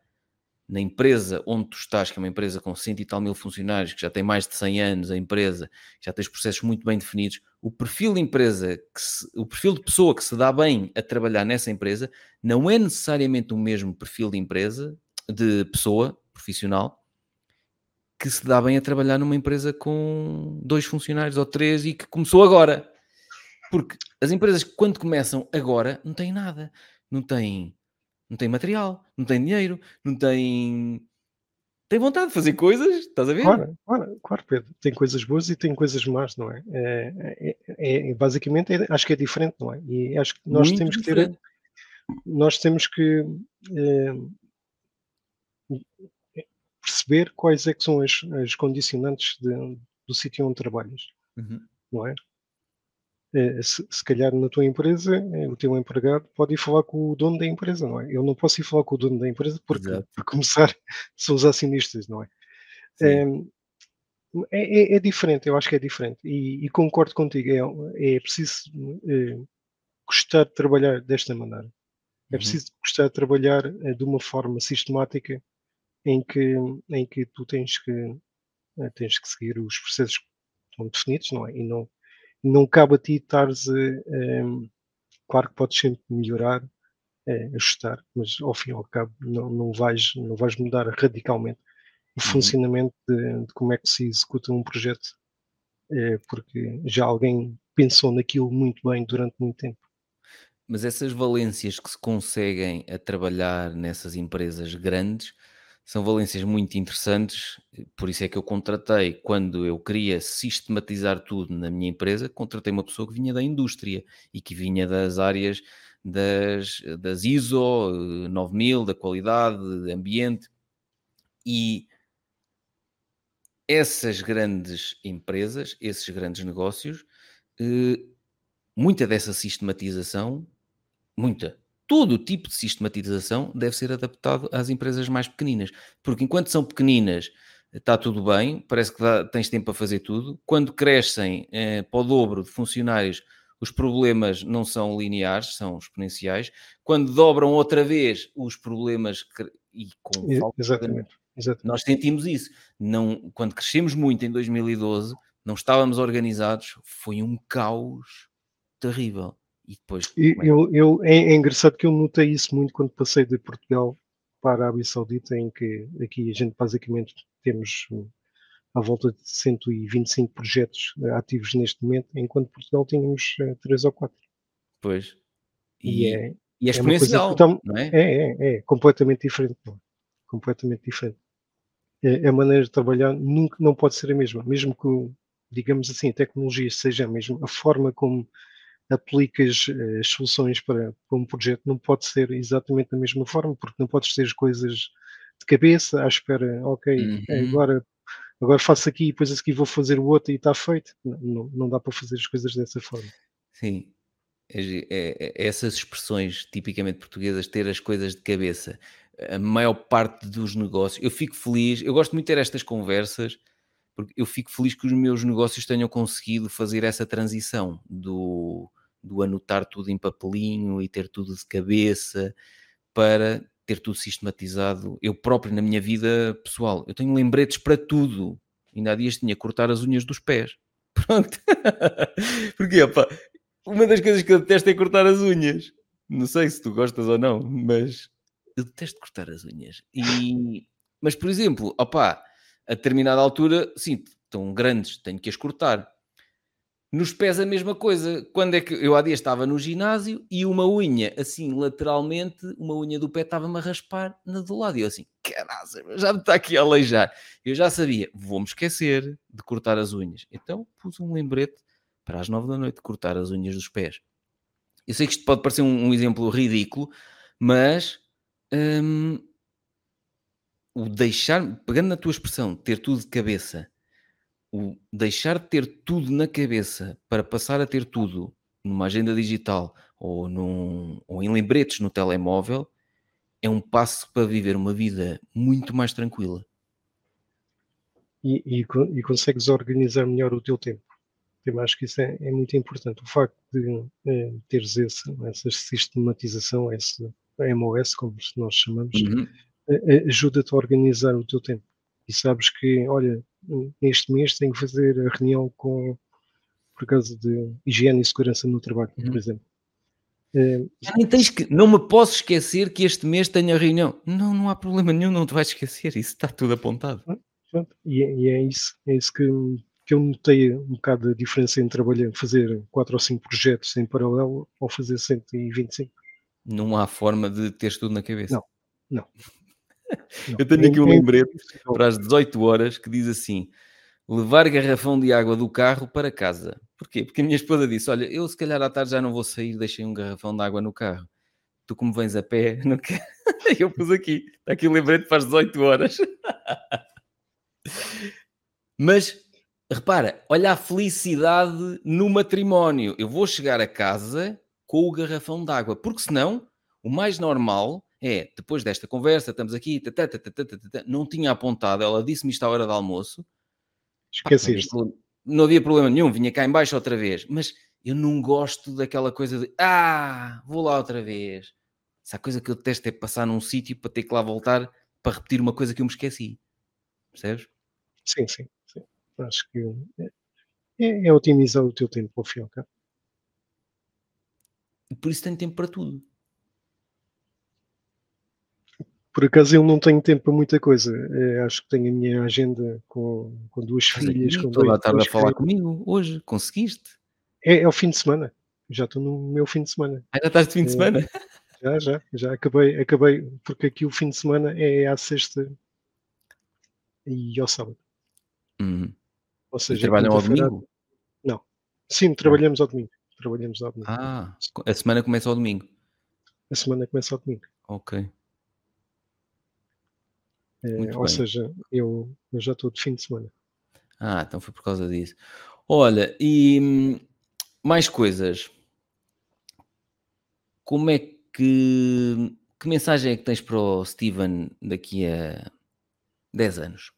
na empresa onde tu estás, que é uma empresa com cento e tal mil funcionários, que já tem mais de 100 anos a empresa, já tens processos muito bem definidos, o perfil de empresa, que se, o perfil de pessoa que se dá bem a trabalhar nessa empresa, não é necessariamente o mesmo perfil de empresa, de pessoa profissional, que se dá bem a trabalhar numa empresa com dois funcionários ou três e que começou agora. Porque as empresas quando começam agora não têm nada. Não têm, não têm material, não têm dinheiro, não têm. Têm vontade de fazer coisas, estás a ver? Claro, claro, claro Pedro. Tem coisas boas e tem coisas más, não é? é, é, é basicamente, é, acho que é diferente, não é? E acho que nós Muito temos diferente. que ter. Nós temos que. É, perceber quais é que são as, as condicionantes de, do sítio onde trabalhas, uhum. não é? É se, se, calhar na tua empresa, é, o teu empregado pode ir falar com o dono da empresa, não é? Eu não posso ir falar com o dono da empresa porque, para começar, [LAUGHS] são os acionistas, não é? É, é, é, diferente, eu acho que é diferente e, e concordo contigo. É, é preciso é, gostar de trabalhar desta maneira. É uhum. preciso uhum. gostar de trabalhar de uma forma sistemática em que, em que tu tens que, eh, tens que seguir os processos que estão definidos, não é? E não, não cabe a ti estares a, um, claro que podes sempre melhorar, é, ajustar, mas ao fim e ao cabo não, não, vais, não vais mudar radicalmente o uhum. funcionamento de, de, como é que se executa um projeto, é, porque já alguém pensou naquilo muito bem durante muito tempo. Mas essas valências que se conseguem a trabalhar nessas empresas grandes, são valências muito interessantes, por isso é que eu contratei, quando eu queria sistematizar tudo na minha empresa, contratei uma pessoa que vinha da indústria e que vinha das áreas das, das ISO 9000, da qualidade, ambiente, e essas grandes empresas, esses grandes negócios, eh, muita dessa sistematização, muita, todo o tipo de sistematização deve ser adaptado às empresas mais pequeninas, porque enquanto são pequeninas está tudo bem, parece que dá, tens tempo para fazer tudo. Quando crescem eh, para o dobro de funcionários, os problemas não são lineares, são exponenciais. Quando dobram outra vez, os problemas e com falta exatamente, exatamente. nós sentimos isso. Não, quando crescemos muito em 2012, não estávamos organizados, foi um caos terrível. E depois. Eu, eu, é, é engraçado que eu notei isso muito quando passei de Portugal para a Arábia Saudita, em que aqui a gente basicamente temos hum, à volta de 125 projetos eh, ativos neste momento, enquanto Portugal tínhamos eh, 3 ou 4. Pois. E, e é, e é exponencial, é, não é? É, é, é completamente diferente. É? Completamente diferente. É, a maneira de trabalhar nunca não pode ser a mesma, mesmo que, digamos assim, a tecnologia seja a mesma, a forma como aplicas eh, as soluções para, para, um projeto não pode ser exatamente da mesma forma, porque não podes ter as coisas de cabeça à espera, ok, uhum. agora, agora faço aqui e depois a seguir vou fazer o outro e está feito. Não, não dá para fazer as coisas dessa forma. Sim, é, é, é, essas expressões tipicamente portuguesas, ter as coisas de cabeça, a maior parte dos negócios, eu fico feliz, eu gosto muito de ter estas conversas, porque eu fico feliz que os meus negócios tenham conseguido fazer essa transição do do anotar tudo em papelinho e ter tudo de cabeça para ter tudo sistematizado. Eu próprio, na minha vida pessoal, eu tenho lembretes para tudo. Ainda há dias tinha que cortar as unhas dos pés. [LAUGHS] Pronto. Porque, opa, uma das coisas que eu detesto é cortar as unhas. Não sei se tu gostas ou não, mas eu detesto cortar as unhas. E... Mas, por exemplo, opá, a determinada altura, sim, estão grandes, tenho que as cortar. Nos pés a mesma coisa. Quando é que eu há dias estava no ginásio e uma unha, assim, lateralmente, uma unha do pé estava-me a raspar na do lado. E eu assim, caralho, já me está aqui a aleijar. Eu já sabia, vou-me esquecer de cortar as unhas. Então pus um lembrete para as nove da noite cortar as unhas dos pés. Eu sei que isto pode parecer um, um exemplo ridículo, mas hum, o deixar, pegando na tua expressão, ter tudo de cabeça, o deixar de ter tudo na cabeça para passar a ter tudo numa agenda digital ou, num, ou em lembretes no telemóvel é um passo para viver uma vida muito mais tranquila. E, e, e consegues organizar melhor o teu tempo. Eu acho que isso é, é muito importante. O facto de é, teres esse, essa sistematização, esse MOS, como nós chamamos, uhum. ajuda-te a organizar o teu tempo. E sabes que, olha, neste mês tenho que fazer a reunião com, por causa de higiene e segurança no trabalho, uhum. por exemplo. É, nem tens que, não me posso esquecer que este mês tenho a reunião. Não, não há problema nenhum, não te vais esquecer, isso está tudo apontado. E, é, e é isso, é isso que, que eu notei um bocado a diferença entre trabalhar, fazer 4 ou 5 projetos em paralelo ou fazer 125. Não há forma de teres tudo na cabeça. Não, não. Não. Eu tenho aqui um lembrete para as 18 horas que diz assim: levar garrafão de água do carro para casa. Porquê? Porque a minha esposa disse: Olha, eu se calhar à tarde já não vou sair, deixei um garrafão de água no carro. Tu, como vens a pé, [LAUGHS] não quer. eu pus aqui, está aqui o lembrete para as 18 horas. [LAUGHS] Mas repara, olha a felicidade no matrimónio. Eu vou chegar a casa com o garrafão de água, porque senão o mais normal é, depois desta conversa, estamos aqui, tata, tata, tata, não tinha apontado, ela disse-me isto à hora do almoço. Esqueceste. Não, havia problema nenhum, vinha cá embaixo outra vez, mas eu não gosto daquela coisa de ah, vou lá outra vez. Essa coisa que eu detesto é passar num sítio para ter que lá voltar para repetir uma coisa que eu me esqueci. Percebes? Sim, sim. sim. Acho que é, é, otimizar o teu tempo ao fim. E por isso tenho tempo para tudo. Por acaso eu não tenho tempo para muita coisa. É, acho que tenho a minha agenda com, com duas filhas. Com toda dois, a tarde a falar comigo hoje. Conseguiste? É, é o fim de semana. Já estou no meu fim de semana. Ainda estás de fim de é, semana? Já, já. Já acabei, acabei. Porque aqui o fim de semana é à sexta e ao sábado. Uhum. Ou seja, trabalham ao domingo? Não. Sim, trabalhamos ao domingo. Trabalhamos ao domingo. Ah, a semana começa ao domingo. A semana começa ao domingo. Ok. É, ou seja, eu, eu já estou de fim de semana. Ah, então foi por causa disso. Olha, e hum, mais coisas. Como é que. Que mensagem é que tens para o Steven daqui a 10 anos?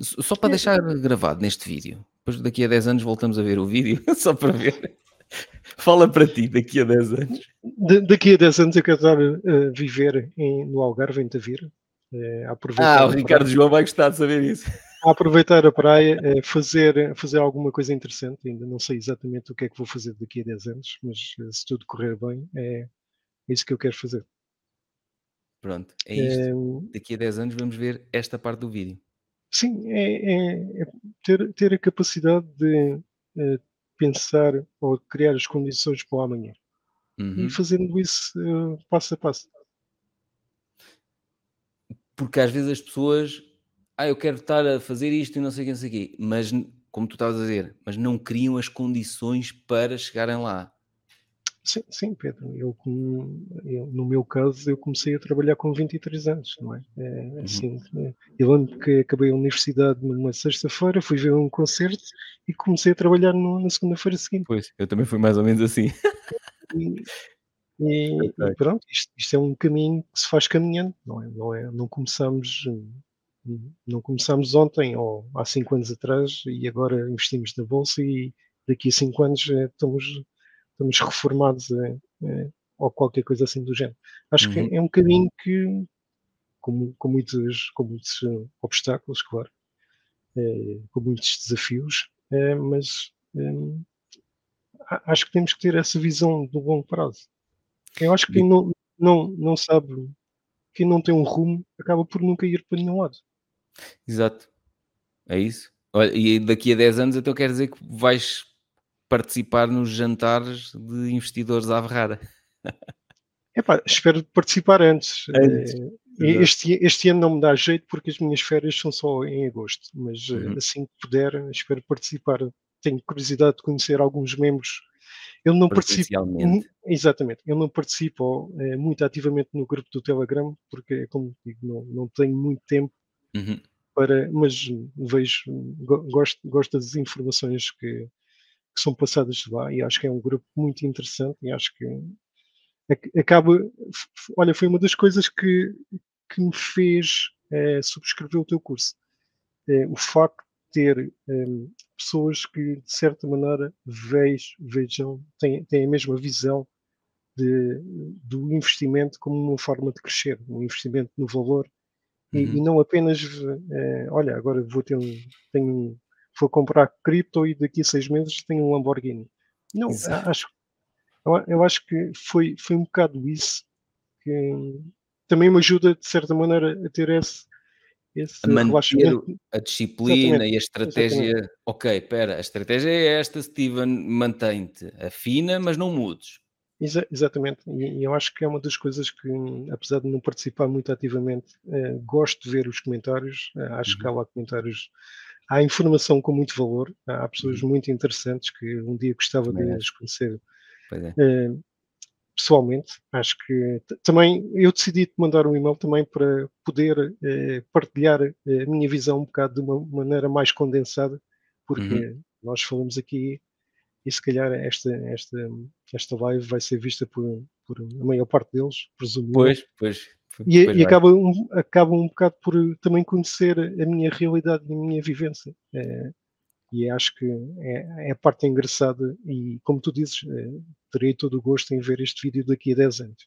Só para deixar gravado neste vídeo. Depois daqui a 10 anos voltamos a ver o vídeo, [LAUGHS] só para ver. [LAUGHS] Fala para ti, daqui a 10 anos. De, daqui a 10 anos eu quero estar a viver em, no Algarve, em Tavira. É, ah, o Ricardo praia, João vai gostar de saber isso. A aproveitar a praia, é, fazer, fazer alguma coisa interessante. Ainda não sei exatamente o que é que vou fazer daqui a 10 anos, mas eh, se tudo correr bem, é, é isso que eu quero fazer. Pronto, é isto. É... Daqui a 10 anos vamos ver esta parte do vídeo. Sim, é, é, é ter, ter a capacidade de é, pensar ou criar as condições para o amanhã. Uhum. E fazendo isso uh, passo a passo. Porque às vezes as pessoas, ah, eu quero estar a fazer isto e não sei o que, não sei o quê, mas como tu estavas a dizer, mas não criam as condições para chegarem lá. Sim, sim, Pedro. Eu, eu, no meu caso, eu comecei a trabalhar com 23 anos, não é? é uhum. assim, uhum. Eu lembro que acabei a universidade numa sexta-feira, fui ver um concerto e comecei a trabalhar no, na segunda-feira seguinte. Pois, eu também fui mais ou menos assim. E, e, e pronto, isto, isto, é um caminho que se faz caminhando, não é? Não, é, não começamos não começamos ontem ou há cinco anos atrás e agora investimos na bolsa e daqui a cinco anos eh, estamos estamos reformados é, é, ou qualquer coisa assim do género. Acho uhum. que é um caminho que, com, com, muitos, com muitos obstáculos, claro, é, com muitos desafios, é, mas é, acho que temos que ter essa visão do longo prazo. Eu acho que quem não, não, não sabe, quem não tem um rumo acaba por nunca ir para nenhum lado. Exato. É isso. Olha, e daqui a 10 anos então quer dizer que vais participar nos jantares de investidores à Ferrara. [LAUGHS] Epá, espero participar antes. Antes, Eh. Este, este ano não me dá jeito porque as minhas férias são só em agosto, mas eh, Uhum. assim que puder, espero participar. Tenho curiosidade de conhecer alguns membros. Eu não participo, exatamente, eu não participo eh, muito ativamente no grupo do Telegram porque, como digo, não, não tenho muito tempo Uhum. para, mas vejo, go- gosto, gosto das informações que, que são passadas lá e acho que é um grupo muito interessante e acho que ac- acaba, olha, foi uma das coisas que, que me fez eh, subscrever o teu curso. Eh, o facto de ter em, pessoas que, de certa maneira, vej- vejam, têm, têm a mesma visão de- do investimento como uma forma de crescer, um investimento no valor e, Uhum. e não apenas, eh, olha, agora vou ter um, tenho, vou comprar cripto e daqui a seis meses tenho um Lamborghini. Não, Exato. acho, eu, eu acho que foi, foi um bocado isso que também me ajuda, de certa maneira, a ter esse, esse A manter a disciplina Exatamente, e a estratégia. Ok, espera, a estratégia é esta, Steven, mantém-te. Afina, mas não mudes. Exa- exatamente, e, e eu acho que é uma das coisas que, apesar de não participar muito ativamente, eh, gosto de ver os comentários. eh, acho que há Uhum. lá comentários, há informação com muito valor, há pessoas Uhum. muito interessantes que um dia gostava de as conhecer é. eh, pessoalmente. Acho que também eu decidi te mandar um e-mail também para poder eh, partilhar eh, a minha visão um bocado de uma maneira mais condensada, porque Uhum. nós falamos aqui e se calhar esta, esta, esta live vai ser vista por, por a maior parte deles, presumo. Pois, pois. E, e acaba, um, acaba um bocado por também conhecer a minha realidade e a minha vivência. Eh, e acho que é, é a parte engraçada e, como tu dizes, eh, terei todo o gosto em ver este vídeo daqui a 10 anos.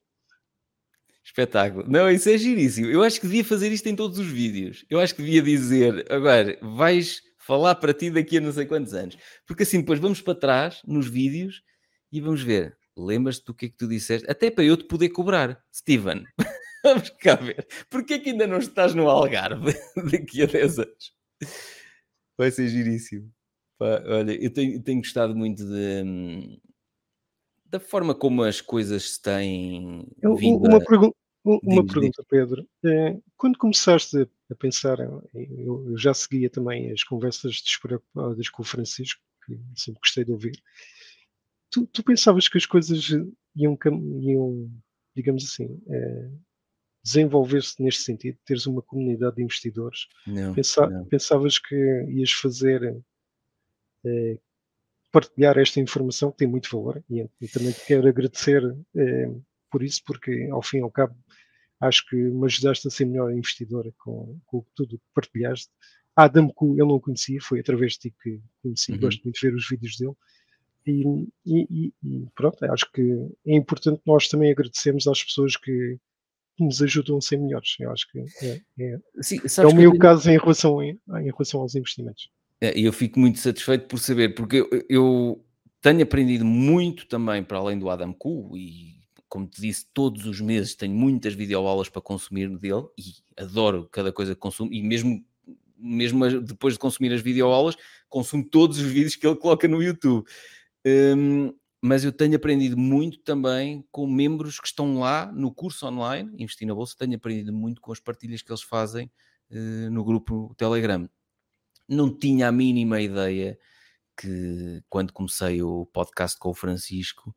Espetáculo. Não, isso é giríssimo. Eu acho que devia fazer isto em todos os vídeos. Eu acho que devia dizer, agora, vais falar para ti daqui a não sei quantos anos. Porque assim depois vamos para trás nos vídeos e vamos ver. Lembras-te do que é que tu disseste? Até para eu te poder cobrar. Steven, [LAUGHS] vamos cá ver. Porquê que ainda não estás no Algarve [LAUGHS] daqui a 10 anos? Vai ser giríssimo. Pá, olha, eu tenho, tenho gostado muito de, da forma como as coisas se têm Eu- vindo uma a... uma pergunta, Pedro. Eh, quando começaste a, pensar, eh, eu, já seguia também as conversas despreocupadas com o Francisco, que sempre gostei de ouvir. Tu, tu pensavas que as coisas iam, iam digamos assim, eh, desenvolver-se neste sentido, teres uma comunidade de investidores? Não, Pensa- não. Pensavas que ias fazer eh, partilhar esta informação que tem muito valor e, e também te quero agradecer eh, por isso, porque ao fim e ao cabo acho que me ajudaste a ser melhor investidor com, com tudo que partilhaste. A Adam Ku eu não conhecia, foi através de ti que conheci, Uhum. gosto muito de ver os vídeos dele. E- e- e pronto, acho que é importante nós também agradecermos às pessoas que, que nos ajudam a ser melhores. Eu acho que é, é, Sim, é o que eu meu tenho- caso em relação, em, em relação aos investimentos. É, E eu fico muito satisfeito por saber, porque eu, eu tenho aprendido muito também para além do Adam Ku e, como te disse, todos os meses tenho muitas videoaulas para consumir dele e adoro cada coisa que consumo e mesmo, mesmo depois de consumir as videoaulas, consumo todos os vídeos que ele coloca no YouTube. Hum, mas eu tenho aprendido muito também com membros que estão lá no curso online, Investir na Bolsa, tenho aprendido muito com as partilhas que eles fazem eh, no grupo Telegram não tinha a mínima ideia que quando comecei o podcast com o Francisco,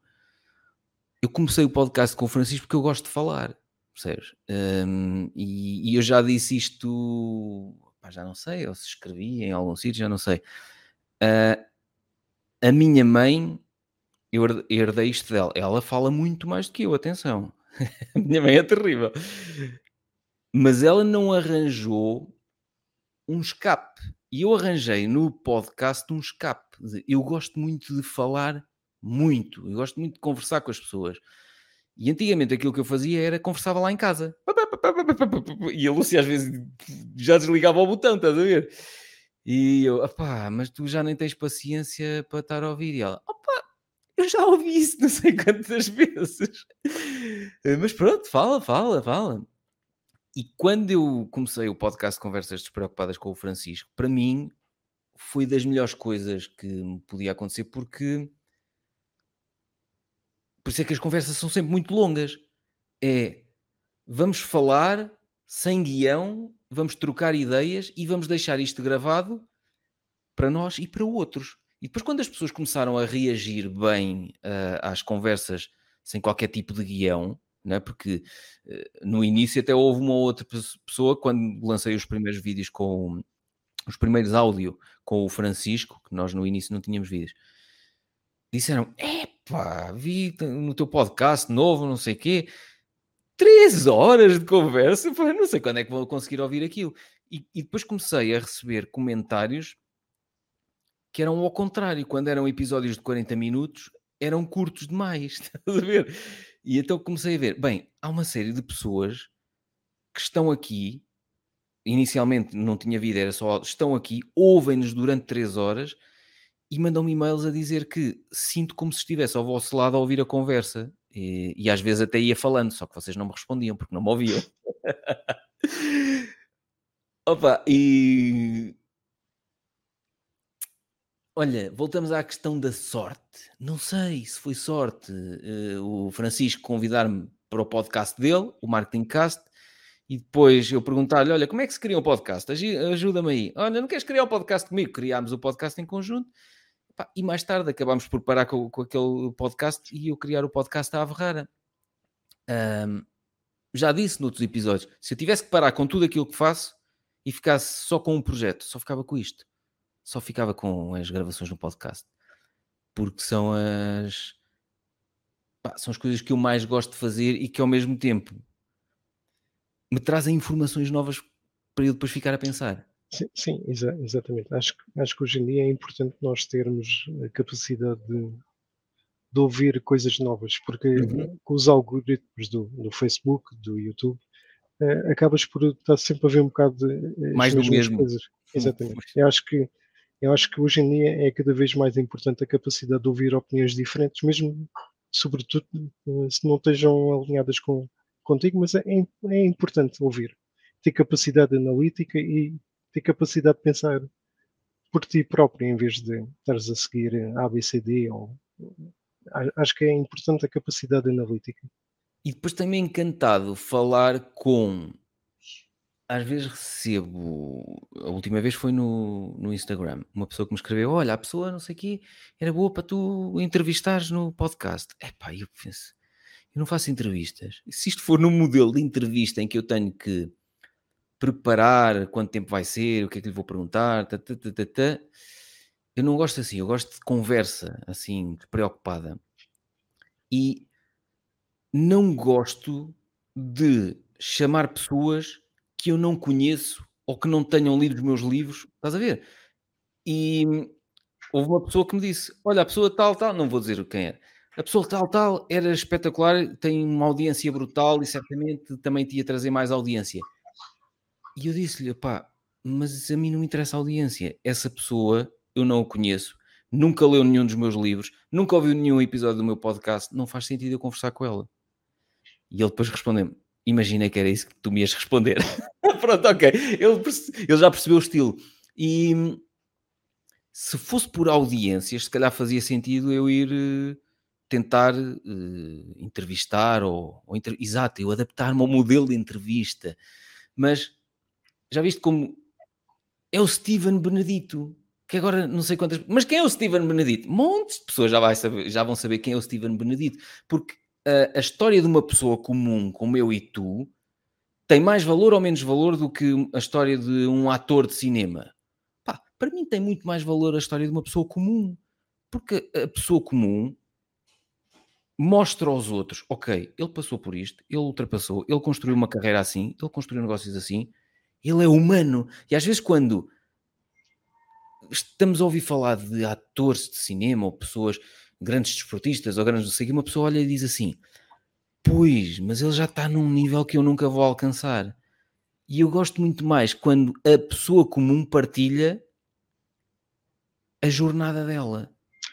eu comecei o podcast com o Francisco porque eu gosto de falar, percebes? Hum, e, e eu já disse isto, pá, já não sei, ou se escrevi em algum sítio, já não sei. Ah, a minha mãe, eu herde- herdei isto dela, ela fala muito mais do que eu, atenção. [LAUGHS] minha mãe é terrível. Mas ela não arranjou um escape. E eu arranjei no podcast um escape. Eu gosto muito de falar muito. Eu gosto muito de conversar com as pessoas. E antigamente aquilo que eu fazia era conversava lá em casa. E a Lúcia às vezes já desligava o botão, estás a ver? E eu, opá, mas tu já nem tens paciência para estar a ouvir. E ela, opá, eu já ouvi isso não sei quantas [LAUGHS] vezes. Mas pronto, fala, fala, fala. e quando eu comecei o podcast Conversas Despreocupadas com o Francisco, para mim foi das melhores coisas que me podia acontecer, porque por isso é que as conversas são sempre muito longas. É vamos falar sem guião, vamos trocar ideias e vamos deixar isto gravado para nós e para outros. E depois, quando as pessoas começaram a reagir bem uh, às conversas sem qualquer tipo de guião, né? porque uh, no início até houve uma outra pessoa, quando lancei os primeiros vídeos com os primeiros áudio com o Francisco, que nós no início não tínhamos vídeos, disseram: Epá, vi no teu podcast novo, não sei o quê, três horas de conversa, não sei quando é que vou conseguir ouvir aquilo. E, e, depois comecei a receber comentários que eram ao contrário, quando eram episódios de 40 minutos, eram curtos demais, [LAUGHS] estás a ver? E então comecei a ver, bem, há uma série de pessoas que estão aqui, inicialmente não tinha vida, era só, estão aqui, ouvem-nos durante três horas e mandam-me e-mails a dizer que sinto como se estivesse ao vosso lado a ouvir a conversa. E, e às vezes até ia falando, só que vocês não me respondiam porque não me ouviam. [LAUGHS] Opa, e. Olha, voltamos à questão da sorte. Não sei se foi sorte uh, o Francisco convidar-me para o podcast dele, o Marketing Cast, e depois eu perguntar-lhe: Olha, como é que se cria um podcast? Ajuda-me aí. Olha, não queres criar um podcast comigo? Criámos o podcast em conjunto e mais tarde acabámos por parar com, com aquele podcast e eu criar o podcast à Averrara. Um, já disse noutros episódios, se eu tivesse que parar com tudo aquilo que faço e ficasse só com um projeto, só ficava com isto. Só ficava com as gravações no podcast. Porque são as... Pá, são as coisas que eu mais gosto de fazer e que ao mesmo tempo me trazem informações novas para eu depois ficar a pensar. Sim, sim exa exatamente. Acho, acho que hoje em dia é importante nós termos a capacidade de, de ouvir coisas novas, porque uhum. com os algoritmos do, do Facebook, do YouTube, uh, acabas por estar sempre a ver um bocado de, uh, mais do mesmo. coisas. Exatamente. Eu acho que eu acho que hoje em dia é cada vez mais importante a capacidade de ouvir opiniões diferentes, mesmo sobretudo uh, se não estejam alinhadas com contigo, mas é, é importante ouvir, ter capacidade analítica e ter capacidade de pensar por ti próprio em vez de estares a seguir A, B, C, D. Ou... Acho que é importante a capacidade analítica. E depois também encantado falar com. Às vezes recebo. A última vez foi no, no Instagram. Uma pessoa que me escreveu: Olha, a pessoa, não sei o quê, era boa para tu entrevistares no podcast. Epá, eu penso, eu não faço entrevistas. Se isto for num modelo de entrevista em que eu tenho que preparar quanto tempo vai ser, o que é que lhe vou perguntar, tá, tá, tá, eu não gosto assim, eu gosto de conversa assim, preocupada. E não gosto de chamar pessoas que eu não conheço ou que não tenham lido os meus livros, estás a ver? E houve uma pessoa que me disse: Olha, a pessoa tal, tal, não vou dizer quem era, a pessoa tal, tal era espetacular, tem uma audiência brutal e certamente também te ia trazer mais audiência. E eu disse-lhe, pá, mas a mim não me interessa a audiência. Essa pessoa eu não o conheço, nunca leu nenhum dos meus livros, nunca ouviu nenhum episódio do meu podcast, não faz sentido eu conversar com ela. E ele depois respondeu-me: Imaginei que era isso que tu me ias responder. [LAUGHS] Pronto, ok. Ele, ele já percebeu o estilo. E se fosse por audiências, se calhar fazia sentido eu ir uh, tentar uh, entrevistar ou, ou inter... exato, eu adaptar-me ao modelo de entrevista. Mas já viste como é o Steven Benedito, que agora não sei quantas. Mas quem é o Steven Benedito? Montes de pessoas já, vai saber, já vão saber quem é o Steven Benedito, porque a, a história de uma pessoa comum como eu e tu tem mais valor ou menos valor do que a história de um ator de cinema. Pá, para mim tem muito mais valor a história de uma pessoa comum, porque a pessoa comum mostra aos outros, ok, ele passou por isto, ele ultrapassou, ele construiu uma carreira assim, ele construiu negócios assim, ele é humano. E às vezes, quando estamos a ouvir falar de atores de cinema ou pessoas, grandes desportistas ou grandes não sei uma pessoa olha e diz assim: Pois, mas ele já está num nível que eu nunca vou alcançar. E eu gosto muito mais quando a pessoa comum partilha a jornada dela.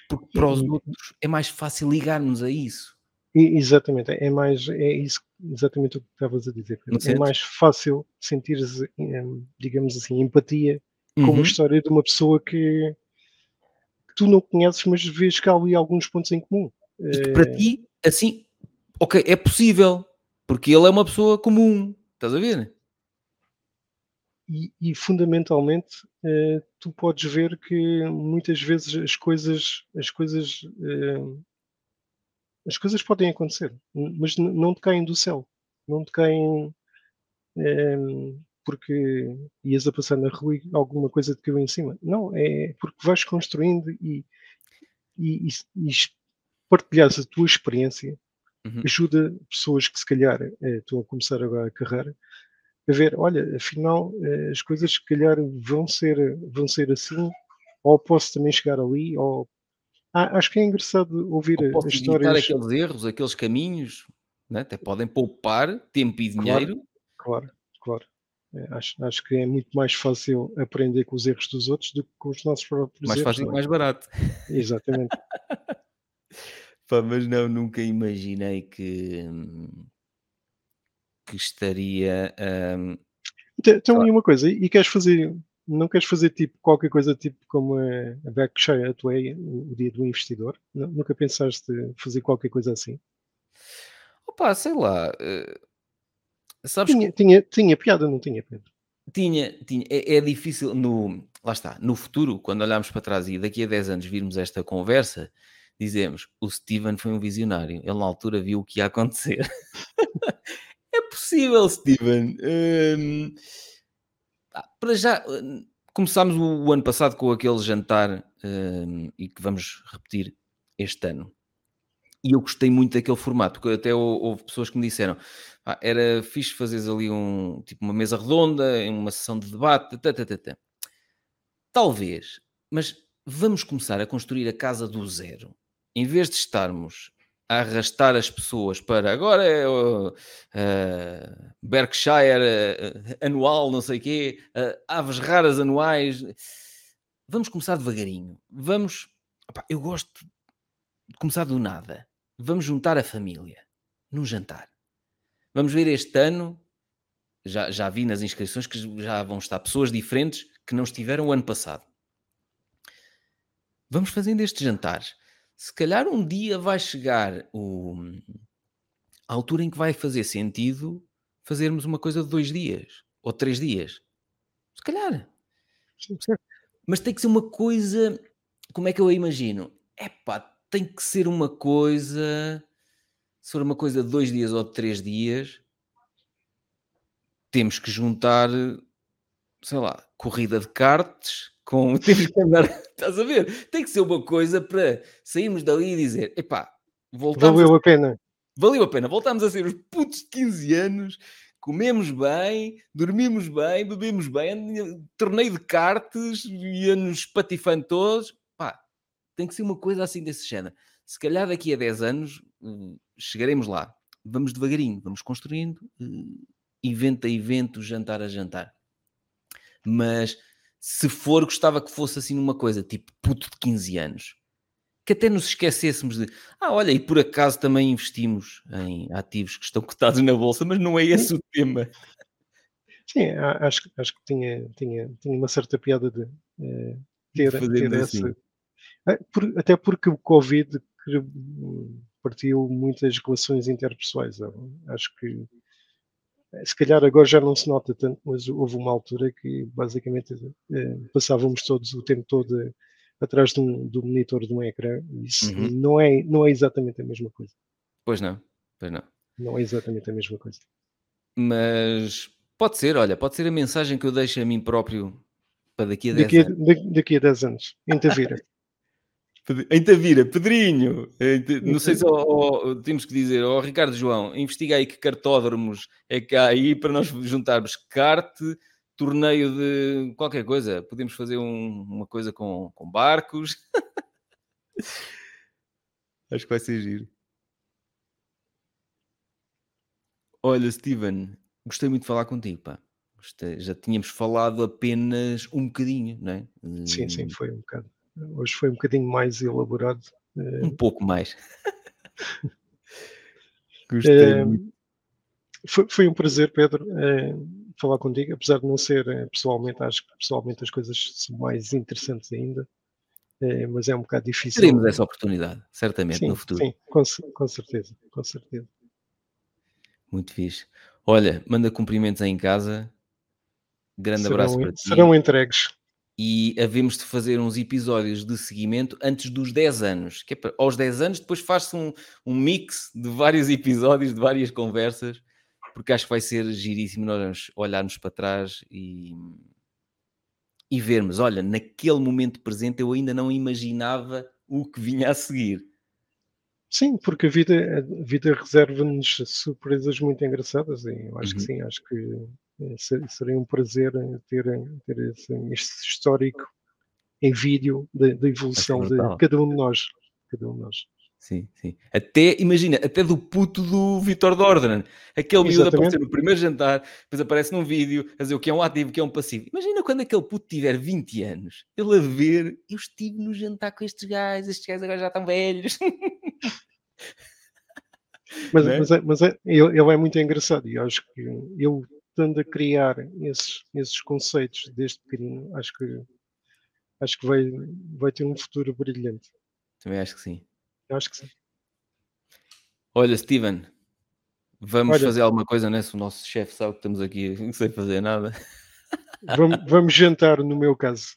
Porque para os outros é mais fácil ligarmos a isso. Exatamente, é mais é isso, exatamente o que estavas a dizer. Não É sentes? mais fácil sentires, em, digamos assim, empatia com uma Uhum. história de uma pessoa que, que tu não conheces, mas vês que há ali alguns pontos em comum. E que para Eh, ti, assim, ok, é possível, porque ele é uma pessoa comum, estás a ver? e, e, fundamentalmente eh, tu podes ver que muitas vezes as coisas as coisas eh, as coisas podem acontecer mas não te caem do céu não te caem porque ias a passar na rua e alguma coisa te caiu em cima não é porque vais construindo e, e, e, e partilhares a tua experiência Uhum. ajuda pessoas que se calhar eh, estão a começar agora a carreira a ver, olha, afinal eh, as coisas se calhar vão ser, vão ser assim, ou posso também chegar ali, ou Ah, acho que é engraçado ouvir Ou posso histórias. aqueles erros, aqueles caminhos, né? até podem poupar tempo e Claro. dinheiro. Claro, claro. Eh, acho, acho que é muito mais fácil aprender com os erros dos outros do que com os nossos próprios Mais erros. fácil e é? mais barato. Exatamente. [LAUGHS] Pá, mas não, nunca imaginei que, que estaria. hum, Então, então, e uma coisa, e queres fazer, não queres fazer tipo qualquer coisa tipo como a a Berkshire Hathaway, o dia do investidor? Nu- Nunca pensaste fazer qualquer coisa assim? Opa, sei lá. eh, sabes que Tinha, tinha, tinha piada, não tinha, Pedro? Tinha, tinha. É, é difícil no. Lá está, no futuro, quando olharmos para trás e daqui a 10 anos virmos esta conversa, dizemos: o Steven foi um visionário, ele na altura viu o que ia acontecer. [LAUGHS] é possível, Steven. Hum, para já, hum, começámos o, o ano passado com aquele jantar hum, e que vamos repetir este ano. E eu gostei muito daquele formato, porque até hou- houve pessoas que me disseram "Ah, era fixe fazeres ali um, tipo uma mesa redonda, uma sessão de debate, tá." talvez, mas vamos começar a construir a casa do zero. Em vez de estarmos a arrastar as pessoas para agora é uh, Berkshire uh, anual, não sei o quê, uh, aves raras anuais. Vamos começar devagarinho. Vamos. opá, eu gosto de começar do nada. Vamos juntar a família num jantar. Vamos ver este ano. Já, já vi nas inscrições que já vão estar pessoas diferentes que não estiveram o ano passado. Vamos fazendo estes jantares. Se calhar um dia vai chegar o, a altura em que vai fazer sentido fazermos uma coisa de dois dias ou três dias. Se calhar. Mas tem que ser uma coisa. Como é que eu a imagino? Epá, tem que ser uma coisa. Se for uma coisa de dois dias ou de três dias, temos que juntar, sei lá, corrida de karts com. [LAUGHS] Temos que andar. Estás a ver? Tem que ser uma coisa para sairmos dali e dizer: epá, voltamos. Valeu a... a pena. Valeu a pena, voltamos a ser os putos de 15 anos, comemos bem, dormimos bem, bebemos bem, torneio de karts, ia-nos patifando todos. Tem que ser uma coisa assim desse género. Se calhar daqui a 10 anos hum, chegaremos lá. Vamos devagarinho, vamos construindo, hum, evento a evento, jantar a jantar. Mas se for, gostava que fosse assim numa coisa, tipo puto de 15 anos. Que até nos esquecêssemos de, ah, olha, e por acaso também investimos em ativos que estão cotados na bolsa, mas não é esse o tema. Sim, acho, que- acho que tinha, tinha, tinha uma certa piada de eh, ter, ter assim. essa. Por- até porque o Covid hum, partiu muitas relações interpessoais. Eu Acho que eh, se calhar agora já não se nota tanto, mas houve uma altura que basicamente eh, passávamos todos o tempo todo eh, atrás de um, do monitor de um ecrã. Isso Uhum. não, é, não é exatamente a mesma coisa. Pois não, pois não. Não é exatamente a mesma coisa. Mas pode ser, olha, pode ser a mensagem que eu deixo a mim próprio para daqui a 10 Daqui a, anos. da- daqui a 10 anos, em Tavira. Em Tavira, Pedrinho, Te- não sei se ao- temos que dizer ao Ricardo João, investiga aí que cartódromos é que há aí para nós juntarmos kart, torneio de qualquer coisa. Podemos fazer um- uma coisa com, com barcos. [LAUGHS] Acho que vai ser giro. Olha, Steven, gostei muito de falar contigo, pá. Gostei- Já tínhamos falado apenas um bocadinho, não é? Sim, sim, Hum, foi um bocado. Hoje foi um bocadinho mais elaborado. eh, Um pouco mais. [LAUGHS] Gostei Eh, muito. Foi, foi um prazer, Pedro, eh, falar contigo, apesar de não ser eh, pessoalmente, acho que pessoalmente as coisas são mais interessantes ainda, mas é um bocado difícil. Teremos essa oportunidade, certamente, sim, no futuro. Sim, com, com certeza, com certeza. Muito fixe. Olha, manda cumprimentos aí em casa. Grande serão, abraço para ti. Serão entregues. E havemos de fazer uns episódios de seguimento antes dos 10 anos. Que é para, aos 10 anos depois faz-se um, um mix de vários [LAUGHS] episódios, de várias conversas, porque acho que vai ser giríssimo nós olharmos para trás e, e vermos, olha, naquele momento presente eu ainda não imaginava o que vinha a seguir. Sim, porque a vida, a vida reserva-nos surpresas muito engraçadas e eu acho uhum. que sim, acho que seria um prazer eh, ter, ter esse, este histórico em vídeo da, da evolução de cada um de nós. Cada um de nós. Sim, sim. Até, imagina, até do puto do Vitor Dordran. Aquele miúdo apareceu no primeiro jantar, depois aparece num vídeo a dizer o que é um ativo, o que é um passivo. Imagina quando aquele puto tiver 20 anos, ele a ver, eu estive no jantar com estes gajos, estes gajos agora já estão velhos. Mas, é? mas, é, mas é, ele, ele, é muito engraçado e acho que eu estando a criar esses, esses conceitos desde pequenino, acho que acho que vai, vai ter um futuro brilhante. Também acho que sim. Acho que sim. Olha, Steven, vamos Olha, fazer alguma coisa, né? Se o nosso chefe sabe que estamos aqui [LAUGHS] sem fazer nada. Vamos, vamos jantar, no meu caso.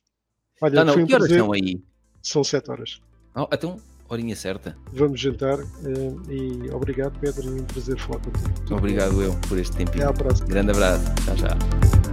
Olha, ah, não, que horas são aí? São sete horas. Oh, então, horinha certa. Vamos jantar uh, e obrigado, Pedro, e um prazer falar contigo. Obrigado eu por este tempinho. Até à próxima. Grande abraço. Tchau, tchau.